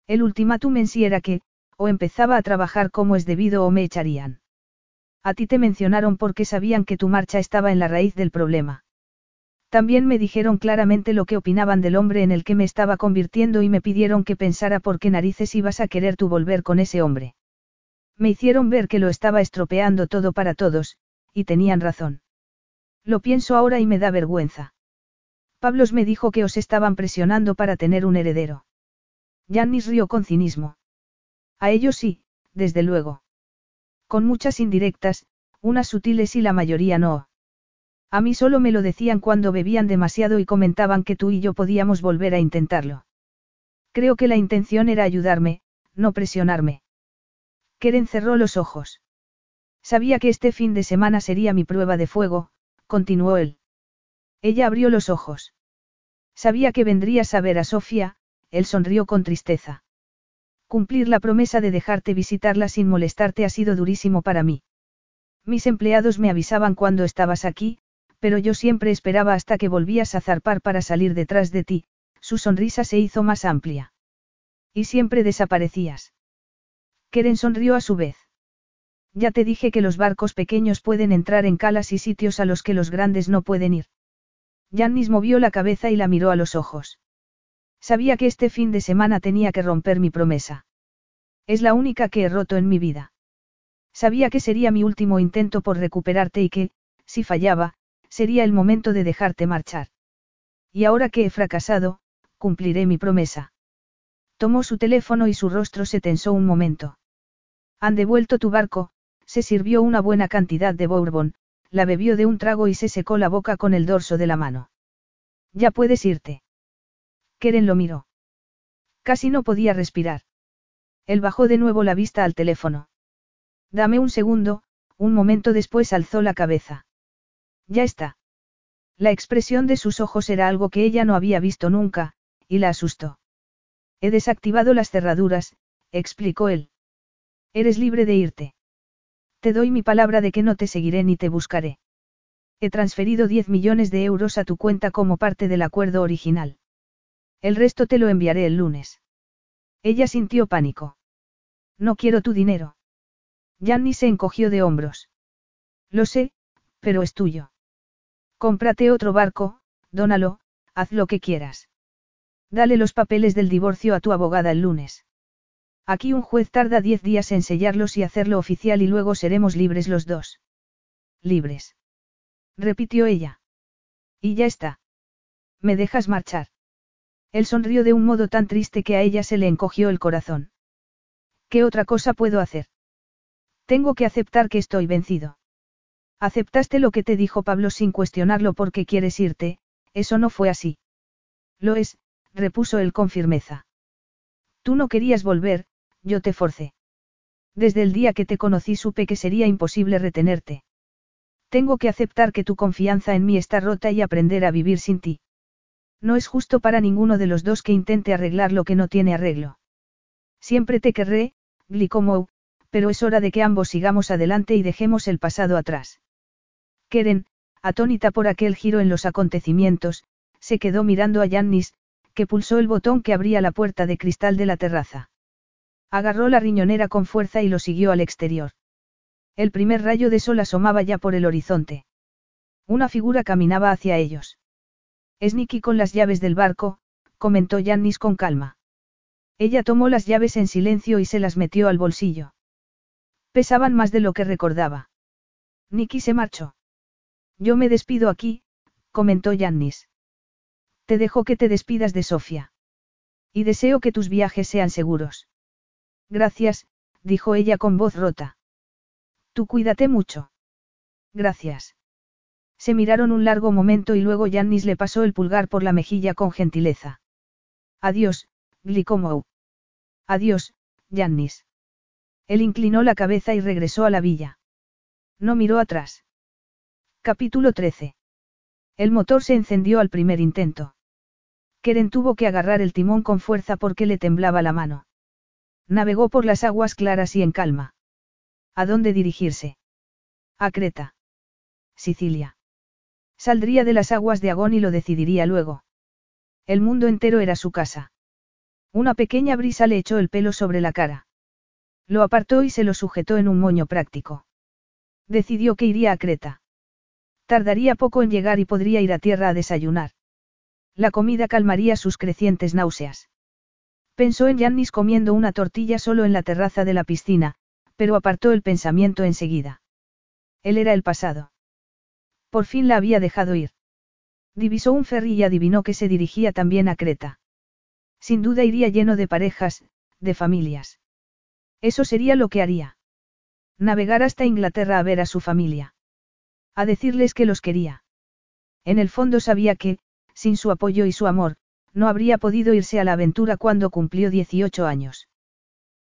El ultimátum en sí era que, o empezaba a trabajar como es debido o me echarían. A ti te mencionaron porque sabían que tu marcha estaba en la raíz del problema. También me dijeron claramente lo que opinaban del hombre en el que me estaba convirtiendo y me pidieron que pensara por qué narices ibas a querer tú volver con ese hombre. Me hicieron ver que lo estaba estropeando todo para todos, y tenían razón. Lo pienso ahora y me da vergüenza. Pablos me dijo que os estaban presionando para tener un heredero. Yannis rió con cinismo. A ellos sí, desde luego. Con muchas indirectas, unas sutiles y la mayoría no. A mí solo me lo decían cuando bebían demasiado y comentaban que tú y yo podíamos volver a intentarlo. Creo que la intención era ayudarme, no presionarme. Keren cerró los ojos. Sabía que este fin de semana sería mi prueba de fuego, continuó él. Ella abrió los ojos. Sabía que vendrías a ver a Sofía, él sonrió con tristeza. Cumplir la promesa de dejarte visitarla sin molestarte ha sido durísimo para mí. Mis empleados me avisaban cuando estabas aquí, pero yo siempre esperaba hasta que volvías a zarpar para salir detrás de ti, su sonrisa se hizo más amplia. Y siempre desaparecías. Keren sonrió a su vez. Ya te dije que los barcos pequeños pueden entrar en calas y sitios a los que los grandes no pueden ir. Yannis movió la cabeza y la miró a los ojos. Sabía que este fin de semana tenía que romper mi promesa. Es la única que he roto en mi vida. Sabía que sería mi último intento por recuperarte y que, si fallaba, sería el momento de dejarte marchar. Y ahora que he fracasado, cumpliré mi promesa. Tomó su teléfono y su rostro se tensó un momento. Han devuelto tu barco, se sirvió una buena cantidad de bourbon, la bebió de un trago y se secó la boca con el dorso de la mano. Ya puedes irte. Keren lo miró. Casi no podía respirar. Él bajó de nuevo la vista al teléfono. Dame un segundo, un momento después alzó la cabeza. Ya está. La expresión de sus ojos era algo que ella no había visto nunca, y la asustó. He desactivado las cerraduras, explicó él. Eres libre de irte. Te doy mi palabra de que no te seguiré ni te buscaré. He transferido 10 millones de euros a tu cuenta como parte del acuerdo original. El resto te lo enviaré el lunes. Ella sintió pánico. No quiero tu dinero. Gianni se encogió de hombros. Lo sé, pero es tuyo. Cómprate otro barco, dónalo, haz lo que quieras. Dale los papeles del divorcio a tu abogada el lunes. Aquí un juez tarda diez días en sellarlos y hacerlo oficial y luego seremos libres los dos. Libres. Repitió ella. Y ya está. ¿Me dejas marchar? Él sonrió de un modo tan triste que a ella se le encogió el corazón. ¿Qué otra cosa puedo hacer? Tengo que aceptar que estoy vencido. Aceptaste lo que te dijo Pablo sin cuestionarlo porque quieres irte, eso no fue así. Lo es, repuso él con firmeza. Tú no querías volver, yo te forcé. Desde el día que te conocí supe que sería imposible retenerte. Tengo que aceptar que tu confianza en mí está rota y aprender a vivir sin ti. No es justo para ninguno de los dos que intente arreglar lo que no tiene arreglo. Siempre te querré, Glicomou, pero es hora de que ambos sigamos adelante y dejemos el pasado atrás. Keren, atónita por aquel giro en los acontecimientos, se quedó mirando a Yannis, que pulsó el botón que abría la puerta de cristal de la terraza. Agarró la riñonera con fuerza y lo siguió al exterior. El primer rayo de sol asomaba ya por el horizonte. Una figura caminaba hacia ellos. Es Nicky con las llaves del barco, comentó Yannis con calma. Ella tomó las llaves en silencio y se las metió al bolsillo. Pesaban más de lo que recordaba. Nicky se marchó. Yo me despido aquí, comentó Yannis. Te dejo que te despidas de Sofía. Y deseo que tus viajes sean seguros. Gracias, dijo ella con voz rota. Tú cuídate mucho. Gracias. Se miraron un largo momento y luego Yannis le pasó el pulgar por la mejilla con gentileza. Adiós, Glicomou. Adiós, Yannis. Él inclinó la cabeza y regresó a la villa. No miró atrás. Capítulo 13. El motor se encendió al primer intento. Keren tuvo que agarrar el timón con fuerza porque le temblaba la mano. Navegó por las aguas claras y en calma. ¿A dónde dirigirse? A Creta. Sicilia. Saldría de las aguas de Agón y lo decidiría luego. El mundo entero era su casa. Una pequeña brisa le echó el pelo sobre la cara. Lo apartó y se lo sujetó en un moño práctico. Decidió que iría a Creta. Tardaría poco en llegar y podría ir a tierra a desayunar. La comida calmaría sus crecientes náuseas. Pensó en Yannis comiendo una tortilla solo en la terraza de la piscina, pero apartó el pensamiento enseguida. Él era el pasado. Por fin la había dejado ir. Divisó un ferry y adivinó que se dirigía también a Creta. Sin duda iría lleno de parejas, de familias. Eso sería lo que haría. Navegar hasta Inglaterra a ver a su familia. A decirles que los quería. En el fondo sabía que, sin su apoyo y su amor, no habría podido irse a la aventura cuando cumplió 18 años.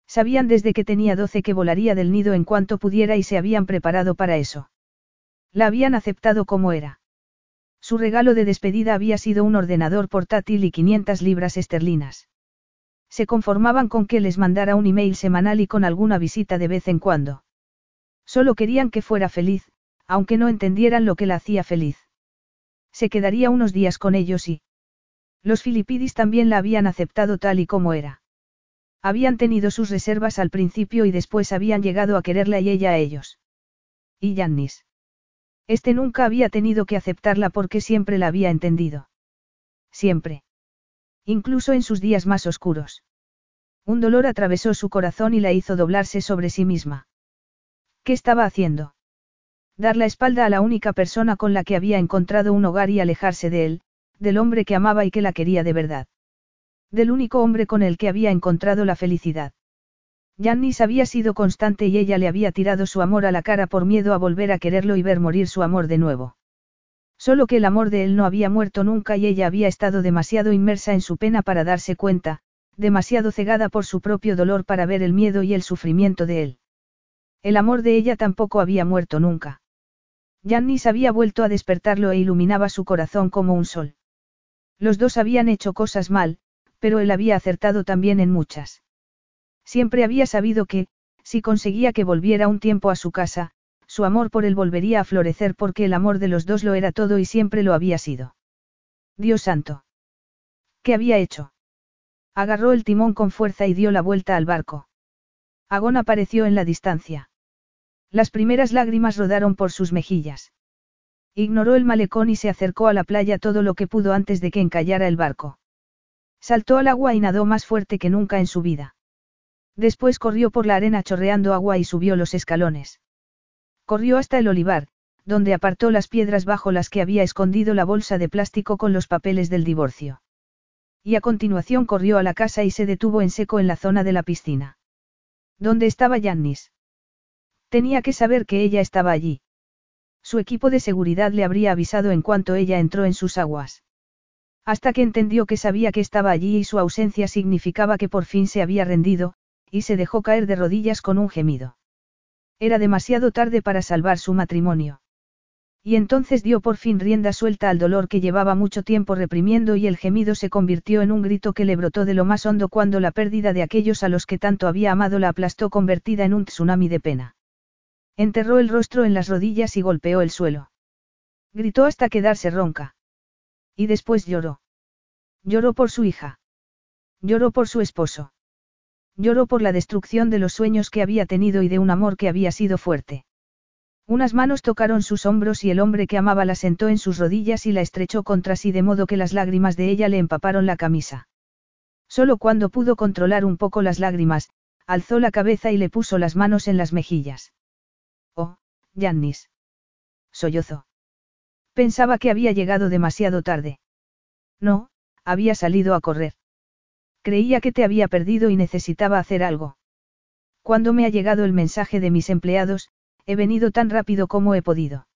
Sabían desde que tenía 12 que volaría del nido en cuanto pudiera y se habían preparado para eso. La habían aceptado como era. Su regalo de despedida había sido un ordenador portátil y 500 libras esterlinas. Se conformaban con que les mandara un email semanal y con alguna visita de vez en cuando. Solo querían que fuera feliz, aunque no entendieran lo que la hacía feliz. Se quedaría unos días con ellos y... Los filipidis también la habían aceptado tal y como era. Habían tenido sus reservas al principio y después habían llegado a quererla y ella a ellos. Y Yannis. Este nunca había tenido que aceptarla porque siempre la había entendido. Siempre. Incluso en sus días más oscuros. Un dolor atravesó su corazón y la hizo doblarse sobre sí misma. ¿Qué estaba haciendo? Dar la espalda a la única persona con la que había encontrado un hogar y alejarse de él, del hombre que amaba y que la quería de verdad. Del único hombre con el que había encontrado la felicidad. Yannis había sido constante y ella le había tirado su amor a la cara por miedo a volver a quererlo y ver morir su amor de nuevo. Solo que el amor de él no había muerto nunca y ella había estado demasiado inmersa en su pena para darse cuenta, demasiado cegada por su propio dolor para ver el miedo y el sufrimiento de él. El amor de ella tampoco había muerto nunca. Yannis había vuelto a despertarlo e iluminaba su corazón como un sol. Los dos habían hecho cosas mal, pero él había acertado también en muchas. Siempre había sabido que, si conseguía que volviera un tiempo a su casa, su amor por él volvería a florecer porque el amor de los dos lo era todo y siempre lo había sido. Dios santo. ¿Qué había hecho? Agarró el timón con fuerza y dio la vuelta al barco. Agón apareció en la distancia. Las primeras lágrimas rodaron por sus mejillas. Ignoró el malecón y se acercó a la playa todo lo que pudo antes de que encallara el barco. Saltó al agua y nadó más fuerte que nunca en su vida. Después corrió por la arena chorreando agua y subió los escalones. Corrió hasta el olivar, donde apartó las piedras bajo las que había escondido la bolsa de plástico con los papeles del divorcio. Y a continuación corrió a la casa y se detuvo en seco en la zona de la piscina. ¿Dónde estaba Yannis? Tenía que saber que ella estaba allí. Su equipo de seguridad le habría avisado en cuanto ella entró en sus aguas. Hasta que entendió que sabía que estaba allí y su ausencia significaba que por fin se había rendido, y se dejó caer de rodillas con un gemido. Era demasiado tarde para salvar su matrimonio. Y entonces dio por fin rienda suelta al dolor que llevaba mucho tiempo reprimiendo y el gemido se convirtió en un grito que le brotó de lo más hondo cuando la pérdida de aquellos a los que tanto había amado la aplastó convertida en un tsunami de pena. Enterró el rostro en las rodillas y golpeó el suelo. Gritó hasta quedarse ronca. Y después lloró. Lloró por su hija. Lloró por su esposo. Lloró por la destrucción de los sueños que había tenido y de un amor que había sido fuerte. Unas manos tocaron sus hombros y el hombre que amaba la sentó en sus rodillas y la estrechó contra sí de modo que las lágrimas de ella le empaparon la camisa. Solo cuando pudo controlar un poco las lágrimas, alzó la cabeza y le puso las manos en las mejillas. Yannis. Sollozó. Pensaba que había llegado demasiado tarde. No, había salido a correr. Creía que te había perdido y necesitaba hacer algo. Cuando me ha llegado el mensaje de mis empleados, he venido tan rápido como he podido.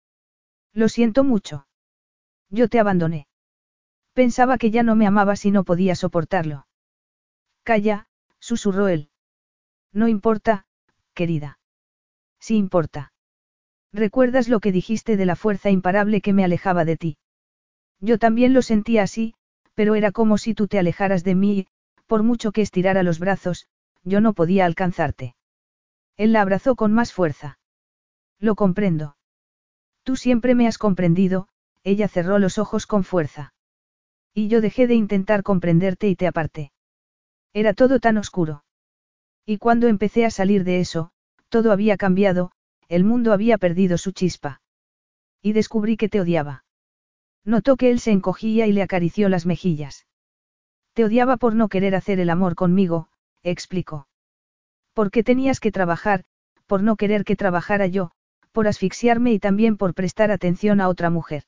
Lo siento mucho. Yo te abandoné. Pensaba que ya no me amabas y no podía soportarlo. Calla, susurró él. No importa, querida. Sí importa. ¿Recuerdas lo que dijiste de la fuerza imparable que me alejaba de ti? Yo también lo sentía así, pero era como si tú te alejaras de mí y, por mucho que estirara los brazos, yo no podía alcanzarte. Él la abrazó con más fuerza. Lo comprendo. Tú siempre me has comprendido, ella cerró los ojos con fuerza. Y yo dejé de intentar comprenderte y te aparté. Era todo tan oscuro. Y cuando empecé a salir de eso, todo había cambiado, el mundo había perdido su chispa. Y descubrí que te odiaba. Notó que él se encogía y le acarició las mejillas. Te odiaba por no querer hacer el amor conmigo, explicó. Porque tenías que trabajar, por no querer que trabajara yo, por asfixiarme y también por prestar atención a otra mujer.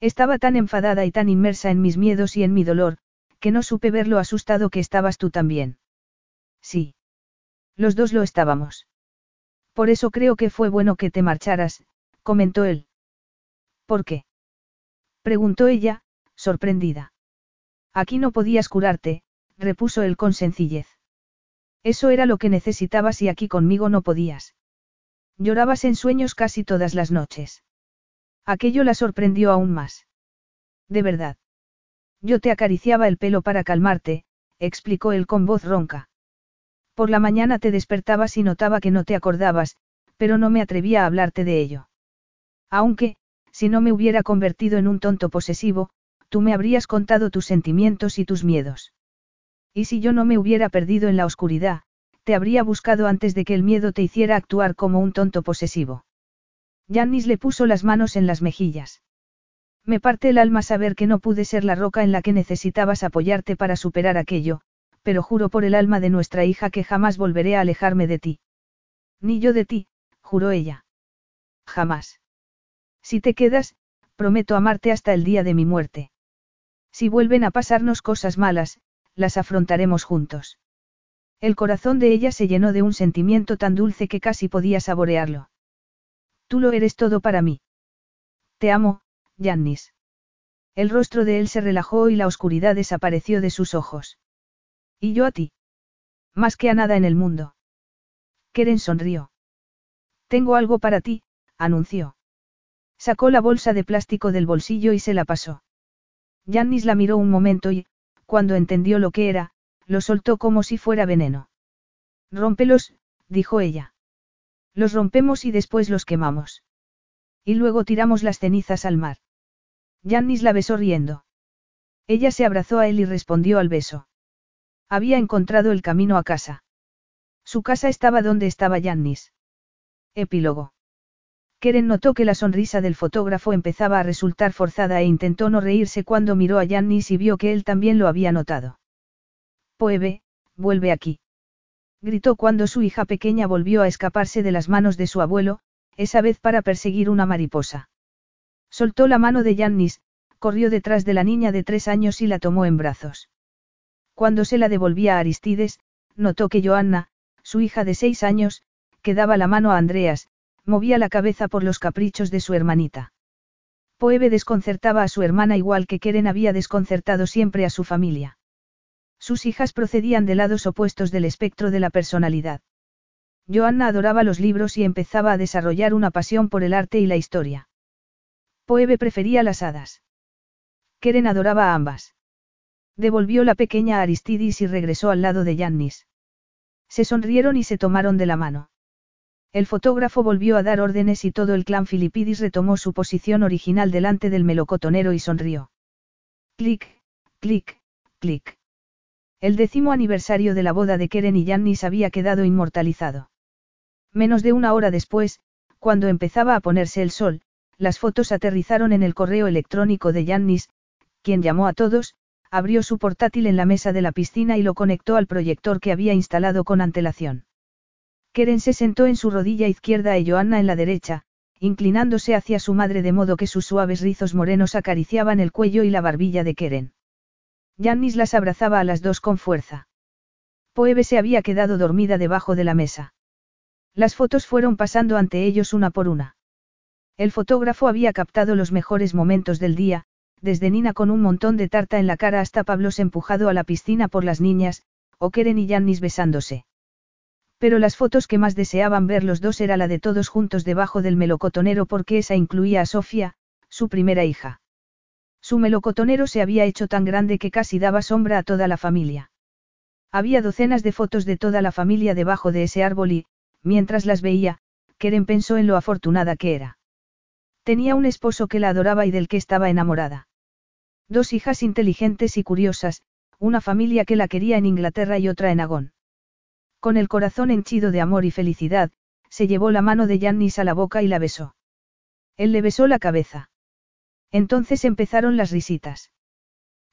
Estaba tan enfadada y tan inmersa en mis miedos y en mi dolor, que no supe ver lo asustado que estabas tú también. Sí. Los dos lo estábamos. Por eso creo que fue bueno que te marcharas, comentó él. ¿Por qué? preguntó ella, sorprendida. Aquí no podías curarte, repuso él con sencillez. Eso era lo que necesitabas y aquí conmigo no podías. Llorabas en sueños casi todas las noches. Aquello la sorprendió aún más. De verdad. Yo te acariciaba el pelo para calmarte, explicó él con voz ronca. Por la mañana te despertabas y notaba que no te acordabas, pero no me atrevía a hablarte de ello. Aunque, si no me hubiera convertido en un tonto posesivo, tú me habrías contado tus sentimientos y tus miedos. Y si yo no me hubiera perdido en la oscuridad, te habría buscado antes de que el miedo te hiciera actuar como un tonto posesivo. Yannis le puso las manos en las mejillas. Me parte el alma saber que no pude ser la roca en la que necesitabas apoyarte para superar aquello, pero juro por el alma de nuestra hija que jamás volveré a alejarme de ti. Ni yo de ti, juró ella. Jamás. Si te quedas, prometo amarte hasta el día de mi muerte. Si vuelven a pasarnos cosas malas, las afrontaremos juntos. El corazón de ella se llenó de un sentimiento tan dulce que casi podía saborearlo. Tú lo eres todo para mí. Te amo, Yannis. El rostro de él se relajó y la oscuridad desapareció de sus ojos. ¿Y yo a ti? Más que a nada en el mundo. Keren sonrió. Tengo algo para ti, anunció. Sacó la bolsa de plástico del bolsillo y se la pasó. Yannis la miró un momento y, cuando entendió lo que era, lo soltó como si fuera veneno. Rómpelos, dijo ella. Los rompemos y después los quemamos. Y luego tiramos las cenizas al mar. Yannis la besó riendo. Ella se abrazó a él y respondió al beso. Había encontrado el camino a casa. Su casa estaba donde estaba Yannis. Epílogo. Keren notó que la sonrisa del fotógrafo empezaba a resultar forzada e intentó no reírse cuando miró a Yannis y vio que él también lo había notado. Poebe, vuelve aquí. Gritó cuando su hija pequeña volvió a escaparse de las manos de su abuelo, esa vez para perseguir una mariposa. Soltó la mano de Yannis, corrió detrás de la niña de tres años y la tomó en brazos. Cuando se la devolvía a Aristides, notó que Joanna, su hija de seis años, que daba la mano a Andreas, movía la cabeza por los caprichos de su hermanita. Poebe desconcertaba a su hermana igual que Keren había desconcertado siempre a su familia. Sus hijas procedían de lados opuestos del espectro de la personalidad. Joanna adoraba los libros y empezaba a desarrollar una pasión por el arte y la historia. Poebe prefería las hadas. Keren adoraba a ambas. Devolvió la pequeña Aristidis y regresó al lado de Yannis. Se sonrieron y se tomaron de la mano. El fotógrafo volvió a dar órdenes y todo el clan Filipidis retomó su posición original delante del melocotonero y sonrió. Clic, clic, clic. El décimo aniversario de la boda de Keren y Yannis había quedado inmortalizado. Menos de una hora después, cuando empezaba a ponerse el sol, las fotos aterrizaron en el correo electrónico de Yannis, quien llamó a todos, abrió su portátil en la mesa de la piscina y lo conectó al proyector que había instalado con antelación. Keren se sentó en su rodilla izquierda y Joanna en la derecha, inclinándose hacia su madre de modo que sus suaves rizos morenos acariciaban el cuello y la barbilla de Keren. Yannis las abrazaba a las dos con fuerza. Poebe se había quedado dormida debajo de la mesa. Las fotos fueron pasando ante ellos una por una. El fotógrafo había captado los mejores momentos del día, desde Nina con un montón de tarta en la cara hasta Pablos empujado a la piscina por las niñas, o Keren y Yannis besándose. Pero las fotos que más deseaban ver los dos era la de todos juntos debajo del melocotonero porque esa incluía a Sofía, su primera hija. Su melocotonero se había hecho tan grande que casi daba sombra a toda la familia. Había docenas de fotos de toda la familia debajo de ese árbol y, mientras las veía, Keren pensó en lo afortunada que era. Tenía un esposo que la adoraba y del que estaba enamorada. Dos hijas inteligentes y curiosas, una familia que la quería en Inglaterra y otra en Agón. Con el corazón henchido de amor y felicidad, se llevó la mano de Jannis a la boca y la besó. Él le besó la cabeza. Entonces empezaron las risitas.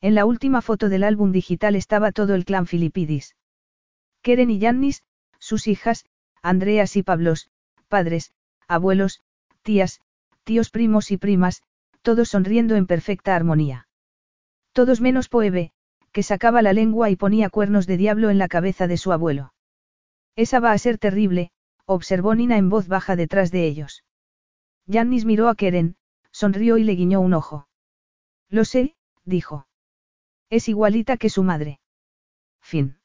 En la última foto del álbum digital estaba todo el clan Filipidis. Keren y Jannis, sus hijas, Andreas y Pablos, padres, abuelos, tías, tíos primos y primas, todos sonriendo en perfecta armonía. Todos menos Poebe, que sacaba la lengua y ponía cuernos de diablo en la cabeza de su abuelo. Esa va a ser terrible, observó Nina en voz baja detrás de ellos. Jannis miró a Keren, sonrió y le guiñó un ojo. Lo sé, dijo. Es igualita que su madre. Fin.